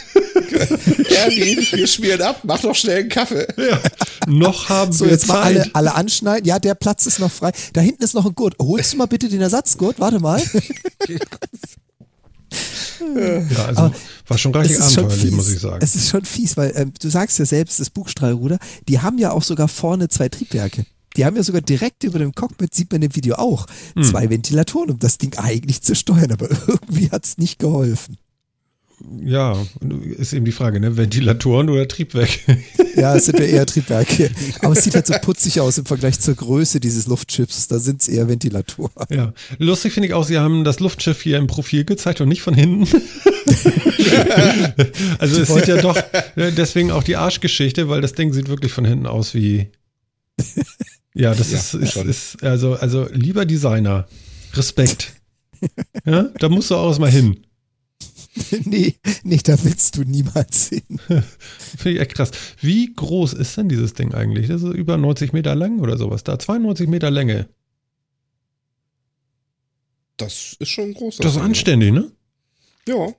ja, nee, wir schmieren ab, mach doch schnell einen Kaffee. Ja. Noch haben So, wir jetzt mal alle, Zeit. alle anschneiden. Ja, der Platz ist noch frei. Da hinten ist noch ein Gurt. Holst du mal bitte den Ersatzgurt? Warte mal. Ja, also Aber war schon reichlich Es abenteuerlich, muss ich sagen. Es ist schon fies, weil ähm, du sagst ja selbst, das Bugstrahlruder, die haben ja auch sogar vorne zwei Triebwerke. Die haben ja sogar direkt über dem Cockpit, sieht man im Video auch, Hm. zwei Ventilatoren, um das Ding eigentlich zu steuern. Aber irgendwie hat's nicht geholfen. Ja, ist eben die Frage, ne? Ventilatoren oder Triebwerke? Ja, es sind ja eher Triebwerke. Aber es sieht halt so putzig aus im Vergleich zur Größe dieses Luftschiffs. Da sind es eher Ventilatoren. ja. Lustig finde ich auch, sie haben das Luftschiff hier im Profil gezeigt und nicht von hinten. also es sieht ja doch, äh, deswegen auch die Arschgeschichte, weil das Ding sieht wirklich von hinten aus wie. Ja, das Ja, ist, ist, ist, also, also lieber Designer, Respekt. Ja, da musst du auch erstmal hin. nee, nee, da willst du niemals hin. Finde ich echt krass. Wie groß ist denn dieses Ding eigentlich? Das ist über 90 Meter lang oder sowas. Da 92 Meter Länge. Das ist schon groß. Das ist anständig, ne? Ja,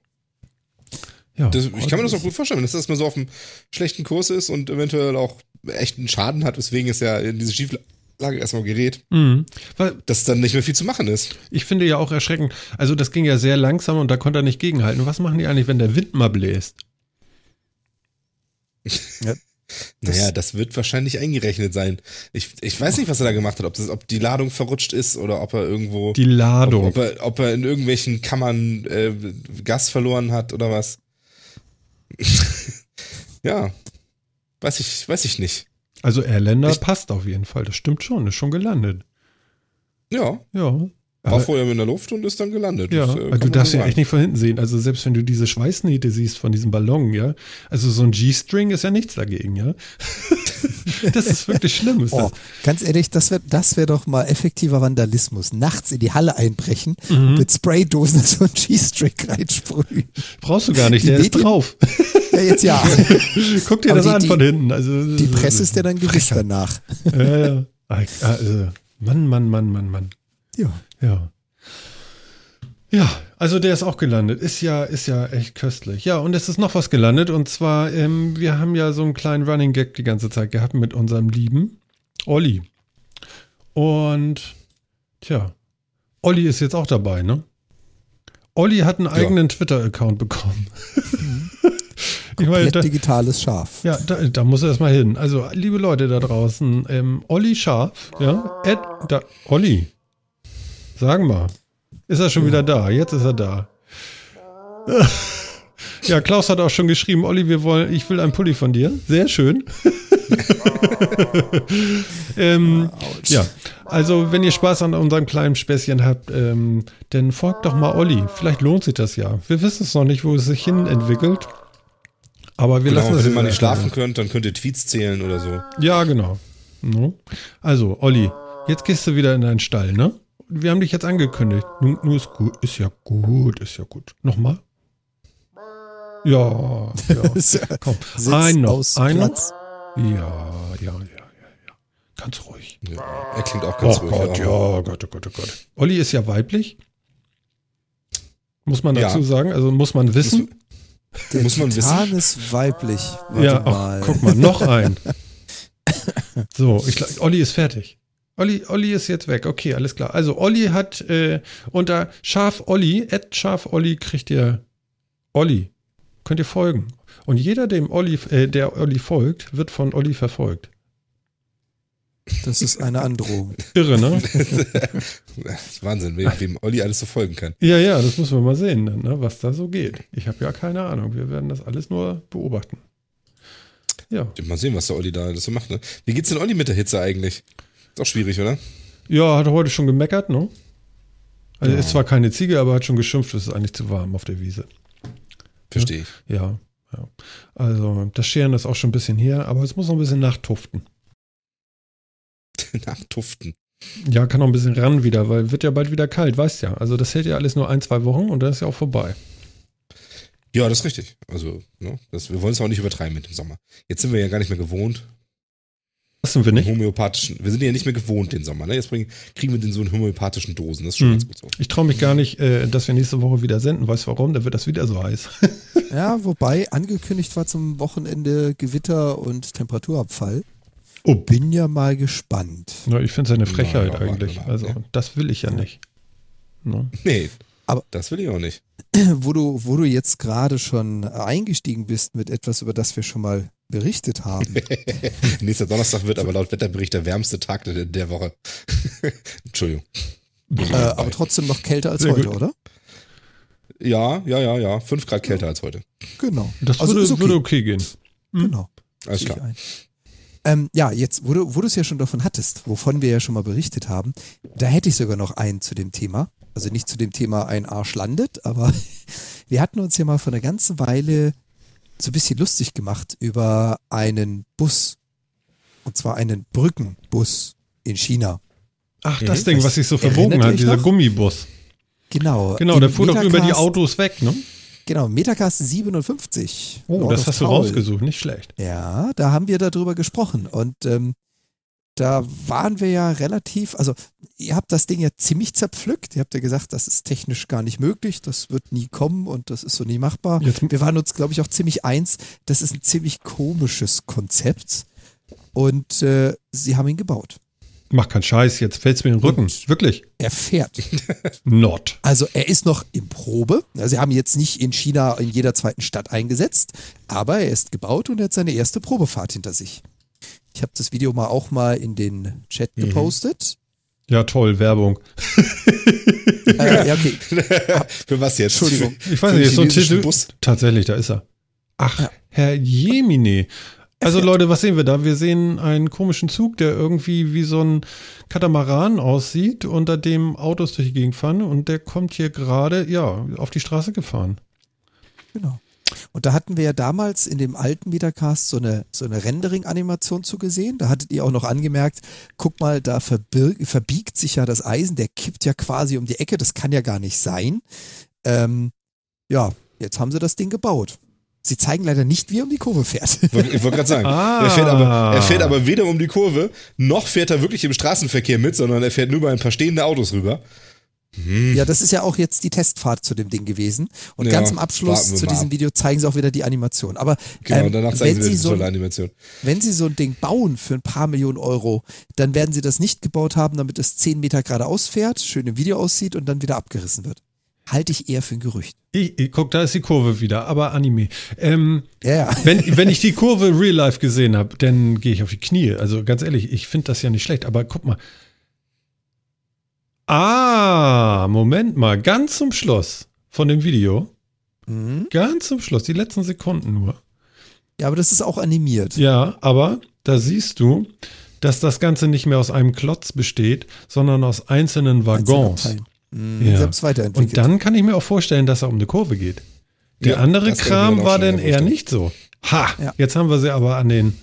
Ja. das, ich kann mir das auch gut vorstellen, wenn das erstmal so auf einem schlechten Kurs ist und eventuell auch echten Schaden hat, weswegen es ja in diese Schieflage erstmal gerät, Mhm. Weil dass dann nicht mehr viel zu machen ist. ich finde ja auch erschreckend, also das ging ja sehr langsam und da konnte er nicht gegenhalten. Und was machen die eigentlich, wenn der Wind mal bläst? naja, das wird wahrscheinlich eingerechnet sein. Ich, ich weiß nicht, was er da gemacht hat, ob, das, ob die Ladung verrutscht ist oder ob er irgendwo. Die Ladung. Ob, ob, er, ob er in irgendwelchen Kammern äh, Gas verloren hat oder was. ja. Weiß ich, weiß ich nicht. Also Erländer Ich- passt auf jeden Fall. Das stimmt schon, ist schon gelandet. Ja. Ja. War Aber, vorher in der Luft und ist dann gelandet. ja, Das, äh, kann du darfst so ja echt nicht von hinten sehen. Also selbst wenn du diese Schweißnähte siehst von diesem Ballon, ja. Also so ein G-String ist ja nichts dagegen, ja. das ist wirklich schlimm. Ist Oh, das. ganz ehrlich, das wäre das wär doch mal effektiver Vandalismus. Nachts in die Halle einbrechen, Mhm. mit Spraydosen so ein G-String reinsprühen. Brauchst du gar nicht, Die der ist Medien- drauf. Ja, jetzt ja. Guck dir Aber das die- an die- von hinten. Also, Die Presse ist ja dann gewiss danach. Ja, ja. Also, Mann, Mann, Mann, Mann, Mann. Ja. Ja. Ja, also der ist auch gelandet. Ist ja, ist ja echt köstlich. Ja, und es ist noch was gelandet. Und zwar, ähm, wir haben ja so einen kleinen Running Gag die ganze Zeit gehabt mit unserem Lieben Olli. Und, tja, Olli ist jetzt auch dabei, ne? Olli hat einen eigenen Twitter-Account bekommen. ich meine, da, digitales Schaf. ja, da, da muss er erstmal hin. Also, liebe Leute da draußen, ähm, Olli Scharf, ja, Ed, da, Olli, sagen mal, ist er schon wieder da? Jetzt ist er da. Ja, Klaus hat auch schon geschrieben, Olli, wir wollen, ich will einen Pulli von dir. Sehr schön. ähm, ja, also wenn ihr Spaß an unserem kleinen Späßchen habt, ähm, dann folgt doch mal Olli. Vielleicht lohnt sich das ja. Wir wissen es noch nicht, wo es sich hin entwickelt. Aber wir Genau, lassen wenn es ihr mal nicht schlafen könnt, dann könnt ihr Tweets zählen oder so. Ja, genau. No. Also, Olli, jetzt gehst du wieder in deinen Stall, ne? Wir haben dich jetzt angekündigt. Nun, nun ist gut, ist ja gut, ist ja gut. Nochmal? Ja, ja. Komm, ein noch, ein noch. Platz. Ja, ja, ja, ja, ja. Ganz ruhig. Ja, er klingt auch ganz Oh ruhig. Gott, ja, oh Gott, oh Gott, oh Gott. Olli ist ja weiblich. Muss man Ja. dazu sagen, also muss man wissen. Der Muss man Titan wissen. ist weiblich. Warte Ja, mal. ach, guck mal, noch ein. So, ich Olli ist fertig. Olli, Olli ist jetzt weg. Okay, alles klar. Also Olli hat äh, unter Schaf Olli, at Schaf Olli kriegt ihr Olli. Könnt ihr folgen. Und jeder, dem Olli, äh, der Olli folgt, wird von Olli verfolgt. Das ist eine Androhung. Irre, ne? Das ist Wahnsinn, wem, wem Olli alles so folgen kann. ja, ja, das müssen wir mal sehen, dann, ne, was da so geht. Ich habe ja keine Ahnung. Wir werden das alles nur beobachten. Ja. Mal sehen, was der Olli da alles so macht. Ne? Wie geht's denn Olli mit der Hitze eigentlich? Ist auch schwierig, oder? Ja, hat heute schon gemeckert, ne? Also ist zwar keine Ziege, aber hat schon geschimpft, es ist eigentlich zu warm auf der Wiese. Verstehe ich. Ja, ja. Also das Scheren ist auch schon ein bisschen her, aber es muss noch ein bisschen nachtuften. Nachtuften. Ja, kann noch ein bisschen ran wieder, weil wird ja bald wieder kalt, weißt ja. Also das hält ja alles nur ein, zwei Wochen und dann ist ja auch vorbei. Ja, das ist richtig. Also, ne, das, wir wollen es auch nicht übertreiben mit dem Sommer. Jetzt sind wir ja gar nicht mehr gewohnt. Das sind wir nicht. Homöopathischen. Wir sind ja nicht mehr gewohnt den Sommer. Ne? Jetzt bringen, kriegen wir den so in homöopathischen Dosen. Das ist schon Mhm. ganz gut so. Ich traue mich gar nicht, äh, dass wir nächste Woche wieder senden. Weißt du warum? Da wird das wieder so heiß. Ja, wobei angekündigt war zum Wochenende Gewitter und Temperaturabfall. Oh. Bin ja mal gespannt. Ja, ich finde es eine Frechheit Na, ja, eigentlich. mal, Also ja. das will ich ja nicht. Ne? Nee, Aber- das will ich auch nicht. Wo du, wo du jetzt gerade schon eingestiegen bist mit etwas, über das wir schon mal berichtet haben. Nächster Donnerstag wird aber laut Wetterbericht der wärmste Tag der, der Woche. Entschuldigung. äh, aber trotzdem noch kälter als Sehr heute, gut. oder? Ja, ja, ja, ja. Fünf Grad kälter als heute. Genau. Das Also würde, okay. würde okay gehen. Genau. Alles klar. Ähm, ja, jetzt, wo du, wo du es ja schon davon hattest, wovon wir ja schon mal berichtet haben, da hätte ich sogar noch einen zu dem Thema. Also nicht zu dem Thema ein Arsch landet, aber wir hatten uns ja mal vor einer ganzen Weile so ein bisschen lustig gemacht über einen Bus. Und zwar einen Brückenbus in China. Ach, Mhm. das Ding, was sich so verbogen hat, dieser noch? Gummibus. Genau. Genau, der fuhr doch über die Autos weg, ne? Genau, Metacast 57. Oh, Lord das hast du Paul. rausgesucht, nicht schlecht. Ja, da haben wir darüber gesprochen und ähm, da waren wir ja relativ, also ihr habt das Ding ja ziemlich zerpflückt. Ihr habt ja gesagt, das ist technisch gar nicht möglich, das wird nie kommen und das ist so nie machbar. Jetzt- wir waren uns, glaube ich, auch ziemlich eins, das ist ein ziemlich komisches Konzept und äh, sie haben ihn gebaut. Mach keinen Scheiß, jetzt fällt's mir in den Rücken. Wirklich. Er fährt. Not. Also er ist noch in Probe. Sie haben ihn jetzt nicht in China in jeder zweiten Stadt eingesetzt, aber er ist gebaut und er hat seine erste Probefahrt hinter sich. Ich habe das Video mal auch mal in den Chat gepostet. Ja, toll, Werbung. Äh, ja, okay. Für was jetzt? Entschuldigung. Ich weiß nicht, so ein Titel. Bus? Tatsächlich, da ist er. Ach, Ja. Herr Jemine. Also Leute, was sehen wir da? Wir sehen einen komischen Zug, der irgendwie wie so ein Katamaran aussieht, unter dem Autos durch die Gegend fahren und der kommt hier gerade, ja, auf die Straße gefahren. Genau. Und da hatten wir ja damals in dem alten Metacast so eine, so eine Rendering-Animation zugesehen. Da hattet ihr auch noch angemerkt, guck mal, da verbiegt sich ja das Eisen, der kippt ja quasi um die Ecke, das kann ja gar nicht sein. Ähm, ja, jetzt haben sie das Ding gebaut. Sie zeigen leider nicht, wie er um die Kurve fährt. Ich wollte gerade sagen, Ah. er, fährt aber, er fährt aber weder um die Kurve, noch fährt er wirklich im Straßenverkehr mit, sondern er fährt nur bei ein paar stehende Autos rüber. Ja, das ist ja auch jetzt die Testfahrt zu dem Ding gewesen. Und Ja, ganz am Abschluss zu diesem ab. Video zeigen sie auch wieder die Animation. Aber Genau, ähm, danach zeigen wenn, sie so, tolle Animation. wenn sie so ein Ding bauen für ein paar Millionen Euro, dann werden sie das nicht gebaut haben, damit es 10 Meter geradeaus fährt, schön im Video aussieht und dann wieder abgerissen wird. Halte ich eher für ein Gerücht. Ich, ich, guck, da ist die Kurve wieder, aber Anime. Ähm, Ja, ja. wenn, wenn ich die Kurve real life gesehen habe, dann gehe ich auf die Knie. Also ganz ehrlich, ich finde das ja nicht schlecht, aber guck mal. Ah, Moment mal, ganz zum Schluss von dem Video, Mhm. ganz zum Schluss, die letzten Sekunden nur. Ja, aber das ist auch animiert. Ja, aber da siehst du, dass das Ganze nicht mehr aus einem Klotz besteht, sondern aus einzelnen Waggons. Einzelabteilen. Mhm. Ja. Selbst weiterentwickelt. Und dann kann ich mir auch vorstellen, dass er um eine Kurve geht. Der Ja, andere Kram war dann eher nicht so. Ha, Ja. jetzt haben wir sie aber an den.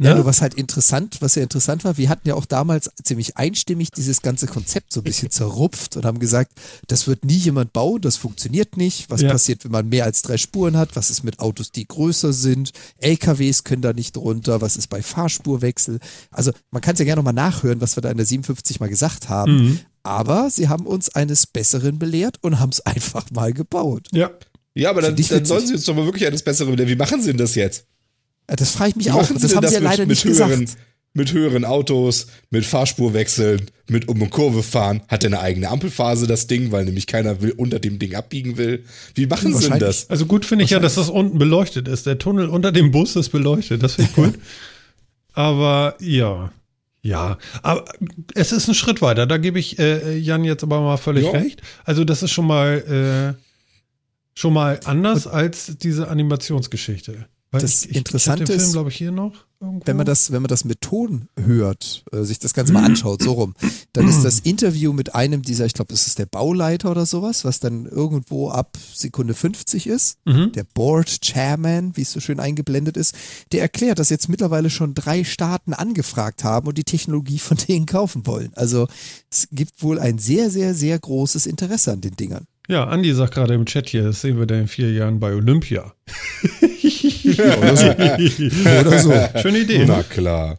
Ja, Ne? nur was halt interessant, was ja interessant war, wir hatten ja auch damals ziemlich einstimmig dieses ganze Konzept so ein bisschen zerrupft und haben gesagt, das wird nie jemand bauen, das funktioniert nicht. Was Ja. passiert, wenn man mehr als drei Spuren hat? Was ist mit Autos, die größer sind? LKWs können da nicht runter. Was ist bei Fahrspurwechsel? Also man kann es ja gerne nochmal nachhören, was wir da in der 57 mal gesagt haben. Mhm. Aber sie haben uns eines Besseren belehrt und haben es einfach mal gebaut. Ja. Ja, aber dann, dann sollen sie uns doch mal wirklich eines Besseren lernen. Wie machen sie denn das jetzt? Äh, Das frage ich mich Wie auch. machen sie Das haben sie ja mit, leider mit nicht höheren, gesagt. Mit höheren Autos, mit Fahrspurwechseln, mit um eine Kurve fahren. Hat er eine eigene Ampelphase, das Ding, weil nämlich keiner will, unter dem Ding abbiegen will. Wie machen sie denn das? Also gut finde ich ja, dass das unten beleuchtet ist. Der Tunnel unter dem Bus ist beleuchtet. Das finde ich gut. aber ja. Ja, aber es ist ein Schritt weiter. Da gebe ich äh, Jan jetzt aber mal völlig Ja. recht. Also das ist schon mal äh, schon mal anders als diese Animationsgeschichte. Weil Das ich, ich, Interessante ich den Film, ist- glaube ich, hier noch. irgendwo? wenn man das, wenn man das mit Ton hört, äh, sich das Ganze mal anschaut, so rum, dann ist das Interview mit einem dieser, ich glaube, das ist der Bauleiter oder sowas, was dann irgendwo ab Sekunde 50 ist, Mhm. der Board Chairman, wie es so schön eingeblendet ist, der erklärt, dass jetzt mittlerweile schon drei Staaten angefragt haben und die Technologie von denen kaufen wollen. Also es gibt wohl ein sehr, sehr, sehr großes Interesse an den Dingern. Ja, Andi sagt gerade im Chat hier, das sehen wir dann in vier Jahren bei Olympia. oder so. Oder so. Schöne Idee. Na klar.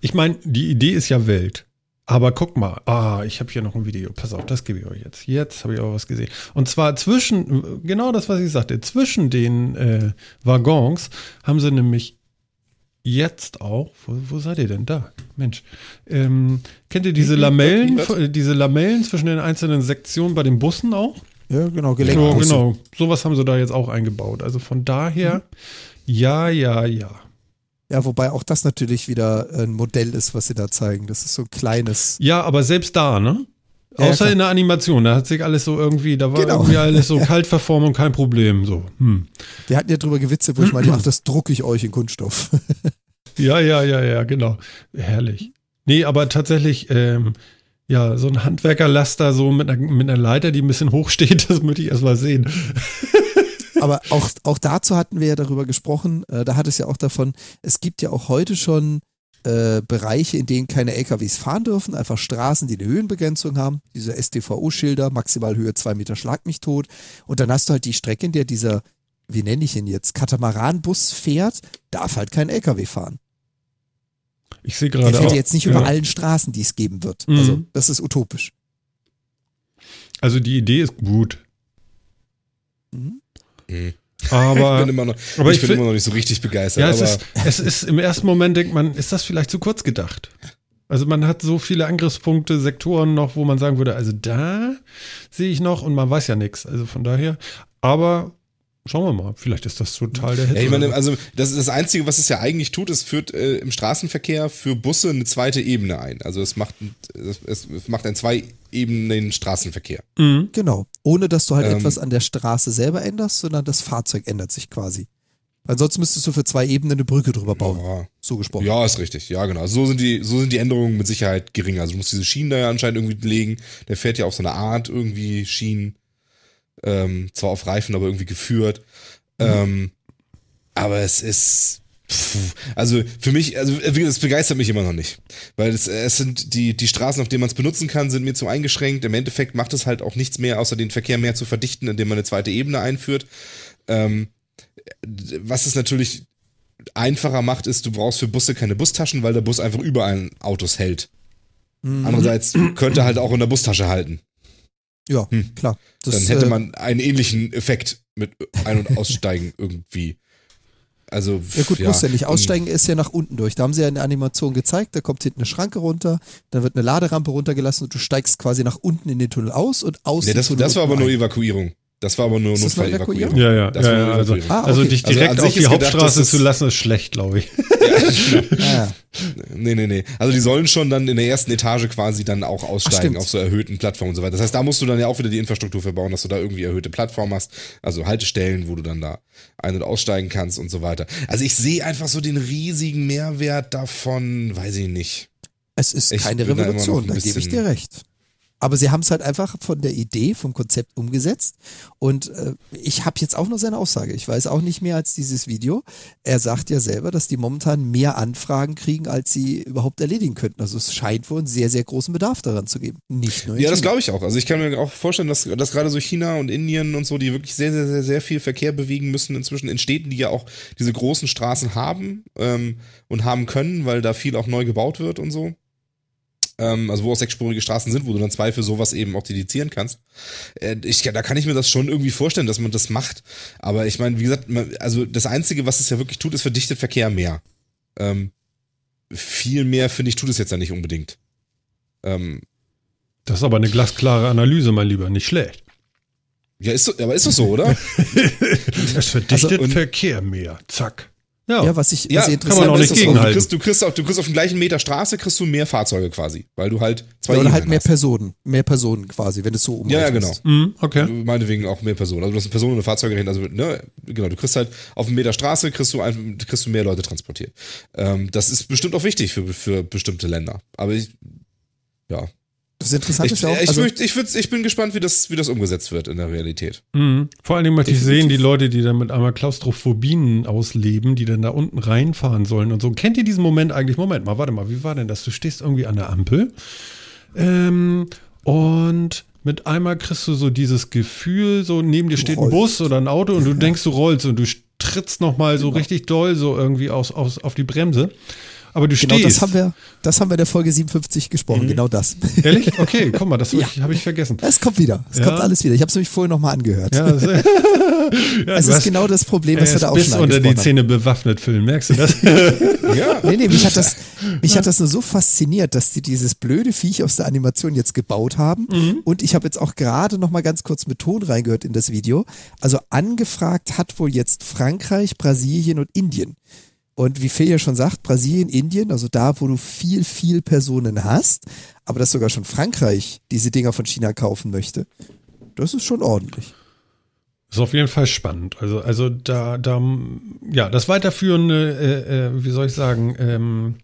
Ich meine, die Idee ist ja Welt. Aber guck mal, ah, ich habe hier noch ein Video. Pass auf, das gebe ich euch jetzt. Jetzt habe ich auch was gesehen. Und zwar zwischen, genau das, was ich sagte, zwischen den äh, Waggons haben sie nämlich jetzt auch, wo, wo seid ihr denn da? Mensch, ähm, kennt ihr diese Lamellen, diese Lamellen zwischen den einzelnen Sektionen bei den Bussen auch? Ja, genau, Ja, Gelenkbusse. genau. Sowas haben sie da jetzt auch eingebaut. Also von daher, ja, ja, ja. Ja, wobei auch das natürlich wieder ein Modell ist, was sie da zeigen. Das ist so ein kleines. Ja, aber selbst da, ne? Ja, Außer klar. in der Animation, da hat sich alles so irgendwie, da war Genau. irgendwie alles so Kaltverformung, kein Problem. So. Hm. Wir hatten ja drüber gewitzelt, wo ich meinte, ach, das drucke ich euch in Kunststoff. Ja, ja, ja, ja, genau. Herrlich. Nee, aber tatsächlich, ähm, ja, so ein Handwerkerlaster so mit einer, mit einer Leiter, die ein bisschen hoch steht, das möchte ich erst mal sehen. Aber auch, auch dazu hatten wir ja darüber gesprochen. Äh, da hat es ja auch davon, es gibt ja auch heute schon äh, Bereiche, in denen keine LKWs fahren dürfen, einfach Straßen, die eine Höhenbegrenzung haben, diese STVO-Schilder, maximal Höhe zwei Meter, schlag mich tot. Und dann hast du halt die Strecke, in der dieser, wie nenne ich ihn jetzt, Katamaranbus fährt, darf halt kein LKW fahren. Ich sehe Der gerade fährt auch. jetzt nicht ja. über allen Straßen, die es geben wird. Mhm. Also, das ist utopisch. Also die Idee ist gut. Mhm. Mhm. Aber, ich bin, immer noch, aber ich bin immer noch nicht so richtig begeistert. ja, es aber ist, es ist im ersten Moment denkt man, ist das vielleicht zu kurz gedacht? Also man hat so viele Angriffspunkte, Sektoren noch, wo man sagen würde, also da sehe ich noch und man weiß ja nichts. Also von daher, aber schauen wir mal, vielleicht ist das total der Hit. Ja, ich meine, so. also das ist das Einzige, was es ja eigentlich tut, es führt äh, im Straßenverkehr für Busse eine zweite Ebene ein. Also es macht, es, es macht einen zwei Ebenen Straßenverkehr. Mhm. Genau. Ohne dass du halt Ähm. etwas an der Straße selber änderst, sondern das Fahrzeug ändert sich quasi. Ansonsten müsstest du für zwei Ebenen eine Brücke drüber bauen. Ja. So gesprochen. Ja, ist richtig. Ja, genau. So sind die, so sind die Änderungen mit Sicherheit gering. Also du musst diese Schienen da ja anscheinend irgendwie legen. Der fährt ja auf so eine Art irgendwie Schienen. Ähm, zwar auf Reifen, aber irgendwie geführt. Ähm, aber es ist. pff, Also für mich, also gesagt, es begeistert mich immer noch nicht. Weil es, es sind die, die Straßen, auf denen man es benutzen kann, sind mir zu eingeschränkt. Im Endeffekt macht es halt auch nichts mehr, außer den Verkehr mehr zu verdichten, indem man eine zweite Ebene einführt. Ähm, was es natürlich einfacher macht, ist, du brauchst für Busse keine Bustaschen, weil der Bus einfach überall Autos hält. Mhm. Andererseits könnte halt auch in der Bustasche halten. Ja, Hm. klar. Das, Dann hätte äh, man einen ähnlichen Effekt mit Ein- und Aussteigen irgendwie. Also, Ja gut, muss ja nicht. Aussteigen ist ja nach unten durch. Da haben sie ja eine Animation gezeigt, da kommt hinten eine Schranke runter, dann wird eine Laderampe runtergelassen und du steigst quasi nach unten in den Tunnel aus und aus dem das, das war aber unten nur ein. Evakuierung. Das war aber nur Ist Notfall-Evakuierung. Ja, ja, Das ja, ja nur also, Evakuierung. Ah, also okay. dich Also direkt an auf die gedacht, Hauptstraße es- zu lassen, ist schlecht, glaube ich. Ah, ja. Nee, nee, nee. Also die sollen schon dann in der ersten Etage quasi dann auch aussteigen stimmt. auf so erhöhten Plattformen und so weiter. Das heißt, da musst du dann ja auch wieder die Infrastruktur verbauen, dass du da irgendwie erhöhte Plattformen hast, also Haltestellen, wo du dann da ein- und aussteigen kannst und so weiter. Also ich sehe einfach so den riesigen Mehrwert davon, weiß ich nicht. Es ist Ich keine da Revolution, ein da gebe ich dir recht. Aber sie haben es halt einfach von der Idee, vom Konzept umgesetzt. Und äh, ich habe jetzt auch nur seine Aussage. Ich weiß auch nicht mehr als dieses Video. Er sagt ja selber, dass die momentan mehr Anfragen kriegen, als sie überhaupt erledigen könnten. Also es scheint wohl einen sehr, sehr großen Bedarf daran zu geben. Nicht nur in Ja, das China. glaube ich auch. Also ich kann mir auch vorstellen, dass, dass gerade so China und Indien und so, die wirklich sehr, sehr, sehr, sehr viel Verkehr bewegen müssen inzwischen in Städten, die ja auch diese großen Straßen haben ähm, und haben können, weil da viel auch neu gebaut wird und so. Ähm, also wo auch sechsspurige Straßen sind, wo du dann zwei für sowas eben auch dedizieren kannst. Äh, ich, da kann ich mir das schon irgendwie vorstellen, dass man das macht. Aber ich meine, wie gesagt, man, also das Einzige, was es ja wirklich tut, ist verdichtet Verkehr mehr. Ähm, viel mehr, finde ich, tut es jetzt ja nicht unbedingt. Ähm, Das ist aber eine glasklare Analyse, mein Lieber, nicht schlecht. ja, ist so, aber ist doch so, oder? Es verdichtet Also, Verkehr mehr. Zack. Ja. Ja, was ich, Ja, was ich kann man interessant auch ist nicht gegenhalten. Du kriegst, du, kriegst auch, du kriegst auf dem gleichen Meter Straße kriegst du mehr Fahrzeuge quasi, weil du halt zwei ja, oder halt mehr hast. Personen, mehr Personen quasi, wenn es so Ja, ja, umrechnest. genau. Mhm, okay. Meinetwegen auch mehr Personen. Also du hast eine Person und eine Fahrzeuggerät, also ne, genau, du kriegst halt auf einem Meter Straße kriegst du, ein, kriegst du mehr Leute transportiert. Ähm, das ist bestimmt auch wichtig für, für bestimmte Länder. Aber ich, ja. Das Interessante Ich, ist ja auch, ich, also, möchte, ich, ich bin gespannt, wie das, wie das umgesetzt wird in der Realität. Mhm. Vor allen Dingen möchte ich sehen, die Leute, die dann mit einmal Klaustrophobien ausleben, die dann da unten reinfahren sollen und so. Kennt ihr diesen Moment eigentlich? Moment mal, warte mal, wie war denn das? Du stehst irgendwie an der Ampel ähm, und mit einmal kriegst du so dieses Gefühl, so neben dir steht ein. Bus oder ein Auto und du denkst, du rollst und du trittst nochmal so Genau. richtig doll so irgendwie aus, aus, auf die Bremse. Aber du genau stehst. das haben wir, das haben wir in der Folge 57 Mhm. gesprochen, genau das. Ehrlich? Okay, guck mal, das habe ich, vergessen. Es kommt wieder, es Ja. kommt alles wieder. Ich habe es nämlich vorher nochmal angehört. Ja, sehr, ja, es ist hast- genau das Problem, was er wir da auch schon unter die haben. Zähne bewaffnet, Phil. Merkst du das? Ja. Nee, nee, mich hat das, mich hat das nur so fasziniert, dass die dieses blöde Viech aus der Animation jetzt gebaut haben. Und ich habe jetzt auch gerade noch mal ganz kurz mit Ton reingehört in das Video. Also angefragt hat wohl jetzt Frankreich, Brasilien und Indien. Und wie Phil ja schon sagt, Brasilien, Indien, also da, wo du viel, viel Personen hast, aber dass sogar schon Frankreich diese Dinger von China kaufen möchte, das ist schon ordentlich. Ist auf jeden Fall spannend. Also, also da, da, ja, das weiterführende, äh, äh, wie soll ich sagen, ähm,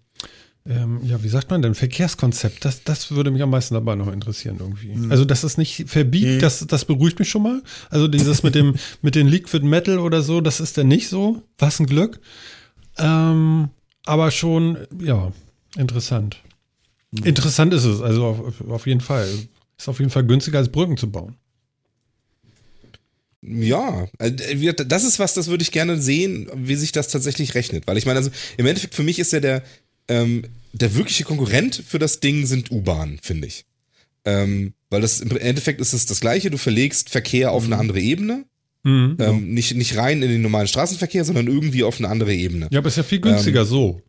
ähm, ja, wie sagt man denn, Verkehrskonzept, das, das würde mich am meisten dabei noch interessieren irgendwie. Also, dass es nicht verbiegt, das, das beruhigt mich schon mal. Also dieses mit dem, mit dem Liquid Metal oder so, das ist dann nicht so. Was ein Glück. Ähm, aber schon, ja, interessant. Interessant ist es, also auf, auf jeden Fall. Ist auf jeden Fall günstiger als Brücken zu bauen. Ja, äh, das ist was, das würde ich gerne sehen, wie sich das tatsächlich rechnet. Weil ich meine, also im Endeffekt für mich ist ja der, ähm, der wirkliche Konkurrent für das Ding sind U-Bahnen, finde ich. Ähm, weil das im Endeffekt ist es das Gleiche, du verlegst Verkehr auf eine andere Ebene. Mhm. Ähm, nicht, nicht rein in den normalen Straßenverkehr, sondern irgendwie auf eine andere Ebene. Ja, aber ist ja viel günstiger so.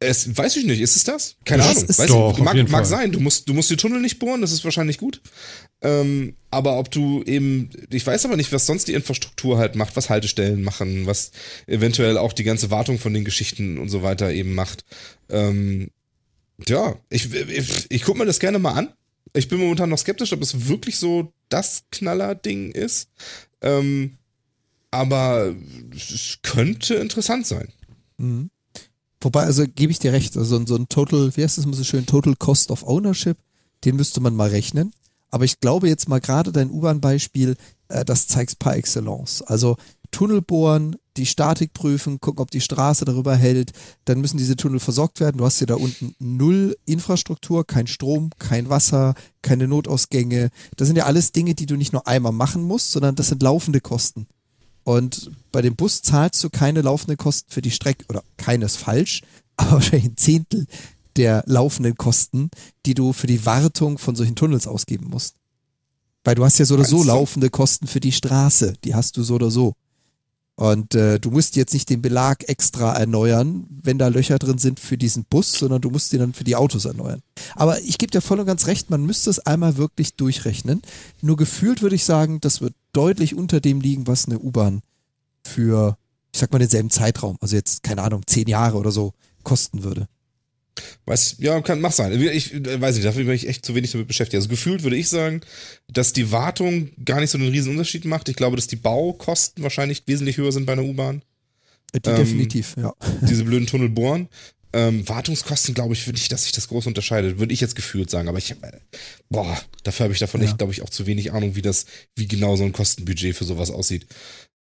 Es, weiß ich nicht, ist es das? Keine Das Ahnung. ist Weiß doch, ich, mag, mag sein. Du musst, du musst die Tunnel nicht bohren, das ist wahrscheinlich gut. Ähm, aber ob du eben, ich weiß aber nicht, was sonst die Infrastruktur halt macht, was Haltestellen machen, was eventuell auch die ganze Wartung von den Geschichten und so weiter eben macht. Ähm, ja, ich, ich, ich gucke mir das gerne mal an. Ich bin momentan noch skeptisch, ob es wirklich so das Knaller-Ding ist. Ähm, aber es könnte interessant sein. Mhm. Wobei, also gebe ich dir recht, also so ein- Total, wie heißt das immer so schön, Total Cost of Ownership, den müsste man mal rechnen. Aber ich glaube jetzt mal gerade dein U-Bahn-Beispiel, äh, das zeigt par excellence. Also Tunnel bohren, die Statik prüfen, gucken, ob die Straße darüber hält, dann müssen diese Tunnel versorgt werden. Du hast hier da unten null Infrastruktur, kein Strom, kein Wasser, keine Notausgänge. Das sind ja alles Dinge, die du nicht nur einmal machen musst, sondern das sind laufende Kosten. Und bei dem Bus zahlst du keine laufenden Kosten für die Strecke, oder keines falsch, aber wahrscheinlich ein Zehntel der laufenden Kosten, die du für die Wartung von solchen Tunnels ausgeben musst. Weil du hast ja so oder so laufende Kosten für die Straße, die hast du so oder so. Und äh, du musst jetzt nicht den Belag extra erneuern, wenn da Löcher drin sind für diesen Bus, sondern du musst den dann für die Autos erneuern. Aber ich gebe dir voll und ganz recht, man müsste es einmal wirklich durchrechnen. Nur gefühlt würde ich sagen, das wird deutlich unter dem liegen, was eine U-Bahn für, ich sag mal, denselben Zeitraum, also jetzt, keine Ahnung, zehn Jahre oder so, kosten würde. Weiß, ja, kann, mach sein. Ich äh, weiß nicht, dafür bin ich echt zu wenig damit beschäftigt. Also gefühlt würde ich sagen, dass die Wartung gar nicht so einen riesen Unterschied macht. Ich glaube, dass die Baukosten wahrscheinlich wesentlich höher sind bei einer U-Bahn. Äh, Ähm, definitiv, ja. Diese blöden Tunnel bohren. Ähm, Wartungskosten glaube ich nicht, dass sich das groß unterscheidet. Würde ich jetzt gefühlt sagen. Aber ich, äh, boah, dafür habe ich davon Ja. echt, glaube ich, auch zu wenig Ahnung, wie das, wie genau so ein Kostenbudget für sowas aussieht.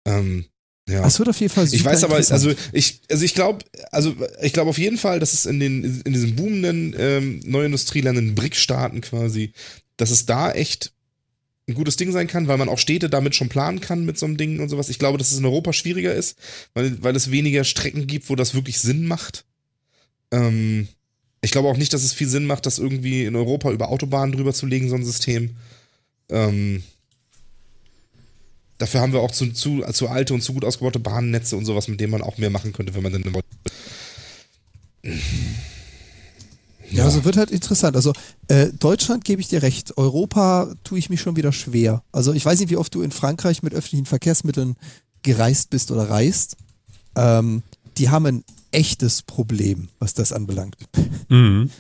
Ähm, ja. Es wird auf jeden Fall super Ich weiß aber, also ich, also ich glaube, also ich glaube auf jeden Fall, dass es in den, in diesen boomenden ähm, Neuindustrieländern, BRIC-Staaten quasi, dass es da echt ein gutes Ding sein kann, weil man auch Städte damit schon planen kann mit so einem Ding und sowas. Ich glaube, dass es in Europa schwieriger ist, weil, weil es weniger Strecken gibt, wo das wirklich Sinn macht. Ähm, ich glaube auch nicht, dass es viel Sinn macht, das irgendwie in Europa über Autobahnen drüber zu legen, so ein System. Ähm, Dafür haben wir auch zu, zu, zu alte und zu gut ausgebaute Bahnnetze und sowas, mit denen man auch mehr machen könnte, wenn man denn wollte. Ja, also wird halt interessant. Also äh, Deutschland gebe ich dir recht. Europa tue ich mich schon wieder schwer. Also ich weiß nicht, wie oft du in Frankreich mit öffentlichen Verkehrsmitteln gereist bist oder reist. Ähm, die haben ein echtes Problem, was das anbelangt. Mhm.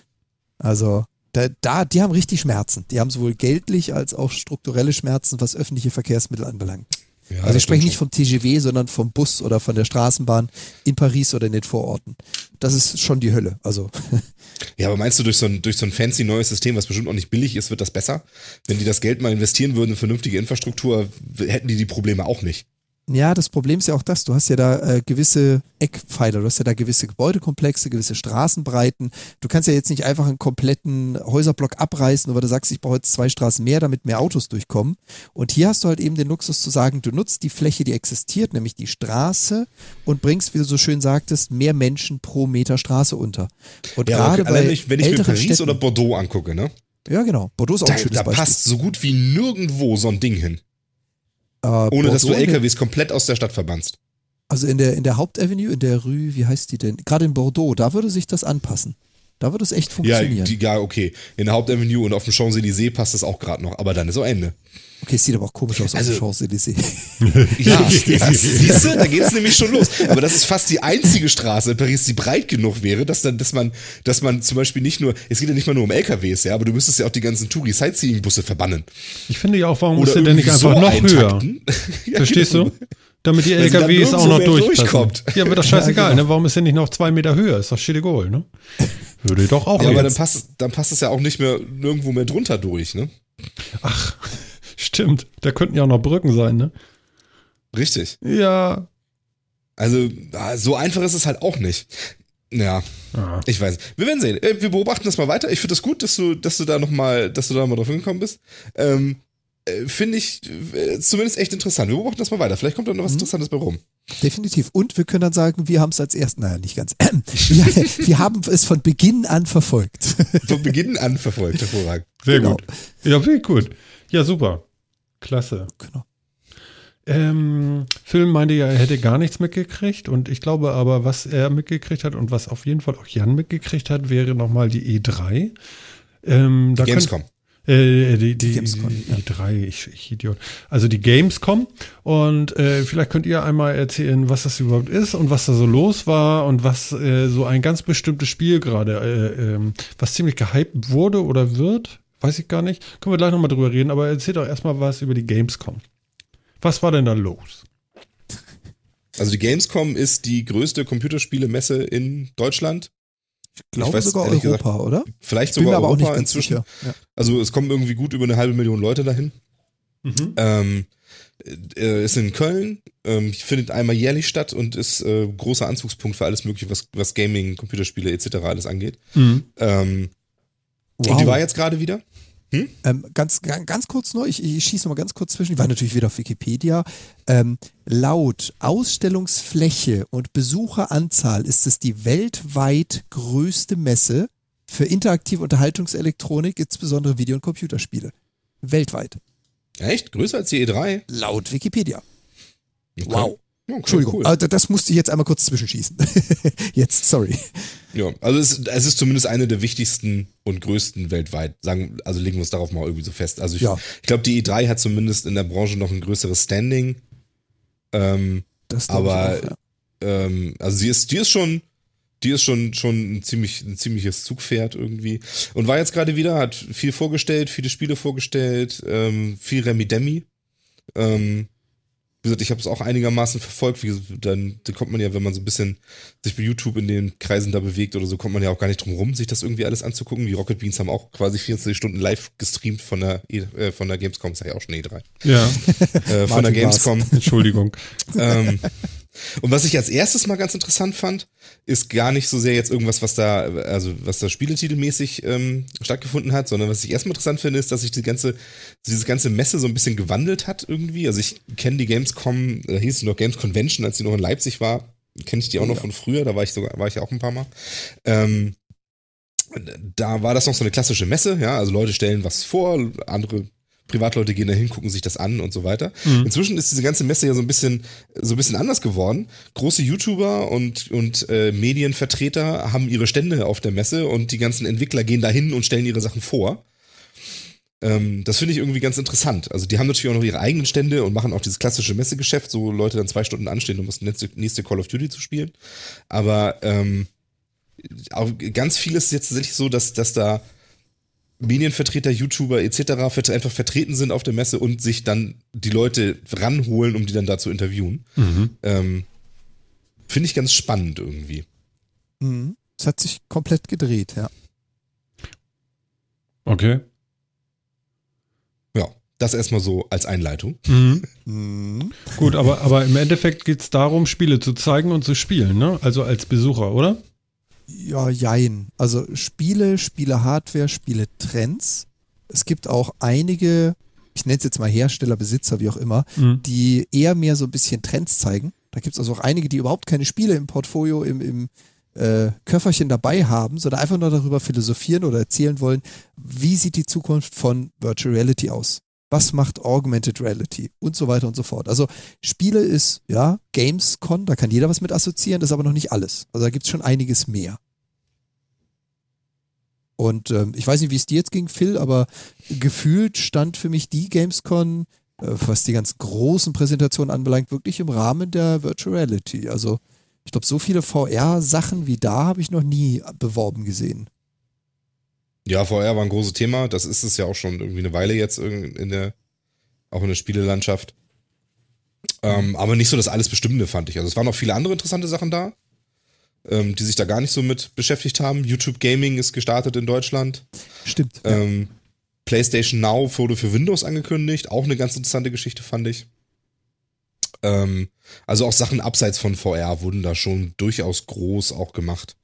Also da, da, die haben richtig Schmerzen. Die haben sowohl geldlich als auch strukturelle Schmerzen, was öffentliche Verkehrsmittel anbelangt. Ja, also ich spreche nicht vom TGW, sondern vom Bus oder von der Straßenbahn in Paris oder in den Vororten. Das ist schon die Hölle. Also Ja, aber meinst du, durch so, ein, durch so ein fancy neues System, was bestimmt auch nicht billig ist, wird das besser? Wenn die das Geld mal investieren würden in vernünftige Infrastruktur, hätten die die Probleme auch nicht. Ja, das Problem ist ja auch das, du hast ja da äh, gewisse Eckpfeiler, du hast ja da gewisse Gebäudekomplexe, gewisse Straßenbreiten. Du kannst ja jetzt nicht einfach einen kompletten Häuserblock abreißen, weil du sagst, ich brauche jetzt zwei Straßen mehr, damit mehr Autos durchkommen. Und hier hast du halt eben den Luxus zu sagen, du nutzt die Fläche, die existiert, nämlich die Straße und bringst, wie du so schön sagtest, mehr Menschen pro Meter Straße unter. Und Ja, gerade allein bei nicht, wenn ich mir Paris Städten, oder Bordeaux angucke, ne? ja genau, Bordeaux ist auch Da, ein schönes da Beispiel. passt so gut wie nirgendwo so ein Ding hin. Äh, Ohne dass du Bordeaux in der- LKWs komplett aus der Stadt verbannst. Also in der, in der Hauptavenue, in der Rue, wie heißt die denn? Gerade in Bordeaux, da würde sich das anpassen. Da würde es echt Ja, funktionieren. die, ja, okay. In der Hauptavenue und auf dem Champs-Élysées passt das auch gerade noch, aber dann ist auch Ende. Okay, es sieht aber auch komisch aus Also- Champs-Élysées. Ja, siehst du, da geht's nämlich schon los. Aber das ist fast die einzige Straße in Paris, die breit genug wäre, dass dann, dass man, dass man zum Beispiel nicht nur, es geht ja nicht mal nur um LKWs, ja, aber du müsstest ja auch die ganzen Touri-Sightseeing-Busse verbannen. Ich finde ja auch, warum Oder ist der denn nicht einfach so noch höher? Ja, Verstehst genau. du? Damit die LKWs auch noch durchkommt. Ja, aber das scheißegal, Ja, genau. ne? Warum ist der nicht noch zwei Meter höher? Ist doch shit egal, ne? Würde doch auch Ja, aber dann jetzt. passt, dann passt es ja auch nicht mehr nirgendwo mehr drunter durch, ne? Ach, stimmt. Da könnten ja auch noch Brücken sein, ne? Richtig. Ja. Also, so einfach ist es halt auch nicht. Ja, Ah. ich weiß. Wir werden sehen. Äh, Wir beobachten das mal weiter. Ich finde das gut, dass du, dass du da noch mal, dass du da mal drauf hingekommen bist. Ähm, äh, finde ich äh, zumindest echt interessant. Wir beobachten das mal weiter. Vielleicht kommt da noch was Interessantes bei rum. Definitiv. Und wir können dann sagen, wir haben es als ersten, naja, nicht ganz. wir, wir haben es von Beginn an verfolgt. Von Beginn an verfolgt, hervorragend. Sehr Genau. gut. Ja, sehr gut. Ja, super. Klasse. genau. Ähm, Phil meinte ja, er hätte gar nichts mitgekriegt und ich glaube aber, was er mitgekriegt hat und was auf jeden Fall auch Jan mitgekriegt hat, wäre nochmal die E3. Ähm, da Gamescom. Könnt, äh, die, die, Gamescom, die, ja. E3, ich, ich Idiot. Also die Gamescom und äh, vielleicht könnt ihr einmal erzählen, was das überhaupt ist und was da so los war und was äh, so ein ganz bestimmtes Spiel gerade, äh, ähm, was ziemlich gehypt wurde oder wird, weiß ich gar nicht. Können wir gleich nochmal drüber reden, aber erzählt doch erstmal was über die Gamescom. Was war denn da los? Also die Gamescom ist die größte Computerspielemesse in Deutschland. Ich glaube weiß sogar Europa, oder? Vielleicht sogar aber auch Europa inzwischen. Ja. Also es kommen irgendwie gut über eine halbe Million Leute dahin. Mhm. Ähm, äh, ist in Köln, ähm, findet einmal jährlich statt und ist äh, großer Anzugspunkt für alles Mögliche, was, was Gaming, Computerspiele etc. alles angeht. Mhm. Ähm, Und Wow. die war jetzt gerade wieder. Ähm, ganz, ganz, ganz kurz nur, ich, ich schieße mal ganz kurz zwischen, die war natürlich wieder auf Wikipedia. Ähm, laut Ausstellungsfläche und Besucheranzahl ist es die weltweit größte Messe für interaktive Unterhaltungselektronik, insbesondere Video- und Computerspiele. Weltweit. Echt? Größer als die E3? Laut Wikipedia. Okay. Wow. Okay, Entschuldigung, cool. also das musste ich jetzt einmal kurz zwischenschießen. jetzt, sorry. Ja, also es, es ist zumindest eine der wichtigsten und größten weltweit. Sagen, also legen wir uns darauf mal irgendwie so fest. Also ich, Ja. ich glaube, die E3 hat zumindest in der Branche noch ein größeres Standing. Ähm, Das Aber- auch, ja. ähm, also sie ist, die ist schon, die ist schon, schon ein, ziemlich, ein ziemliches Zugpferd irgendwie. Und war jetzt gerade wieder, hat viel vorgestellt, viele Spiele vorgestellt, ähm, viel Remi Demi. Ähm, wie gesagt, ich habe es auch einigermaßen verfolgt. Wie gesagt, dann, dann kommt man ja, wenn man so ein bisschen sich bei YouTube in den Kreisen da bewegt oder so, kommt man ja auch gar nicht drum rum, sich das irgendwie alles anzugucken. Die Rocket Beans haben auch quasi 24 Stunden live gestreamt von der, E- äh, von der Gamescom, ist ja auch schon E3. Ja, Äh, von der. Gamescom. Entschuldigung. ähm, und was ich als erstes mal ganz interessant fand, ist gar nicht so sehr jetzt irgendwas, was da, also was da spieletitelmäßig ähm, stattgefunden hat, sondern was ich erstmal interessant finde, ist, dass sich die ganze, diese ganze Messe so ein bisschen gewandelt hat irgendwie. Also ich kenne die Gamescom, da hieß sie noch Games Convention, als sie noch in Leipzig war, kenne ich die auch noch ja. von früher, da war ich sogar, war ich ja auch ein paar Mal. Ähm, da war das noch so eine klassische Messe, ja, also Leute stellen was vor, andere Privatleute gehen da hin, gucken sich das an und so weiter. Inzwischen ist diese ganze Messe ja so ein bisschen, so ein bisschen anders geworden. Große YouTuber und, und äh, Medienvertreter haben ihre Stände auf der Messe und die ganzen Entwickler gehen da hin und stellen ihre Sachen vor. Ähm, das finde ich irgendwie ganz interessant. Also die haben natürlich auch noch ihre eigenen Stände und machen auch dieses klassische Messegeschäft, so Leute dann zwei Stunden anstehen, um das nächste, nächste Call of Duty zu spielen. Aber ähm, auch ganz viel ist jetzt tatsächlich so, dass, dass da Medienvertreter, YouTuber etc. einfach vertreten sind auf der Messe und sich dann die Leute ranholen, um die dann da zu interviewen. Mhm. Ähm, Finde ich ganz spannend irgendwie. Mhm. Es hat sich komplett gedreht, ja. Okay. Ja, das erstmal so als Einleitung. Mhm. Mhm. Gut, aber, aber im Endeffekt geht es darum, Spiele zu zeigen und zu spielen, ne? Also als Besucher, oder? Ja, jein. Also Spiele, Spiele-Hardware, Spiele-Trends. Es gibt auch einige, ich nenne es jetzt mal Hersteller, Besitzer, wie auch immer, Mhm. die eher mehr so ein bisschen Trends zeigen. Da gibt es also auch einige, die überhaupt keine Spiele im Portfolio, im, im äh, Köfferchen dabei haben, sondern einfach nur darüber philosophieren oder erzählen wollen, wie sieht die Zukunft von Virtual Reality aus? Was macht Augmented Reality? Und so weiter und so fort. Also Spiele ist, ja, Gamescon, da kann jeder was mit assoziieren, das ist aber noch nicht alles. Also da gibt es schon einiges mehr. Und ähm, ich weiß nicht, wie es dir jetzt ging, Phil, aber gefühlt stand für mich die Gamescon, äh, was die ganz großen Präsentationen anbelangt, wirklich im Rahmen der Virtual Reality. Also ich glaube, so viele VR-Sachen wie da habe ich noch nie beworben gesehen. Ja, VR war ein großes Thema. Das ist es ja auch schon irgendwie eine Weile jetzt irgend- in der, auch in der Spielelandschaft. Ähm, aber nicht so das alles Bestimmende, fand ich. Also es waren noch viele andere interessante Sachen da, ähm, die sich da gar nicht so mit beschäftigt haben. YouTube Gaming ist gestartet in Deutschland. Stimmt. ja. Ähm, PlayStation Now wurde für Windows angekündigt. Auch eine ganz interessante Geschichte, fand ich. Ähm, also auch Sachen abseits von VR wurden da schon durchaus groß auch gemacht.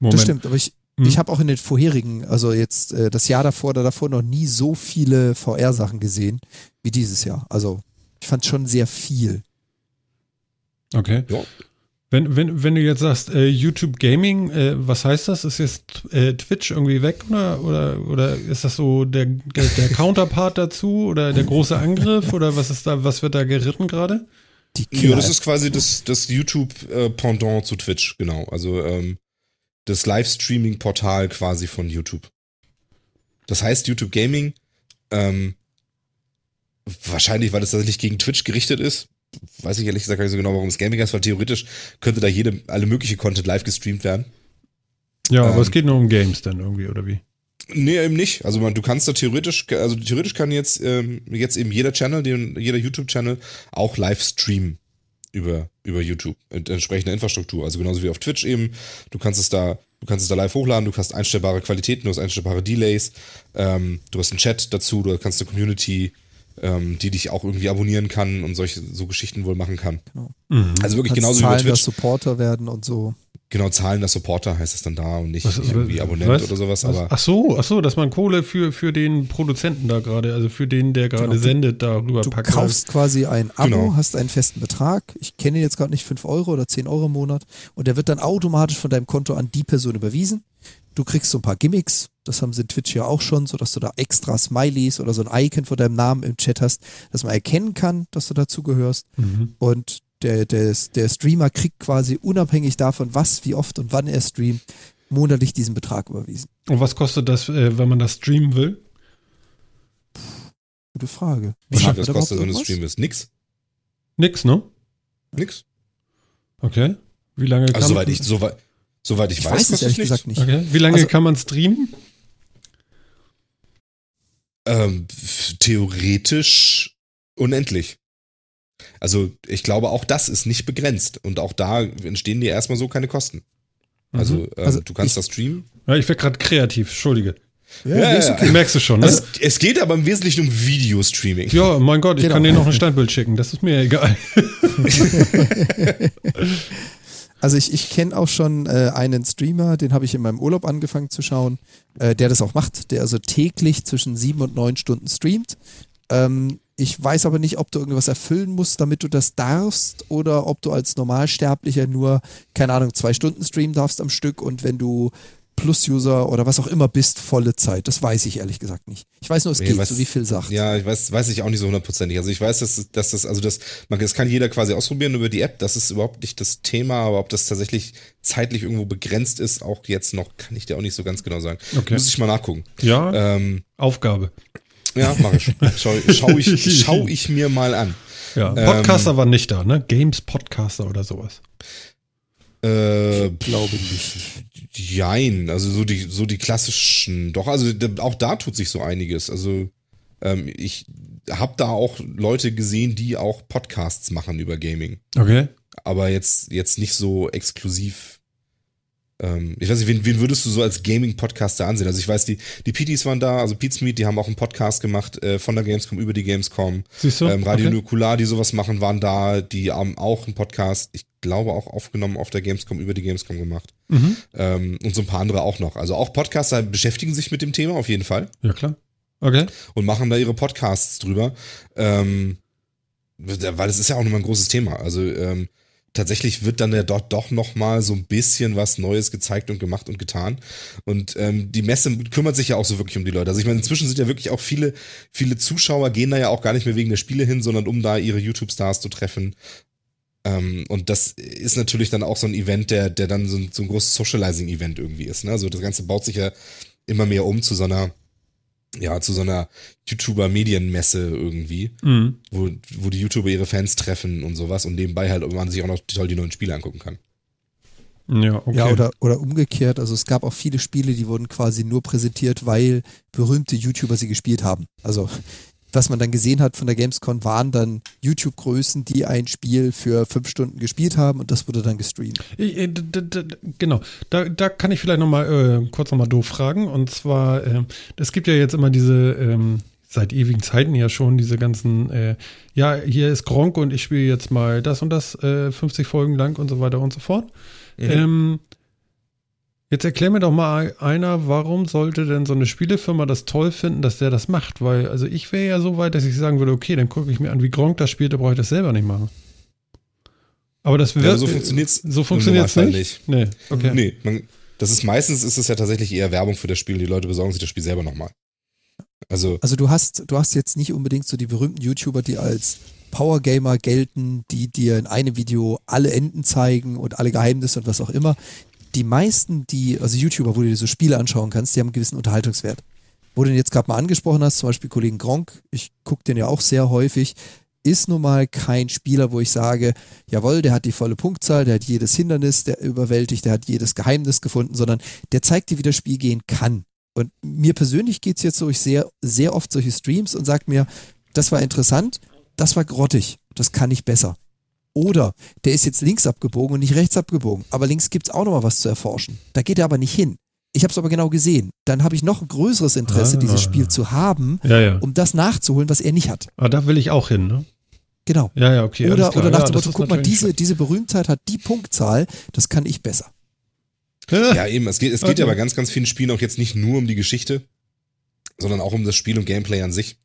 Moment. Das stimmt, aber ich, Hm. ich habe auch in den vorherigen, also jetzt äh, das Jahr davor oder davor noch nie so viele VR-Sachen gesehen wie dieses Jahr. Also ich fand schon sehr viel. Okay. Ja. Wenn, wenn, wenn du jetzt sagst, äh, YouTube Gaming, äh, was heißt das? Ist jetzt äh, Twitch irgendwie weg oder, oder, oder ist das so der, der, der Counterpart dazu oder der große Angriff oder was ist da, was wird da geritten gerade? Ja, das ist quasi das, das YouTube-Pendant zu Twitch, genau. Also ähm, das Livestreaming-Portal quasi von YouTube. Das heißt YouTube Gaming, ähm, wahrscheinlich, weil es tatsächlich gegen Twitch gerichtet ist. Weiß ich ehrlich gesagt gar nicht so genau, warum es Gaming heißt, weil theoretisch könnte da jede, alle mögliche Content live gestreamt werden. Ja, aber Ähm. es geht nur um Games dann irgendwie, oder wie? Nee, eben nicht. Also man, du kannst da theoretisch, also theoretisch kann jetzt, ähm, jetzt eben jeder Channel, den, jeder YouTube-Channel auch live streamen über, über YouTube mit entsprechender Infrastruktur. Also genauso wie auf Twitch eben. Du kannst es da, du kannst es da live hochladen, du hast einstellbare Qualitäten, du hast einstellbare Delays, ähm, du hast einen Chat dazu, du kannst eine Community, ähm, die dich auch irgendwie abonnieren kann und solche so Geschichten wohl machen kann. Mhm. Also wirklich genauso wie bei Zahlen, dass Twitch. Supporter werden und so. Genau, zahlender Supporter heißt es dann da und nicht Was- irgendwie Abonnent was? oder sowas, Was? aber. Ach so, ach so, dass man Kohle für, für den Produzenten da gerade, also für den, der gerade Genau, du- sendet, darüber Du packt. kaufst quasi ein Abo, Genau. hast einen festen Betrag. Ich kenne jetzt gerade nicht 5 Euro oder 10 Euro im Monat. Und der wird dann automatisch von deinem Konto an die Person überwiesen. Du kriegst so ein paar Gimmicks. Das haben sie in Twitch ja auch schon, sodass du da extra Smileys oder so ein Icon von deinem Namen im Chat hast, dass man erkennen kann, dass du dazugehörst. Mhm. Und der, der, der Streamer kriegt quasi unabhängig davon, was, wie oft und wann er streamt, monatlich diesen Betrag überwiesen. Und was kostet das, äh, wenn man das streamen will? Gute Frage. Wie viel Sagt das kostet, wenn du streamst? Nix. Nix, ne? Nix. Okay. Wie lange kann Also soweit man, ich, soweit, soweit ich, Ich weiß, weiß es ehrlich nichts. gesagt nicht. Okay. Wie lange Also- kann man streamen? Ähm, theoretisch unendlich. Also ich glaube, auch das ist nicht begrenzt. Und auch da entstehen dir erstmal so keine Kosten. Also, Mhm. ähm, Also du kannst ich- das streamen. Ja, ich werde gerade kreativ, entschuldige. Ja, Ja, ja, okay. Merkst du schon, ne? Es, es geht aber im Wesentlichen um Videostreaming. ja, mein Gott, ich Genau. kann dir noch ein Standbild schicken, das ist mir egal. Also ich, ich kenne auch schon äh, einen Streamer, den habe ich in meinem Urlaub angefangen zu schauen, äh, der das auch macht, der also täglich zwischen sieben und neun Stunden streamt. Ähm, ich weiß aber nicht, ob du irgendwas erfüllen musst, damit du das darfst, oder ob du als Normalsterblicher nur, keine Ahnung, zwei Stunden streamen darfst am Stück und wenn du Plus-User oder was auch immer bist, volle Zeit. Das weiß ich ehrlich gesagt nicht. Ich weiß nur, es Nee, geht, was- so wie Phil sagt. Ja, ich weiß, weiß ich auch nicht so hundertprozentig. Also ich weiß, dass, dass das, also das, man, das kann jeder quasi ausprobieren über die App. Das ist überhaupt nicht das Thema, aber ob das tatsächlich zeitlich irgendwo begrenzt ist, auch jetzt noch, kann ich dir auch nicht so ganz genau sagen. Okay. Muss ich mal nachgucken. Ja, Ähm, Aufgabe. Ja, mach ich. Schau, schau, ich, schau ich mir mal an. Ja, Podcaster ähm, war nicht da, ne? Games Podcaster oder sowas. Äh, Glaube nicht. Jein, also so die, so die klassischen, doch, also auch da tut sich so einiges. Also ähm, ich habe da auch Leute gesehen, die auch Podcasts machen über Gaming. Okay. Aber jetzt, jetzt nicht so exklusiv ähm, ich weiß nicht, wen, wen würdest du so als Gaming-Podcaster ansehen? Also ich weiß, die, die PTs waren da, also Pete's Meet, die haben auch einen Podcast gemacht äh, von der Gamescom über die Gamescom. Siehst du? Ähm, Radio okay. Nukular, die sowas machen, waren da, die haben auch einen Podcast, ich glaube auch aufgenommen auf der Gamescom, über die Gamescom gemacht. Mhm. Ähm, und so ein paar andere auch noch. Also auch Podcaster beschäftigen sich mit dem Thema auf jeden Fall. Ja, klar. Okay. Und machen da ihre Podcasts drüber. Ähm, weil es ist ja auch nochmal ein großes Thema. Also ähm, tatsächlich wird dann ja dort doch noch mal so ein bisschen was Neues gezeigt und gemacht und getan. Und ähm, die Messe kümmert sich ja auch so wirklich um die Leute. Also ich meine, inzwischen sind ja wirklich auch viele, viele Zuschauer gehen da ja auch gar nicht mehr wegen der Spiele hin, sondern um da ihre YouTube-Stars zu treffen. Ähm, und das ist natürlich dann auch so ein Event, der, der dann so ein, so ein großes Socializing-Event irgendwie ist. Ne? Also das Ganze baut sich ja immer mehr um zu so einer ja, zu so einer YouTuber-Medienmesse irgendwie, Mhm. wo, wo die YouTuber ihre Fans treffen und sowas und nebenbei halt man sich auch noch toll die neuen Spiele angucken kann. Ja, okay. Ja, oder, oder umgekehrt. Also es gab auch viele Spiele, die wurden quasi nur präsentiert, weil berühmte YouTuber sie gespielt haben. Also was man dann gesehen hat von der Gamescom, waren dann YouTube-Größen, die ein Spiel für fünf Stunden gespielt haben und das wurde dann gestreamt. Ich, äh, genau, da, da kann ich vielleicht noch mal äh, kurz noch mal doof fragen. Und zwar, äh, es gibt ja jetzt immer diese, ähm, seit ewigen Zeiten ja schon, diese ganzen, äh, ja, hier ist Gronk und ich spiele jetzt mal das und das, äh, 50 Folgen lang und so weiter und so fort. Ähm, jetzt erklär mir doch mal einer, warum sollte denn so eine Spielefirma das toll finden, dass der das macht? Weil, also ich wäre ja so weit, dass ich sagen würde, okay, dann gucke ich mir an, wie Gronk das spielt, da brauche ich das selber nicht machen. Aber das wird, Ja, aber so funktioniert's so im funktioniert's Normalfall nicht? Nee, okay. Nee, man, das ist meistens ist es ja tatsächlich eher Werbung für das Spiel. Die Leute besorgen sich das Spiel selber nochmal. Also, Also du hast, du hast jetzt nicht unbedingt so die berühmten YouTuber, die als Power Gamer gelten, die dir in einem Video alle Enden zeigen und alle Geheimnisse und was auch immer. Die meisten, die, also YouTuber, wo du dir so Spiele anschauen kannst, die haben einen gewissen Unterhaltungswert. Wo du den jetzt gerade mal angesprochen hast, zum Beispiel Kollegen Gronk, ich gucke den ja auch sehr häufig, ist nun mal kein Spieler, wo ich sage, jawohl, der hat die volle Punktzahl, der hat jedes Hindernis der überwältigt, der hat jedes Geheimnis gefunden, sondern der zeigt dir, wie das Spiel gehen kann. Und mir persönlich geht's jetzt so, ich sehe sehr oft solche Streams und sage mir, das war interessant, das war grottig, das kann ich besser. Oder der ist jetzt links abgebogen und nicht rechts abgebogen, aber links gibt's auch noch mal was zu erforschen. Da geht er aber nicht hin. Ich habe es aber genau gesehen. Dann habe ich noch ein größeres Interesse, Ah. dieses Spiel zu haben, Ja, ja. um das nachzuholen, was er nicht hat. Aber da will ich auch hin, ne? Genau. Ja, ja, okay. oder oder nach dem Motto, guck mal, diese, diese Berühmtheit hat die Punktzahl, das kann ich besser. ja, eben, es geht, es geht Okay. ja bei ganz, ganz vielen Spielen auch jetzt nicht nur um die Geschichte, sondern auch um das Spiel und Gameplay an sich.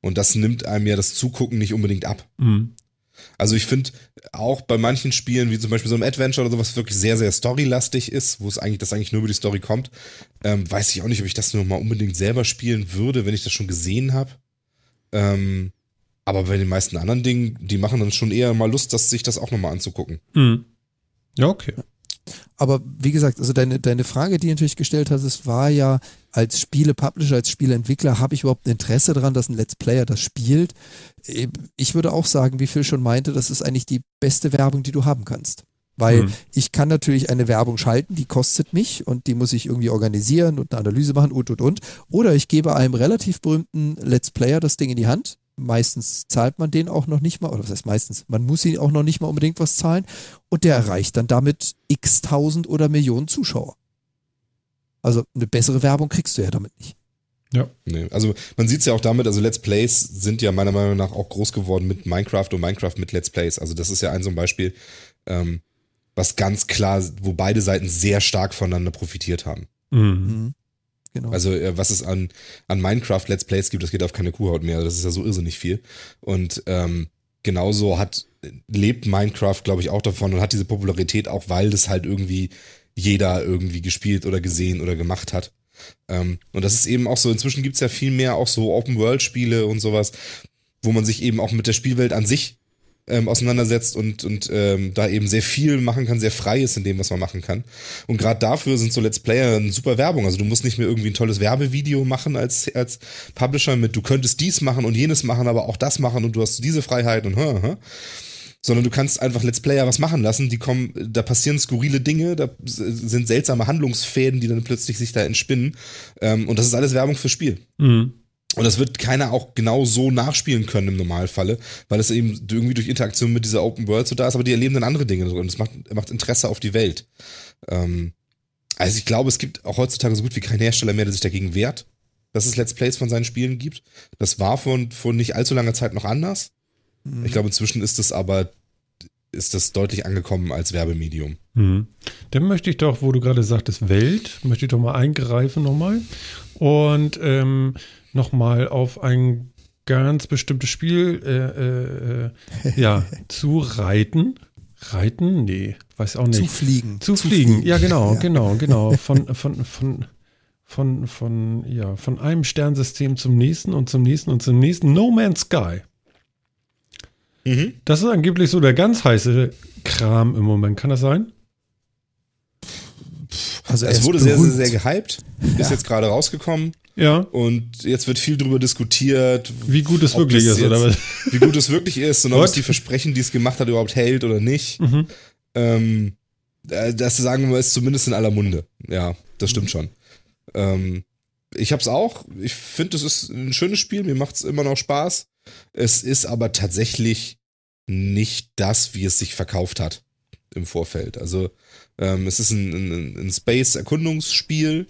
Und das nimmt einem ja das Zugucken nicht unbedingt ab. Mhm. Also ich finde auch bei manchen Spielen, wie zum Beispiel so einem Adventure oder sowas, wirklich sehr, sehr storylastig ist, wo es eigentlich, das eigentlich nur über die Story kommt, ähm, weiß ich auch nicht, ob ich das nur mal unbedingt selber spielen würde, wenn ich das schon gesehen habe. Ähm, aber bei den meisten anderen Dingen, die machen dann schon eher mal Lust, dass sich das auch nochmal anzugucken. Mhm. Ja, okay. Aber wie gesagt, also deine, deine Frage, die du natürlich gestellt hast, es war ja als Spiele-Publisher, als Spieleentwickler, habe ich überhaupt ein Interesse daran, dass ein Let's Player das spielt? Ich würde auch sagen, wie Phil schon meinte, das ist eigentlich die beste Werbung, die du haben kannst. Weil Hm. ich kann natürlich eine Werbung schalten, die kostet mich und die muss ich irgendwie organisieren und eine Analyse machen und und und. Oder ich gebe einem relativ berühmten Let's Player das Ding in die Hand. Meistens zahlt man den auch noch nicht mal, oder was heißt meistens, man muss ihn auch noch nicht mal unbedingt was zahlen und der erreicht dann damit x tausend oder Millionen Zuschauer. Also eine bessere Werbung kriegst du ja damit nicht. Nee, also man sieht es ja auch damit, also Let's Plays sind ja meiner Meinung nach auch groß geworden mit Minecraft und Minecraft mit Let's Plays. Also das ist ja ein so ein Beispiel, ähm, was ganz klar, wo beide Seiten sehr stark voneinander profitiert haben. Mhm. Genau. Also äh, was es an, an Minecraft Let's Plays gibt, das geht auf keine Kuhhaut mehr. Das ist ja so irrsinnig viel. Und ähm, genauso hat lebt Minecraft, glaube ich, auch davon und hat diese Popularität auch, weil das halt irgendwie jeder irgendwie gespielt oder gesehen oder gemacht hat. Ähm, und das ist eben auch so, inzwischen gibt's ja viel mehr auch so Open-World-Spiele und sowas, wo man sich eben auch mit der Spielwelt an sich ähm, auseinandersetzt und, und ähm, da eben sehr viel machen kann, sehr frei ist in dem, was man machen kann. Und gerade dafür sind so Let's Player eine super Werbung. Also du musst nicht mehr irgendwie ein tolles Werbevideo machen als, als Publisher mit, du könntest dies machen und jenes machen, aber auch das machen und du hast diese Freiheit und hä, hä. sondern du kannst einfach Let's Player was machen lassen, die kommen, da passieren skurrile Dinge, da sind seltsame Handlungsfäden, die dann plötzlich sich da entspinnen ähm, und das ist alles Werbung fürs Spiel. Mhm. Und das wird keiner auch genau so nachspielen können im Normalfalle, weil es eben irgendwie durch Interaktion mit dieser Open World so da ist, aber die erleben dann andere Dinge und es macht, macht Interesse auf die Welt. Ähm, also ich glaube, es gibt auch heutzutage so gut wie keinen Hersteller mehr, der sich dagegen wehrt, dass es Let's Plays von seinen Spielen gibt. Das war vor, vor nicht allzu langer Zeit noch anders. Ich glaube, inzwischen ist es aber, ist das deutlich angekommen als Werbemedium. Mhm. Dann möchte ich doch, wo du gerade sagtest, Welt, möchte ich doch mal eingreifen nochmal. Und ähm, nochmal auf ein ganz bestimmtes Spiel äh, äh, äh, ja, zu reiten. Reiten? Nee, weiß auch nicht. Zu fliegen. Zu, fliegen. ja genau, genau, genau. Von, von, von, von, von, ja, von einem Sternsystem zum nächsten und zum nächsten und zum nächsten. No Man's Sky. Mhm. Das ist angeblich so der ganz heiße Kram im Moment. Kann das sein? Also Es wurde sehr, sehr, berühmt. sehr gehypt, ist jetzt gerade rausgekommen. Ja. Und jetzt wird viel drüber diskutiert, Wie gut es wirklich ist, oder jetzt- was? wie gut es wirklich ist und ob es die Versprechen, die es gemacht hat, überhaupt hält oder nicht. Mhm. Ähm, äh, das sagen wir ist zumindest in aller Munde. Ja, das stimmt schon. Ähm, ich hab's auch. Ich finde, es ist ein schönes Spiel. Mir macht's immer noch Spaß. Es ist aber tatsächlich nicht das, wie es sich verkauft hat im Vorfeld. Also ähm, es ist ein, ein, ein Space-Erkundungsspiel.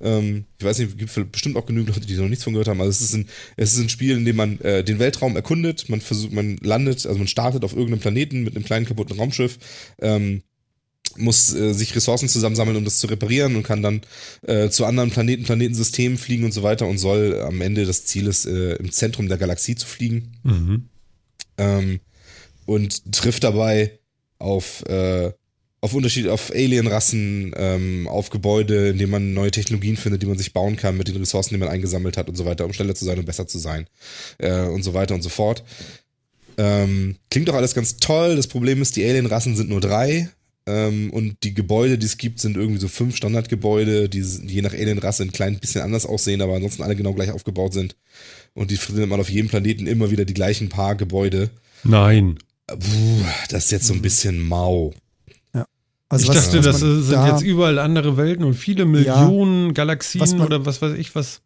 Ähm, ich weiß nicht, es gibt bestimmt auch genügend Leute, die noch nichts von gehört haben. Also es ist ein, es ist ein Spiel, in dem man äh, den Weltraum erkundet. Man versucht, man landet, also man startet auf irgendeinem Planeten mit einem kleinen kaputten Raumschiff. Ähm, muss äh, sich Ressourcen zusammensammeln, um das zu reparieren und kann dann äh, zu anderen Planeten, Planetensystemen fliegen und so weiter und soll am Ende das Ziel ist, äh, im Zentrum der Galaxie zu fliegen Mhm. ähm, und trifft dabei auf, äh, auf Unterschied, auf Alien-Rassen, ähm, auf Gebäude, in denen man neue Technologien findet, die man sich bauen kann mit den Ressourcen, die man eingesammelt hat und so weiter, um schneller zu sein und besser zu sein äh, und so weiter und so fort. Ähm, klingt doch alles ganz toll. Das Problem ist, die Alien-Rassen sind nur drei. Ähm, und die Gebäude, die es gibt, sind irgendwie so fünf Standardgebäude, die je nach Alien-Rasse ein klein bisschen anders aussehen, aber ansonsten alle genau gleich aufgebaut sind. Und die findet man auf jedem Planeten immer wieder die gleichen paar Gebäude. Nein. Puh, das ist jetzt so ein bisschen mau. Also ich was- dachte, was das sind da- jetzt überall andere Welten und viele Millionen Galaxien Was man- oder was weiß ich was.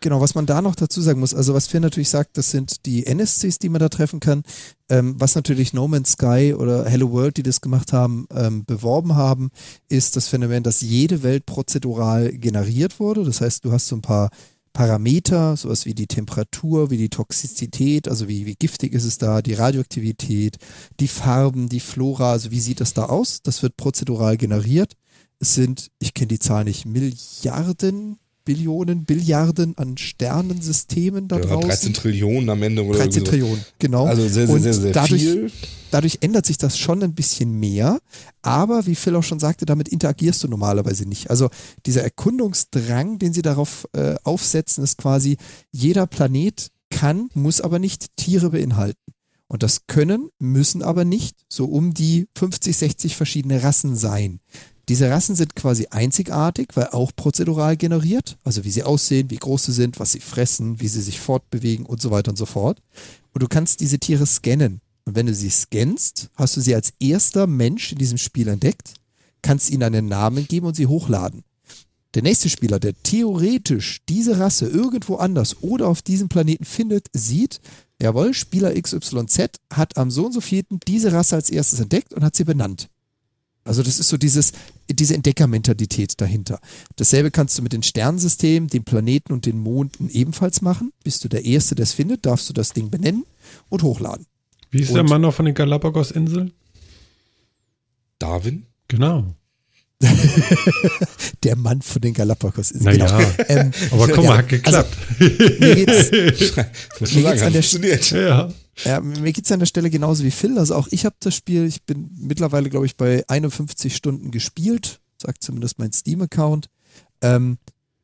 Genau, was man da noch dazu sagen muss, also was Finn natürlich sagt, das sind die NSCs, die man da treffen kann, ähm, was natürlich No Man's Sky oder Hello World, die das gemacht haben, ähm, beworben haben, ist das Phänomen, dass jede Welt prozedural generiert wurde. Das heißt, du hast so ein paar Parameter, sowas wie die Temperatur, wie die Toxizität, also wie, wie giftig ist es da, die Radioaktivität, die Farben, die Flora, also wie sieht das da aus? Das wird prozedural generiert. Es sind, ich kenne die Zahl nicht, Milliarden, Billionen, Billiarden an Sternensystemen da Ja, draußen. 13 Trillionen am Ende oder 13 irgendwie so. Trillionen, genau. Also sehr, sehr, sehr, sehr dadurch, viel. Dadurch ändert sich das schon ein bisschen mehr, aber wie Phil auch schon sagte, damit interagierst du normalerweise nicht. Also dieser Erkundungsdrang, den sie darauf äh, aufsetzen, ist quasi, jeder Planet kann, muss aber nicht Tiere beinhalten. Und das können, müssen aber nicht so um die 50, 60 verschiedene Rassen sein. Diese Rassen sind quasi einzigartig, weil auch prozedural generiert, also wie sie aussehen, wie groß sie sind, was sie fressen, wie sie sich fortbewegen und so weiter und so fort. Und du kannst diese Tiere scannen. Und wenn du sie scannst, hast du sie als erster Mensch in diesem Spiel entdeckt, kannst ihnen einen Namen geben und sie hochladen. Der nächste Spieler, der theoretisch diese Rasse irgendwo anders oder auf diesem Planeten findet, sieht, jawohl, Spieler XYZ hat am so und so vierten diese Rasse als erstes entdeckt und hat sie benannt. Also das ist so dieses, diese Entdeckermentalität dahinter. Dasselbe kannst du mit den Sternsystemen, den Planeten und den Monden ebenfalls machen. Bist du der Erste, der es findet, darfst du das Ding benennen und hochladen. Wie ist der Und- Mann noch von den Galapagos-Inseln? Darwin? Genau. Der Mann von den Galapagos ist Naja, genau. Ähm, aber guck ja, mal, hat geklappt. mir geht's, Mir man geht's sagen, an der funktioniert. ja. Ja, mir geht's an der Stelle genauso wie Phil. Also auch ich habe das Spiel, ich bin mittlerweile, glaube ich, bei 51 Stunden gespielt, sagt zumindest mein Steam-Account. Ähm,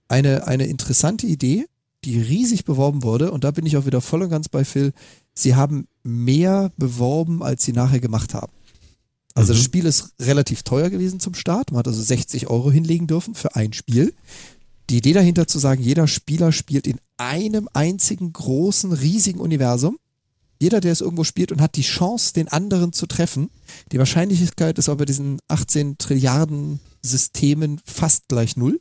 eine, eine interessante Idee, die riesig beworben wurde, und da bin ich auch wieder voll und ganz bei Phil. Sie haben mehr beworben, als sie nachher gemacht haben. Also Mhm. das Spiel ist relativ teuer gewesen zum Start. Man hat also 60 Euro hinlegen dürfen für ein Spiel. Die Idee dahinter zu sagen, jeder Spieler spielt in einem einzigen großen, riesigen Universum. Jeder, der es irgendwo spielt und hat die Chance, den anderen zu treffen. Die Wahrscheinlichkeit ist aber bei diesen 18 Trilliarden Systemen fast gleich null.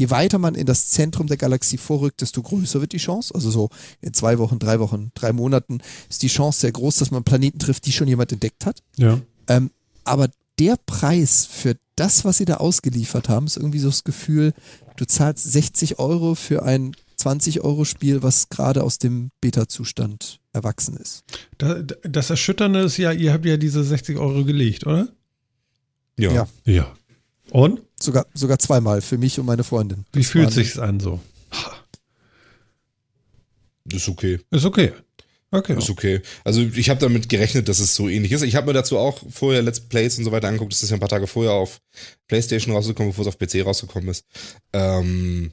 Je weiter man in das Zentrum der Galaxie vorrückt, desto größer wird die Chance. Also so in zwei Wochen, drei Wochen, drei Monaten ist die Chance sehr groß, dass man Planeten trifft, die schon jemand entdeckt hat. Ja. Ähm, aber der Preis für das, was sie da ausgeliefert haben, ist irgendwie so das Gefühl, du zahlst 60 Euro für ein 20-Euro-Spiel, was gerade aus dem Beta-Zustand erwachsen ist. Da, da- das Erschütternde ist ja, ihr habt ja diese 60 Euro gelegt, oder? Ja. Ja. Ja. Und? Sogar, sogar zweimal für mich und meine Freundin. Wie Das fühlt sich's an so? Ist okay. Ist okay. Okay. Ist okay. Also ich habe damit gerechnet, dass es so ähnlich ist. Ich habe mir dazu auch vorher Let's Plays und so weiter angeguckt. Das ist ja ein paar Tage vorher auf PlayStation rausgekommen, bevor es auf PC rausgekommen ist. Ähm,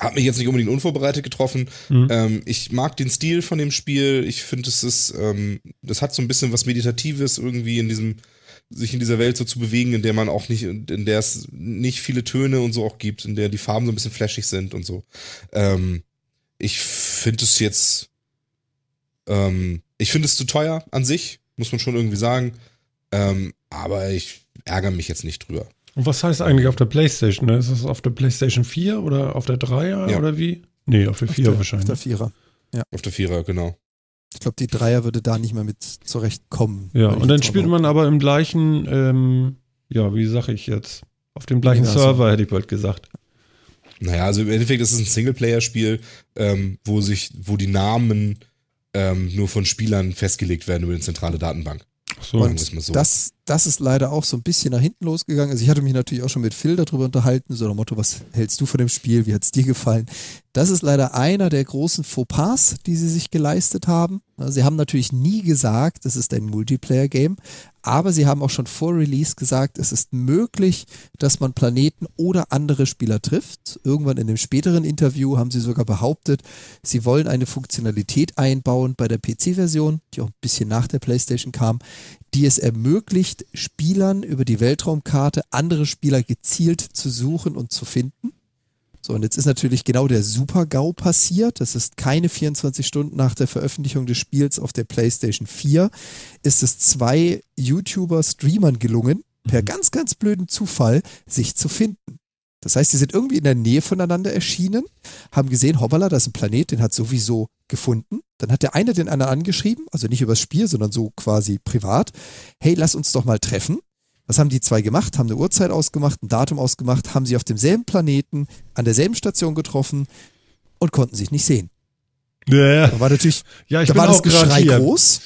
hat mich jetzt nicht unbedingt unvorbereitet getroffen. Mhm. Ähm, ich mag den Stil von dem Spiel. Ich finde, es ist, ähm, das hat so ein bisschen was Meditatives irgendwie in diesem, sich in dieser Welt so zu bewegen, in der man auch nicht, in der es nicht viele Töne und so auch gibt, in der die Farben so ein bisschen flashig sind und so. Ähm, ich finde es jetzt, ähm, ich finde es zu teuer an sich, muss man schon irgendwie sagen. Ähm, aber ich ärgere mich jetzt nicht drüber. Und was heißt eigentlich auf der Playstation? Ne? Ist das auf der Playstation 4 oder auf der 3er Ja. oder wie? Nee, auf der 4 Auf der- wahrscheinlich. Auf der Vierer. Auf der Vierer, genau. Ich glaube, die Dreier würde da nicht mehr mit zurechtkommen. ja, und dann spielt man aber im gleichen, ähm, ja, wie sag ich jetzt? Auf dem gleichen Universum. Server, hätte ich bald gesagt. Naja, also im Endeffekt ist es ein Singleplayer-Spiel, ähm, wo sich, wo die Namen ähm, nur von Spielern festgelegt werden über eine zentrale Datenbank. Ach so. Mal so. Das, das ist leider auch so ein bisschen nach hinten losgegangen. Also ich hatte mich natürlich auch schon mit Phil darüber unterhalten, so dem Motto, was hältst du von dem Spiel, wie hat es dir gefallen? Das ist leider einer der großen Fauxpas, die sie sich geleistet haben. Sie haben natürlich nie gesagt, es ist ein Multiplayer-Game, aber sie haben auch schon vor Release gesagt, es ist möglich, dass man Planeten oder andere Spieler trifft. Irgendwann in dem späteren Interview haben sie sogar behauptet, sie wollen eine Funktionalität einbauen bei der PC-Version, die auch ein bisschen nach der PlayStation kam, die es ermöglicht, Spielern über die Weltraumkarte andere Spieler gezielt zu suchen und zu finden. So, und jetzt ist natürlich genau der Super-GAU passiert. Das ist keine 24 Stunden nach der Veröffentlichung des Spiels auf der PlayStation 4. Ist es zwei YouTuber-Streamern gelungen, per ganz, ganz blöden Zufall, sich zu finden. Das heißt, sie sind irgendwie in der Nähe voneinander erschienen, haben gesehen, hoppala, da ist ein Planet, den hat sowieso gefunden. Dann hat der eine den anderen angeschrieben, also nicht übers Spiel, sondern so quasi privat. Hey, lass uns doch mal treffen. Was haben die zwei gemacht? Haben eine Uhrzeit ausgemacht, ein Datum ausgemacht, haben sie auf demselben Planeten, an derselben Station getroffen und konnten sich nicht sehen. Ja, Da war natürlich, ja ich da war das Geschrei hier. groß.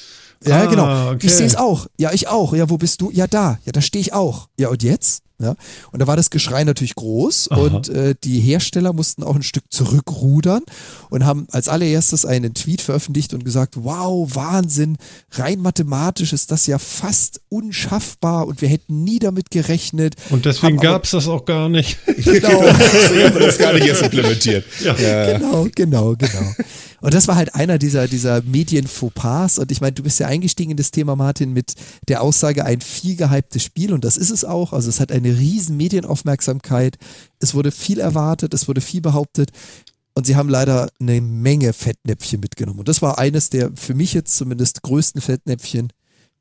Ja, Ah, genau. okay. Ich sehe es auch. Ja, ich auch. Ja, wo bist du? Ja, da. Ja, da stehe ich auch. Ja, und jetzt? Ja. Und da war das Geschrei natürlich groß Aha. und äh, die Hersteller mussten auch ein Stück zurückrudern und haben als allererstes einen Tweet veröffentlicht und gesagt, wow, Wahnsinn, rein mathematisch ist das ja fast unschaffbar und wir hätten nie damit gerechnet. Und deswegen gab es das auch gar nicht. Genau. Deswegen haben wir das gar nicht erst implementiert. Ja. genau, genau, genau. Und das war halt einer dieser, dieser Medien-Fauxpas. Und ich meine, du bist ja eingestiegen in das Thema, Martin, mit der Aussage, ein viel gehyptes Spiel. Und das ist es auch. Also es hat eine riesen Medienaufmerksamkeit. Es wurde viel erwartet, es wurde viel behauptet. Und sie haben leider eine Menge Fettnäpfchen mitgenommen. Und das war eines der für mich jetzt zumindest größten Fettnäpfchen.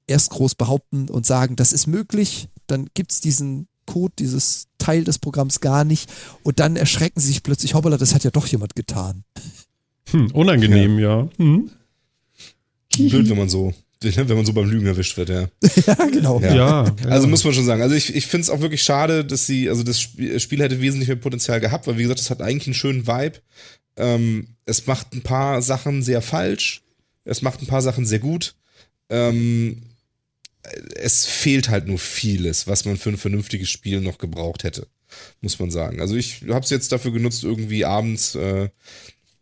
Erst groß behaupten und sagen, das ist möglich. Dann gibt es diesen Code, dieses Teil des Programms gar nicht. Und dann erschrecken sie sich plötzlich, hoppala, das hat ja doch jemand getan. Hm, unangenehm, ja. Hm. Blöd, wenn man so, wenn man so beim Lügen erwischt wird, ja. ja, genau. Ja. Ja. ja. Also muss man schon sagen. Also ich, ich finde es auch wirklich schade, dass sie, also das Spiel, Spiel hätte wesentlich mehr Potenzial gehabt, weil wie gesagt, es hat eigentlich einen schönen Vibe. Ähm, es macht ein paar Sachen sehr falsch. Es macht ein paar Sachen sehr gut. Ähm, es fehlt halt nur vieles, was man für ein vernünftiges Spiel noch gebraucht hätte, muss man sagen. Also ich habe es jetzt dafür genutzt, irgendwie abends, äh,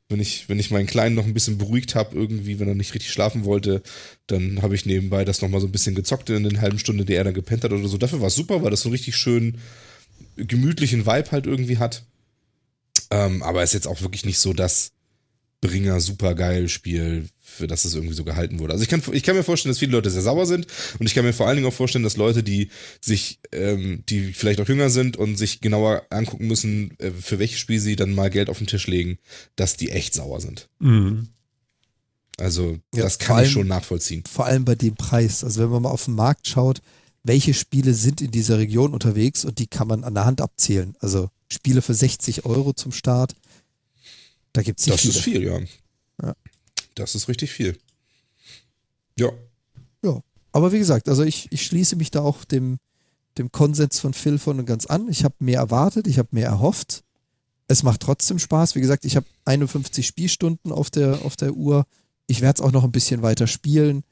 wenn ich, wenn ich meinen Kleinen noch ein bisschen beruhigt habe, irgendwie, wenn er nicht richtig schlafen wollte, dann habe ich nebenbei das nochmal so ein bisschen gezockt in den halben Stunde, die er dann gepennt hat oder so. Dafür war es super, weil das so einen richtig schön gemütlichen Vibe halt irgendwie hat. Ähm, aber ist jetzt auch wirklich nicht so das Bringer super geil Spiel, für das es irgendwie so gehalten wurde. Also ich kann, ich kann mir vorstellen, dass viele Leute sehr sauer sind und ich kann mir vor allen Dingen auch vorstellen, dass Leute, die sich, ähm, die vielleicht auch jünger sind und sich genauer angucken müssen, äh, für welches Spiel sie dann mal Geld auf den Tisch legen, dass die echt sauer sind. Mhm. Also Ja, das kann ich allem- schon nachvollziehen. Vor allem bei dem Preis. Also wenn man mal auf den Markt schaut, welche Spiele sind in dieser Region unterwegs und die kann man an der Hand abzählen. Also Spiele für 60 Euro zum Start. Da gibt es nicht Das viele. ist viel, ja. Ja. Das ist richtig viel. Ja. Ja, aber wie gesagt, also ich, ich schließe mich da auch dem, dem Konsens von Phil von und ganz an. Ich habe mehr erwartet, ich habe mehr erhofft. Es macht trotzdem Spaß. Wie gesagt, ich habe 51 Spielstunden auf der, auf der Uhr. Ich werde es auch noch ein bisschen weiter spielen,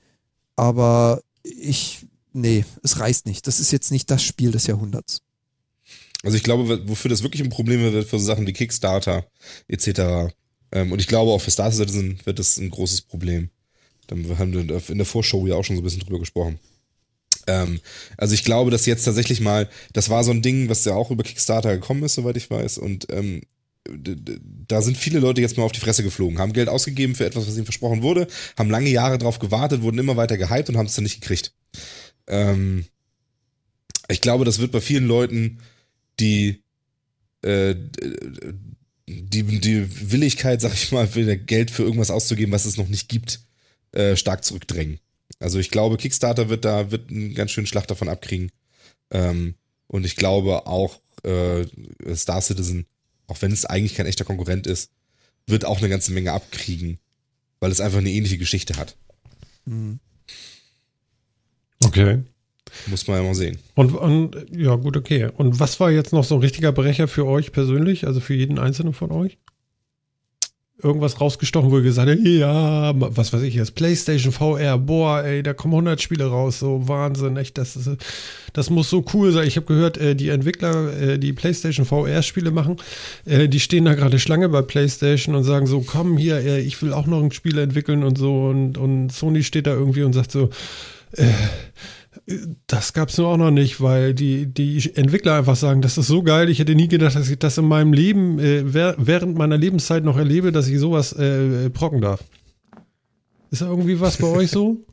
aber ich, nee, es reißt nicht. Das ist jetzt nicht das Spiel des Jahrhunderts. Also ich glaube, wofür das wirklich ein Problem wird, für so Sachen wie Kickstarter etc. Ähm, und ich glaube auch für Star Citizen wird das ein großes Problem. Da haben wir in der Vorschau ja auch schon so ein bisschen drüber gesprochen. Ähm, also ich glaube, dass jetzt tatsächlich mal, das war so ein Ding, was ja auch über Kickstarter gekommen ist, soweit ich weiß. Und ähm, da sind viele Leute jetzt mal auf die Fresse geflogen, haben Geld ausgegeben für etwas, was ihnen versprochen wurde, haben lange Jahre drauf gewartet, wurden immer weiter gehypt und haben es dann nicht gekriegt. Ähm, ich glaube, das wird bei vielen Leuten die äh, die, die Willigkeit, sag ich mal, wieder Geld für irgendwas auszugeben, was es noch nicht gibt, äh, stark zurückdrängen. Also ich glaube, Kickstarter wird da wird einen ganz schönen Schlag davon abkriegen. Ähm, und ich glaube auch äh, Star Citizen, auch wenn es eigentlich kein echter Konkurrent ist, wird auch eine ganze Menge abkriegen, weil es einfach eine ähnliche Geschichte hat. Hm. Okay. Muss man ja mal sehen. Und, und ja, gut, okay. Und was war jetzt noch so ein richtiger Brecher für euch persönlich, also für jeden einzelnen von euch? Irgendwas rausgestochen, wo ihr gesagt habt, ja, was weiß ich jetzt, PlayStation VR, boah, ey, da kommen 100 Spiele raus, so Wahnsinn, echt, das, ist, das muss so cool sein. Ich habe gehört, äh, die Entwickler, äh, die PlayStation VR-Spiele machen, äh, die stehen da gerade Schlange bei PlayStation und sagen so, komm hier, ich will auch noch ein Spiel entwickeln und so und, und Sony steht da irgendwie und sagt so, äh, das gab's nur auch noch nicht, weil die, die Entwickler einfach sagen, das ist so geil, ich hätte nie gedacht, dass ich das in meinem Leben, äh, während meiner Lebenszeit noch erlebe, dass ich sowas äh, brocken darf. Ist da irgendwie was bei euch so?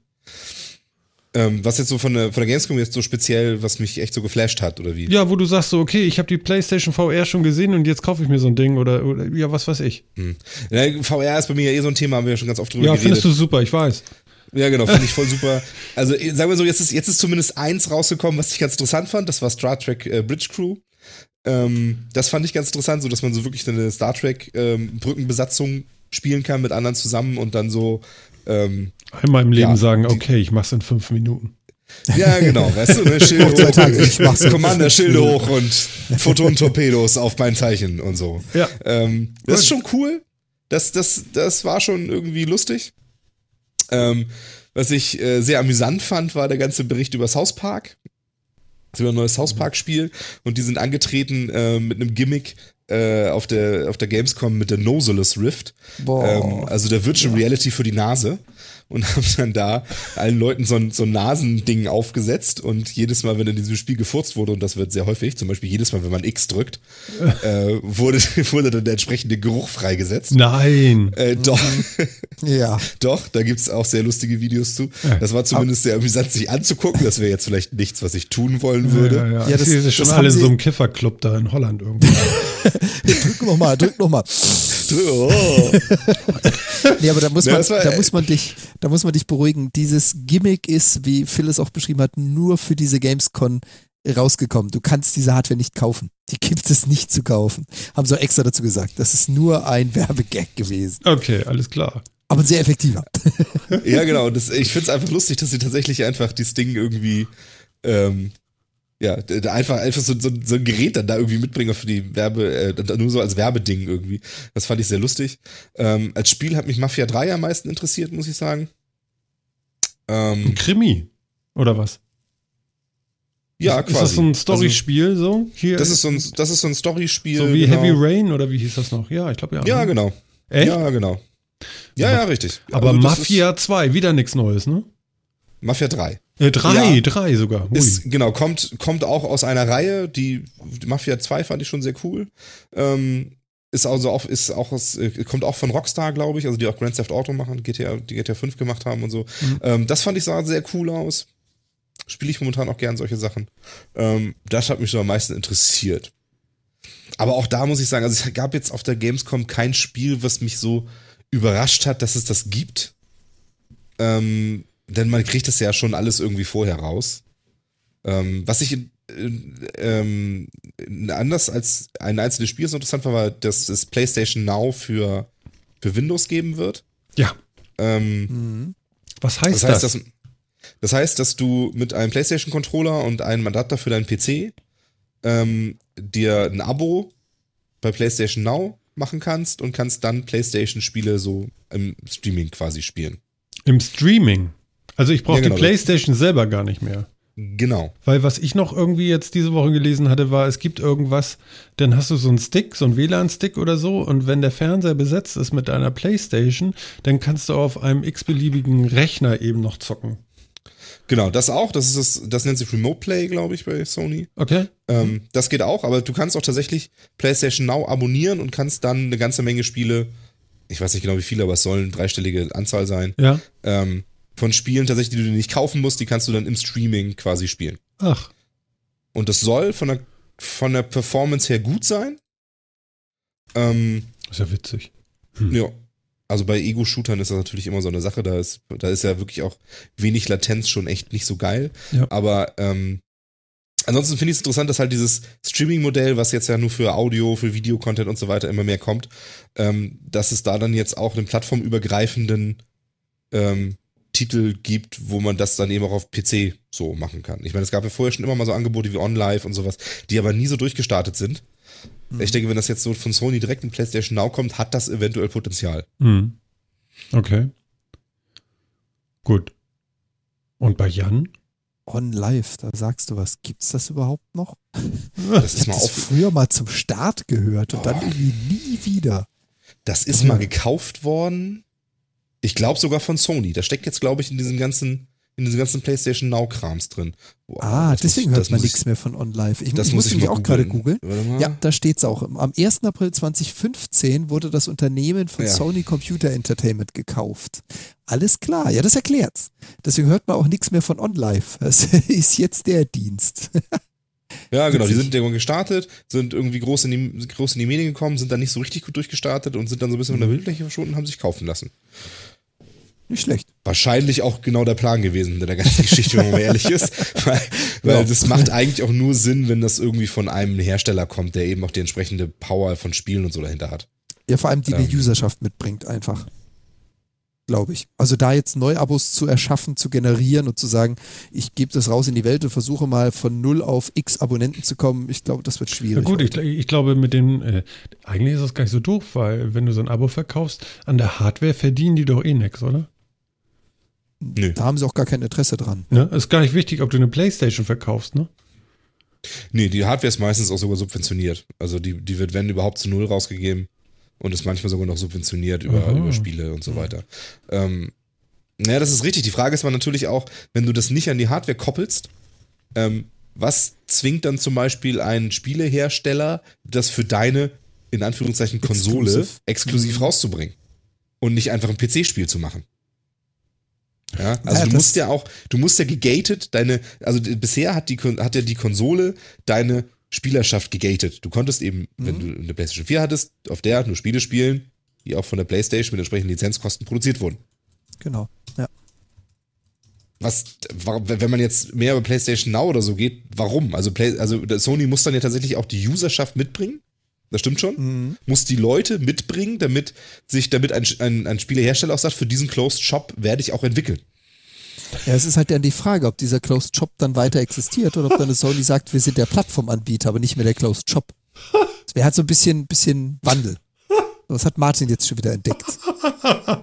Ähm, was jetzt so von der, von der Gamescom jetzt so speziell, was mich echt so geflasht hat, oder wie? Ja, wo du sagst so, okay, ich habe die PlayStation VR schon gesehen und jetzt kaufe ich mir so ein Ding oder, oder ja, was weiß ich. Hm. Ja, VR ist bei mir ja eh so ein Thema, haben wir ja schon ganz oft drüber Ja, geredet. findest du super, ich weiß. Ja, genau, finde ich voll super. Also sagen wir so, jetzt ist, jetzt ist zumindest eins rausgekommen, was ich ganz interessant fand. Das war Star Trek äh, Bridge Crew. Ähm, das fand ich ganz interessant, so dass man so wirklich eine Star Trek ähm, Brückenbesatzung spielen kann mit anderen zusammen und dann so ähm, Einmal im Leben Ja, sagen, die- okay, ich mach's in fünf Minuten. ja, genau, weißt du, ne, Schilde hoch, Tage, ich mach's Commander Schilde hoch und Photon-Torpedos auf mein Zeichen und so. Ja. Ähm, das ist schon cool. Das, das, das war schon irgendwie lustig. Ähm, was ich äh, sehr amüsant fand, war der ganze Bericht über South Park. Das ist über ein neues South Park-Spiel und die sind angetreten äh, mit einem Gimmick äh, auf, der, auf der Gamescom mit der Noseless Rift. Ähm, also der Virtual Reality für die Nase. Und haben dann da allen Leuten so ein, so ein Nasending aufgesetzt und jedes Mal, wenn in diesem Spiel gefurzt wurde, und das wird sehr häufig, zum Beispiel jedes Mal, wenn man X drückt, äh, wurde, wurde dann der entsprechende Geruch freigesetzt. Nein. Äh, doch, ja. doch, da gibt's auch sehr lustige Videos zu. Das war zumindest sehr amüsant, sich anzugucken. Das wäre jetzt vielleicht nichts, was ich tun wollen würde. Ja, ja, ja. Ja, das, das- ist schon das alle in so einem Kifferclub da in Holland irgendwie. Drück noch mal, drück noch mal. Oh. Nee, aber da muss Ja, man, das war- da muss man dich, da muss man dich beruhigen. Dieses Gimmick ist, wie Phil es auch beschrieben hat, nur für diese Gamescon rausgekommen. Du kannst diese Hardware nicht kaufen. Die gibt es nicht zu kaufen. Haben sie auch extra dazu gesagt. Das ist nur ein Werbegag gewesen. Okay, alles klar. Aber sehr effektiver. Ja, genau. Das, ich find's einfach lustig, dass sie tatsächlich einfach dieses Ding irgendwie, ähm, ja, einfach, einfach so, so, so ein Gerät dann da irgendwie mitbringen für die Werbe, äh, nur so als Werbeding irgendwie. Das fand ich sehr lustig. Ähm, als Spiel hat mich Mafia 3 am meisten interessiert, muss ich sagen. Ein Ähm, Krimi. Oder was? ja, ist, quasi. Ist das so ein Also, Storyspiel so? Hier, das ist so ein, das ist so ein Storyspiel. so wie genau. Heavy Rain oder wie hieß das noch? Ja, ich glaube ja. Ja, genau. Echt? Ja, genau. Ja, ja, richtig. Aber Also Mafia 2, wieder nichts Neues, ne? Mafia 3. Äh, drei, Ja. drei sogar. Ui. Ist, genau, kommt, kommt auch aus einer Reihe, die, die Mafia 2 fand ich schon sehr cool. Ähm, ist also auch, ist auch, aus, äh, kommt auch von Rockstar, glaube ich, also die auch Grand Theft Auto machen, GTA, die GTA 5 gemacht haben und so. Mhm. Ähm, das fand ich sah sehr cool aus. Spiele ich momentan auch gern solche Sachen. Ähm, das hat mich so am meisten interessiert. Aber auch da muss ich sagen, also es gab jetzt auf der Gamescom kein Spiel, was mich so überrascht hat, dass es das gibt. Ähm, denn man kriegt das ja schon alles irgendwie vorher raus. Ähm, was ich äh, ähm, anders als ein einzelnes Spiel so interessant war, war, dass es PlayStation Now für, für Windows geben wird. Ja. Ähm, Mhm. Was heißt das heißt, das? dass, das heißt, dass du mit einem PlayStation-Controller und einem Adapter für deinen PC ähm, dir ein Abo bei PlayStation Now machen kannst und kannst dann PlayStation-Spiele so im Streaming quasi spielen. Im Streaming. Also ich brauche Ja, genau. die Playstation selber gar nicht mehr. Genau. Weil was ich noch irgendwie jetzt diese Woche gelesen hatte, war, es gibt irgendwas, dann hast du so einen Stick, so einen WLAN-Stick oder so, und wenn der Fernseher besetzt ist mit deiner Playstation, dann kannst du auf einem x-beliebigen Rechner eben noch zocken. Genau, das auch. Das ist das, das nennt sich Remote Play, glaube ich, bei Sony. Okay? Ähm, das geht auch, aber du kannst auch tatsächlich PlayStation Now abonnieren und kannst dann eine ganze Menge Spiele, ich weiß nicht genau wie viele, aber es soll eine dreistellige Anzahl sein, Ja. ähm, von Spielen tatsächlich, die du dir nicht kaufen musst, die kannst du dann im Streaming quasi spielen. Ach, Und das soll von der, von der Performance her gut sein. Ähm, ist ja witzig. ja. Also bei Ego-Shootern ist das natürlich immer so eine Sache, da ist, da ist ja wirklich auch wenig Latenz schon echt nicht so geil. Ja. Aber ähm, ansonsten finde ich es interessant, dass halt dieses Streaming-Modell, was jetzt ja nur für Audio, für Videocontent und so weiter immer mehr kommt, ähm, dass es da dann jetzt auch einen plattformübergreifenden ähm, Titel gibt, wo man das dann eben auch auf PC so machen kann. Ich meine, es gab ja vorher schon immer mal so Angebote wie OnLive und sowas, die aber nie so durchgestartet sind. Ich denke, wenn das jetzt so von Sony direkt in PlayStation Now kommt, hat das eventuell Potenzial. Hm. Okay. Gut. Und bei Jan? On Live, da sagst du was. Gibt's das überhaupt noch? Das Ich ist mal das auf, früher mal zum Start gehört und dann Boah. irgendwie nie wieder. das ist mal gekauft worden. Ich glaube sogar von Sony. Da steckt jetzt, glaube ich, in diesem ganzen, in diesem ganzen PlayStation Now Krams drin. Boah, Ah, deswegen muss- hört man nichts mehr von On Live. Ich, Das ich muss ich nämlich mal auch gerade googeln. Ja, da steht's auch. Am 1. April 2015 wurde das Unternehmen von Ja. Sony Computer Entertainment gekauft. Alles klar, ja, das erklärt's. Deswegen hört man auch nichts mehr von OnLive. Das ist jetzt der Dienst. Ja, genau. Die sind irgendwann gestartet, sind irgendwie groß in, die, groß in die Medien gekommen, sind dann nicht so richtig gut durchgestartet und sind dann so ein bisschen von der Bildfläche verschwunden und haben sich kaufen lassen. Nicht schlecht. Wahrscheinlich auch genau der Plan gewesen in der ganzen Geschichte, wenn man mal ehrlich ist. Weil, weil Ja. das macht eigentlich auch nur Sinn, wenn das irgendwie von einem Hersteller kommt, der eben auch die entsprechende Power von Spielen und so dahinter hat. Ja, vor allem die eine Ähm. Userschaft mitbringt, einfach. Glaube ich. Also da jetzt Neuabos zu erschaffen, zu generieren und zu sagen, ich gebe das raus in die Welt und versuche mal von null auf x Abonnenten zu kommen, ich glaube, das wird Ja schwierig. gut, ich, ich glaube mit den, äh, eigentlich ist das gar nicht so doof, weil wenn du so ein Abo verkaufst, an der Hardware verdienen die doch eh nix, oder? Nö. da haben sie auch gar kein Interesse dran. Ne? Ist gar nicht wichtig, ob du eine Playstation verkaufst, ne? Nee, die Hardware ist meistens auch sogar subventioniert. Also die, die wird, wenn überhaupt, zu null rausgegeben und ist manchmal sogar noch subventioniert über, Aha. über Spiele und so weiter. Ähm, naja, das ist richtig. Die Frage ist aber natürlich auch, wenn du das nicht an die Hardware koppelst, ähm, was zwingt dann zum Beispiel einen Spielehersteller, das für deine, in Anführungszeichen, Konsole exklusiv Mhm. rauszubringen und nicht einfach ein PC-Spiel zu machen? Ja, also Naja, du musst ja auch, du musst ja gegated deine, also bisher hat die hat ja die Konsole deine Spielerschaft gegated. Du konntest eben, wenn Mhm. du eine PlayStation 4 hattest, auf der nur Spiele spielen, die auch von der PlayStation mit entsprechenden Lizenzkosten produziert wurden. Genau. Ja. Was, wa- wenn man jetzt mehr über PlayStation Now oder so geht, warum? Also, Play, also Sony muss dann ja tatsächlich auch die Userschaft mitbringen. Das stimmt schon. Mhm. Muss die Leute mitbringen, damit sich, damit ein, ein, ein Spielehersteller auch sagt, für diesen Closed Shop werde ich auch entwickeln. Ja, es ist halt dann die Frage, ob dieser Closed Shop dann weiter existiert oder ob dann eine Sony sagt, wir sind der Plattformanbieter, aber nicht mehr der Closed Shop. Das wäre halt so ein bisschen, bisschen Wandel. Was hat Martin jetzt schon wieder entdeckt?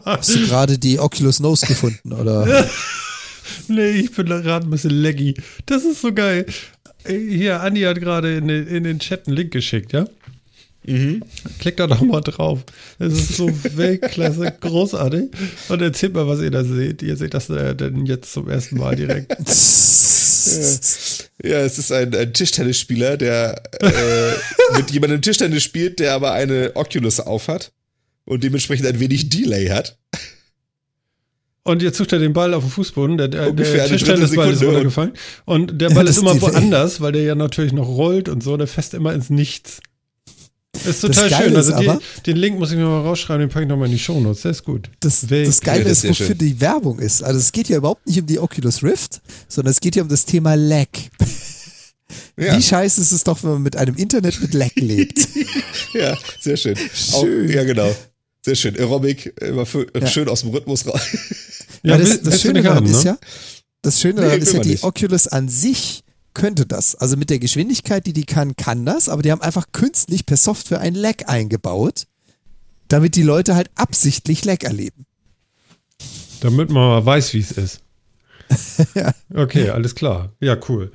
Hast du gerade die Oculus Nose gefunden oder? Nee, ich bin gerade ein bisschen laggy. Das ist so geil. Äh, Hier, Andi hat gerade in, in den Chat einen Link geschickt, ja? Mhm. Klickt da doch mal drauf. Das ist so Weltklasse, großartig. Und erzählt mal, was ihr da seht. Ihr seht das äh, denn jetzt zum ersten Mal direkt. Ja, es ist ein, ein Tischtennisspieler, der äh, mit jemandem Tischtennis spielt, der aber eine Oculus aufhat und dementsprechend ein wenig Delay hat. Und jetzt sucht er den Ball auf dem Fußboden. Der, der, der Tischtennisball ist runtergefallen. Und der Ja, Ball das ist immer woanders, weil der ja natürlich noch rollt und so. Der fässt immer ins Nichts. Das ist total Geile schön. ist Also die, aber- den Link muss ich mir mal rausschreiben, den packe ich nochmal in die Shownotes. Der ist gut. Das, Weg. das Geile Ja, das ist, wofür schön. die Werbung ist. Also es geht ja überhaupt nicht um die Oculus Rift, sondern es geht ja um das Thema Lag. Ja, Wie scheiße ist es doch, wenn man mit einem Internet mit Lag lebt. ja sehr schön. Schön. Auch, ja, genau. Sehr schön. Aerobic, immer für, Ja. schön aus dem Rhythmus raus. Ja, das, das du Schöne daran haben, ist ne? ja, das Schöne Nee, daran ist ja, die nicht. Oculus an sich könnte das. Also mit der Geschwindigkeit, die die kann, kann das, aber die haben einfach künstlich per Software ein Lag eingebaut, damit die Leute halt absichtlich Lag erleben. Damit man mal weiß, wie es ist. Ja. Okay, alles klar. Ja, cool.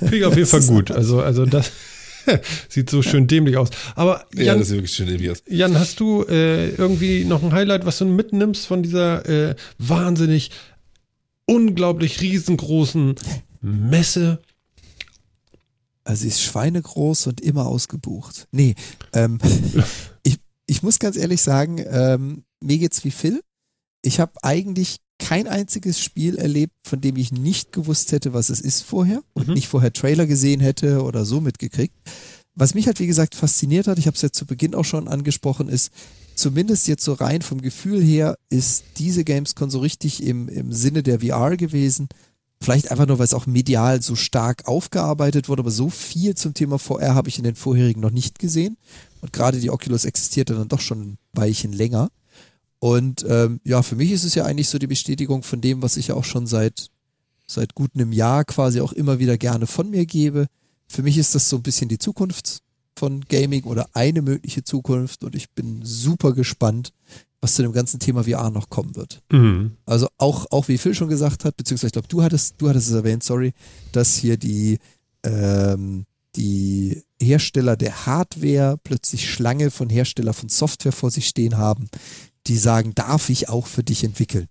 Finde ich auf jeden Fall gut. Also, also das sieht so schön dämlich aus. Aber Ja, Jan, das ist wirklich schön Elias. Jan hast du äh, irgendwie noch ein Highlight, was du mitnimmst von dieser äh, wahnsinnig, unglaublich riesengroßen Messe? Also sie ist schweinegroß und immer ausgebucht. Nee, ähm, ich, ich muss ganz ehrlich sagen, ähm, mir geht's wie Phil. Ich habe eigentlich kein einziges Spiel erlebt, von dem ich nicht gewusst hätte, was es ist vorher und Mhm. nicht vorher Trailer gesehen hätte oder so mitgekriegt. Was mich halt, wie gesagt, fasziniert hat, ich habe es ja zu Beginn auch schon angesprochen, ist, zumindest jetzt so rein vom Gefühl her, ist diese Gamescom so richtig im, im Sinne der VR gewesen. Vielleicht einfach nur, weil es auch medial so stark aufgearbeitet wurde, aber so viel zum Thema VR habe ich in den vorherigen noch nicht gesehen. Und gerade die Oculus existierte dann doch schon ein Weilchen länger. Und ähm, ja, für mich ist es ja eigentlich so die Bestätigung von dem, was ich ja auch schon seit, seit gut einem Jahr quasi auch immer wieder gerne von mir gebe. Für mich ist das so ein bisschen die Zukunft von Gaming oder eine mögliche Zukunft und ich bin super gespannt, was zu dem ganzen Thema VR noch kommen wird. Mhm. Also auch, auch wie Phil schon gesagt hat, beziehungsweise ich glaube, du hattest, du hattest es erwähnt, sorry, dass hier die, ähm, die Hersteller der Hardware plötzlich Schlange von Hersteller von Software vor sich stehen haben, die sagen, darf ich auch für dich entwickeln?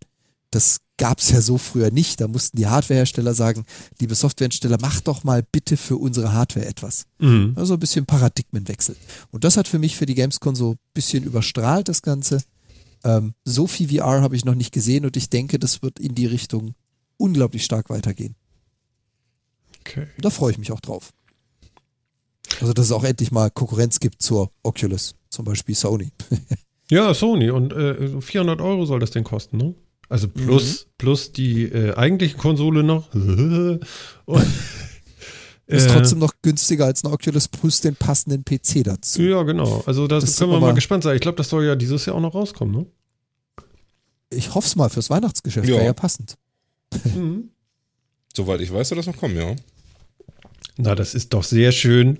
Das gab es ja so früher nicht. Da mussten die Hardwarehersteller sagen, liebe Softwarehersteller, mach doch mal bitte für unsere Hardware etwas. Mhm. Also ein bisschen Paradigmenwechsel. Und das hat für mich für die Gamescom so ein bisschen überstrahlt, das Ganze. Ähm, so viel VR habe ich noch nicht gesehen und ich denke, das wird in die Richtung unglaublich stark weitergehen. Okay. Da freue ich mich auch drauf. Also, dass es auch endlich mal Konkurrenz gibt zur Oculus, zum Beispiel Sony. Ja, Sony. Und äh, 400 Euro soll das Ding kosten, ne? Also plus, plus die äh, eigentliche Konsole noch. Und, Ist äh, trotzdem noch günstiger als eine Oculus plus den passenden PC dazu. Ja, genau. Also da Das können wir mal gespannt sein. Ich glaube, das soll ja dieses Jahr auch noch rauskommen, ne? Ich hoffe es mal fürs Weihnachtsgeschäft, Ja. wäre ja passend. Mhm. Soweit ich weiß, soll das noch kommen, ja. Na, das ist doch sehr schön.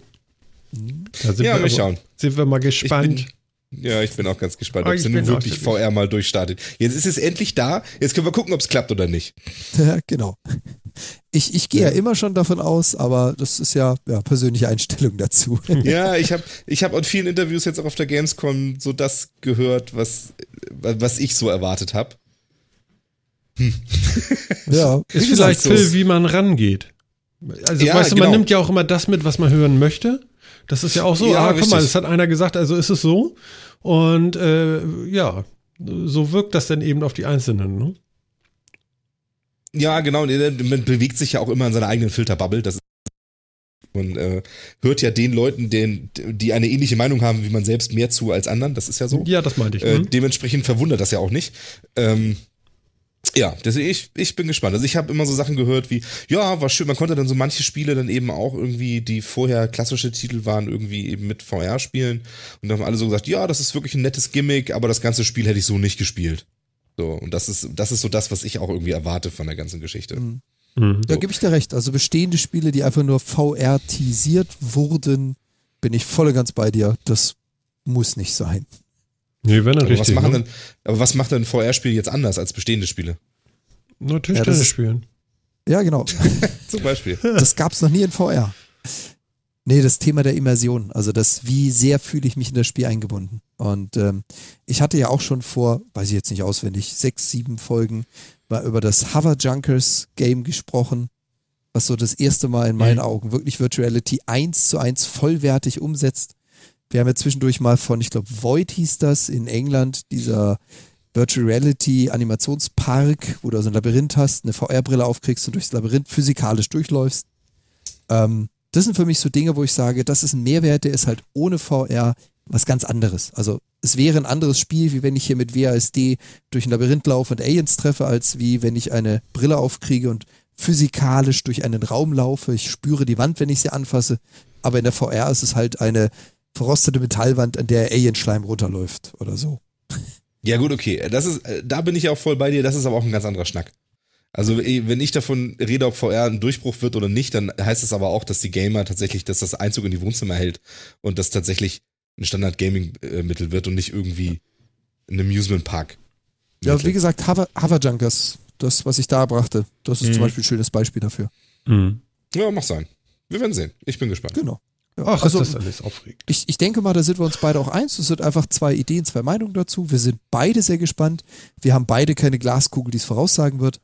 Da sind, Ja, wir, mal aber- schauen. sind wir mal Ich gespannt. bin, ja, ich bin auch ganz gespannt, Ah, ob ich es denn bin nun wirklich VR mal durchstartet. Jetzt ist es endlich da. Jetzt können wir gucken, ob es klappt oder nicht. Ja, genau. Ich, ich gehe ja. immer schon davon aus, aber das ist ja, ja persönliche Einstellung dazu. Ja, ich habe ich hab aus vielen Interviews jetzt auch auf der Gamescom so das gehört, was, was ich so erwartet habe. ja, Ist vielleicht, so Phil, wie man rangeht. Also, Ja, weißt du, genau. man nimmt ja auch immer das mit, was man hören möchte. Das ist ja auch so, Ja, ah, guck mal, das hat einer gesagt, also ist es so. Und äh, ja, so wirkt das dann eben auf die Einzelnen. Ne? Ja, genau. Man bewegt sich ja auch immer in seiner eigenen Filterbubble. Das man äh, hört ja den Leuten, den, die eine ähnliche Meinung haben wie man selbst, mehr zu als anderen. Das ist ja so. Ja, das meinte ich. Äh, ne? dementsprechend verwundert das ja auch nicht. Ähm, ja, deswegen ich, ich bin gespannt. Also ich habe immer so Sachen gehört wie, ja, war schön, man konnte dann so manche Spiele dann eben auch irgendwie, die vorher klassische Titel waren, irgendwie eben mit VR spielen. Und dann haben alle so gesagt, ja, das ist wirklich ein nettes Gimmick, aber das ganze Spiel hätte ich so nicht gespielt. So, und das ist, das ist so das, was ich auch irgendwie erwarte von der ganzen Geschichte. Mhm. Mhm. Da gebe ich dir recht. Also bestehende Spiele, die einfach nur VR-tisiert wurden, bin ich voll und ganz bei dir. Das muss nicht sein. Nee, wenn dann Aber was richtig. machen ne? denn, aber was macht denn ein VR-Spiel jetzt anders als bestehende Spiele? Natürlich Ja, das Tennis ist- spielen. Ja, genau. Zum Beispiel. Das gab es noch nie in VR. Nee, das Thema der Immersion, also das, wie sehr fühle ich mich in das Spiel eingebunden. Und ähm, ich hatte ja auch schon vor, weiß ich jetzt nicht auswendig, sechs, sieben Folgen mal über das Hover Junkers Game gesprochen, was so das erste Mal in meinen Mhm. Augen wirklich Virtuality eins zu eins vollwertig umsetzt. Wir haben ja zwischendurch mal von, ich glaube, Void hieß das in England, dieser Virtual Reality Animationspark, wo du also ein Labyrinth hast, eine VR-Brille aufkriegst und durchs Labyrinth physikalisch durchläufst. Ähm, das sind für mich so Dinge, wo ich sage, das ist ein Mehrwert, der ist halt ohne VR was ganz anderes. Also es wäre ein anderes Spiel, wie wenn ich hier mit WASD durch ein Labyrinth laufe und Aliens treffe, als wie wenn ich eine Brille aufkriege und physikalisch durch einen Raum laufe. Ich spüre die Wand, wenn ich sie anfasse. Aber in der VR ist es halt eine verrostete Metallwand, an der Alienschleim runterläuft oder so. Ja, gut, okay. Das ist, äh, da bin ich ja auch voll bei dir, das ist aber auch ein ganz anderer Schnack. Also, wenn ich davon rede, ob VR ein Durchbruch wird oder nicht, dann heißt es aber auch, dass die Gamer tatsächlich, dass das Einzug in die Wohnzimmer hält und das tatsächlich ein Standard-Gaming-Mittel wird und nicht irgendwie ein Amusement-Park. Ja, wie gesagt, Hover, Hover Junkers, das, was ich da brachte, das ist Mhm. zum Beispiel ein schönes Beispiel dafür. Mhm. Ja, mach sein. Wir werden sehen. Ich bin gespannt. Genau. Ja, Ach, also, ist das alles aufregend. ich, ich denke mal, da sind wir uns beide auch eins. Es sind einfach zwei Ideen, zwei Meinungen dazu. Wir sind beide sehr gespannt. Wir haben beide keine Glaskugel, die es voraussagen wird.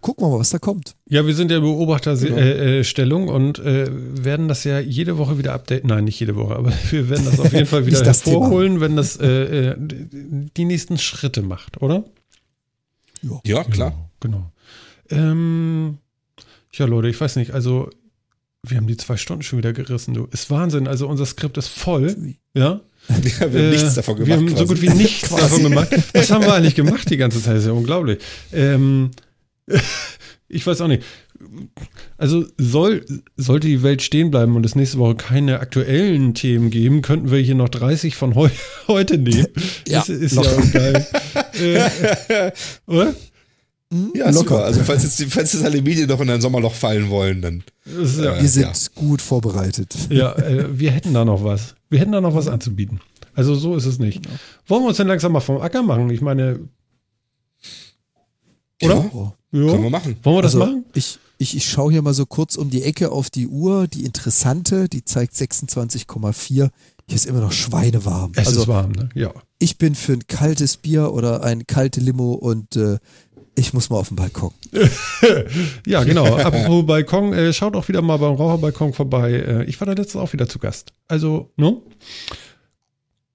Gucken wir mal, was da kommt. Ja, wir sind ja Beobachterstellung Genau. äh, äh, und äh, werden das ja jede Woche wieder updaten. Nein, nicht jede Woche, aber wir werden das auf jeden Fall wieder Thema. hervorholen, wenn das äh, äh, die nächsten Schritte macht, oder? Ja, klar. Genau. genau. Ähm, ja, Leute, ich weiß nicht, also wir haben die zwei Stunden schon wieder gerissen, du. Ist Wahnsinn, also unser Skript ist voll, ja. Wir haben nichts davon gemacht. Wir haben so quasi. gut wie nichts davon gemacht. Was haben wir eigentlich gemacht die ganze Zeit? Das ist ja unglaublich. Ähm, ich weiß auch nicht. Also soll, sollte die Welt stehen bleiben und es nächste Woche keine aktuellen Themen geben, könnten wir hier noch 30 von heu heute nehmen. Ja, das ist ja geil. äh, oder? Hm, Ja, super. Also, falls jetzt, die- falls jetzt alle Medien noch in ein Sommerloch fallen wollen, dann. Ist ja, Äh, Wir sind ja. gut vorbereitet. ja äh, wir hätten da noch was. Wir hätten da noch was anzubieten. Also so ist es nicht. Wollen wir uns denn langsam mal vom Acker machen? Ich meine, oder? Ja. Ja. können wir machen. Wollen wir das Also, machen? Ich, ich, ich schaue hier mal so kurz um die Ecke auf die Uhr. Die interessante, die zeigt 26,4. Hier ist immer noch schweinewarm. Es also ist warm, ne? Ja. ich bin für ein kaltes Bier oder ein kalte Limo und äh, ich muss mal auf den Balkon. Ja, genau. Apropos Balkon, äh, schaut auch wieder mal beim Raucherbalkon vorbei. Äh, ich war da letztens auch wieder zu Gast. Also, ne?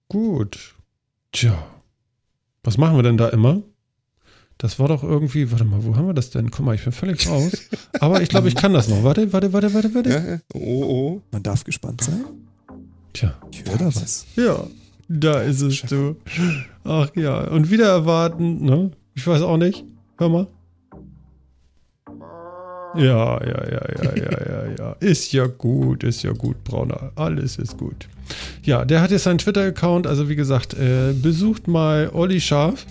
Gut. Tja. Was machen wir denn da immer? Das war doch irgendwie, warte mal, wo haben wir das denn? Guck mal, ich bin völlig raus. Aber ich glaube, ich kann das noch. Warte, warte, warte, warte, warte. Ja, ja. Oh, oh. Man darf gespannt sein. Tja. Ich höre da was. Ja, da ist es, du. Ach ja. Und wieder erwarten, ne? Ich weiß auch nicht. Hör mal. Ja, ja, ja, ja, ja, ja, ja. Ist ja gut, ist ja gut, Brauner. Alles ist gut. Ja, der hat jetzt seinen Twitter-Account. Also, wie gesagt, äh, besucht mal Olli Scharf.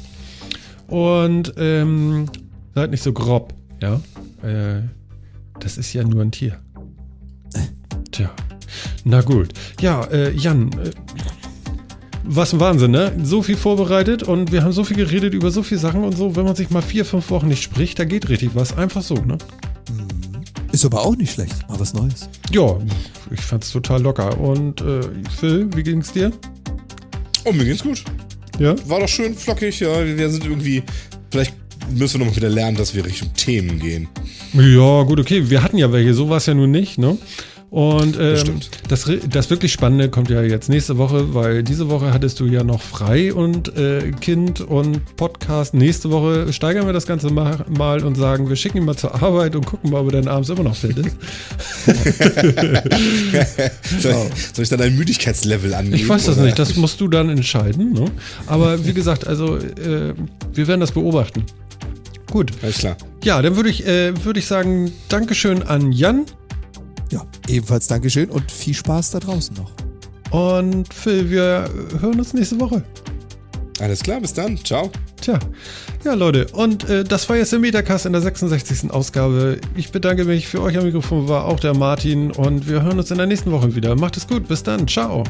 Und ähm, seid nicht so grob, ja. Äh, das ist ja nur ein Tier. Tja. Na gut. Ja, äh, Jan, äh, was ein Wahnsinn, ne? So viel vorbereitet und wir haben so viel geredet über so viele Sachen und so. Wenn man sich mal vier, fünf Wochen nicht spricht, da geht richtig was. Einfach so, ne? Ist aber auch nicht schlecht. Mal was Neues. Ja, ich fand's total locker. Und äh, Phil, wie ging's dir? Oh, mir geht's gut. Ja? War doch schön flockig, ja. Wir sind irgendwie. Vielleicht müssen wir noch mal wieder lernen, dass wir Richtung Themen gehen. Ja, gut, okay. Wir hatten ja welche, so war es ja nun nicht, ne? Und ähm, das, das wirklich Spannende kommt ja jetzt nächste Woche, weil diese Woche hattest du ja noch frei und äh, Kind und Podcast. Nächste Woche steigern wir das Ganze ma- mal und sagen, wir schicken ihn mal zur Arbeit und gucken mal, ob er dann abends immer noch fit ist. soll, ich, soll ich dann ein Müdigkeitslevel angeben? Ich weiß das oder? nicht, das musst du dann entscheiden. Ne? Aber wie gesagt, also äh, wir werden das beobachten. Gut. Alles klar. Ja, dann würde ich, äh, würde ich sagen, Dankeschön an Jan Ja, ebenfalls Dankeschön und viel Spaß da draußen noch. und Phil. Wir hören uns nächste Woche. Alles klar, bis dann. Ciao. Tja, ja Leute, und äh, das war jetzt der Metacast in der 66. Ausgabe. Ich bedanke mich für euch am Mikrofon, war auch der Martin und wir hören uns in der nächsten Woche wieder. Macht es gut, bis dann, ciao.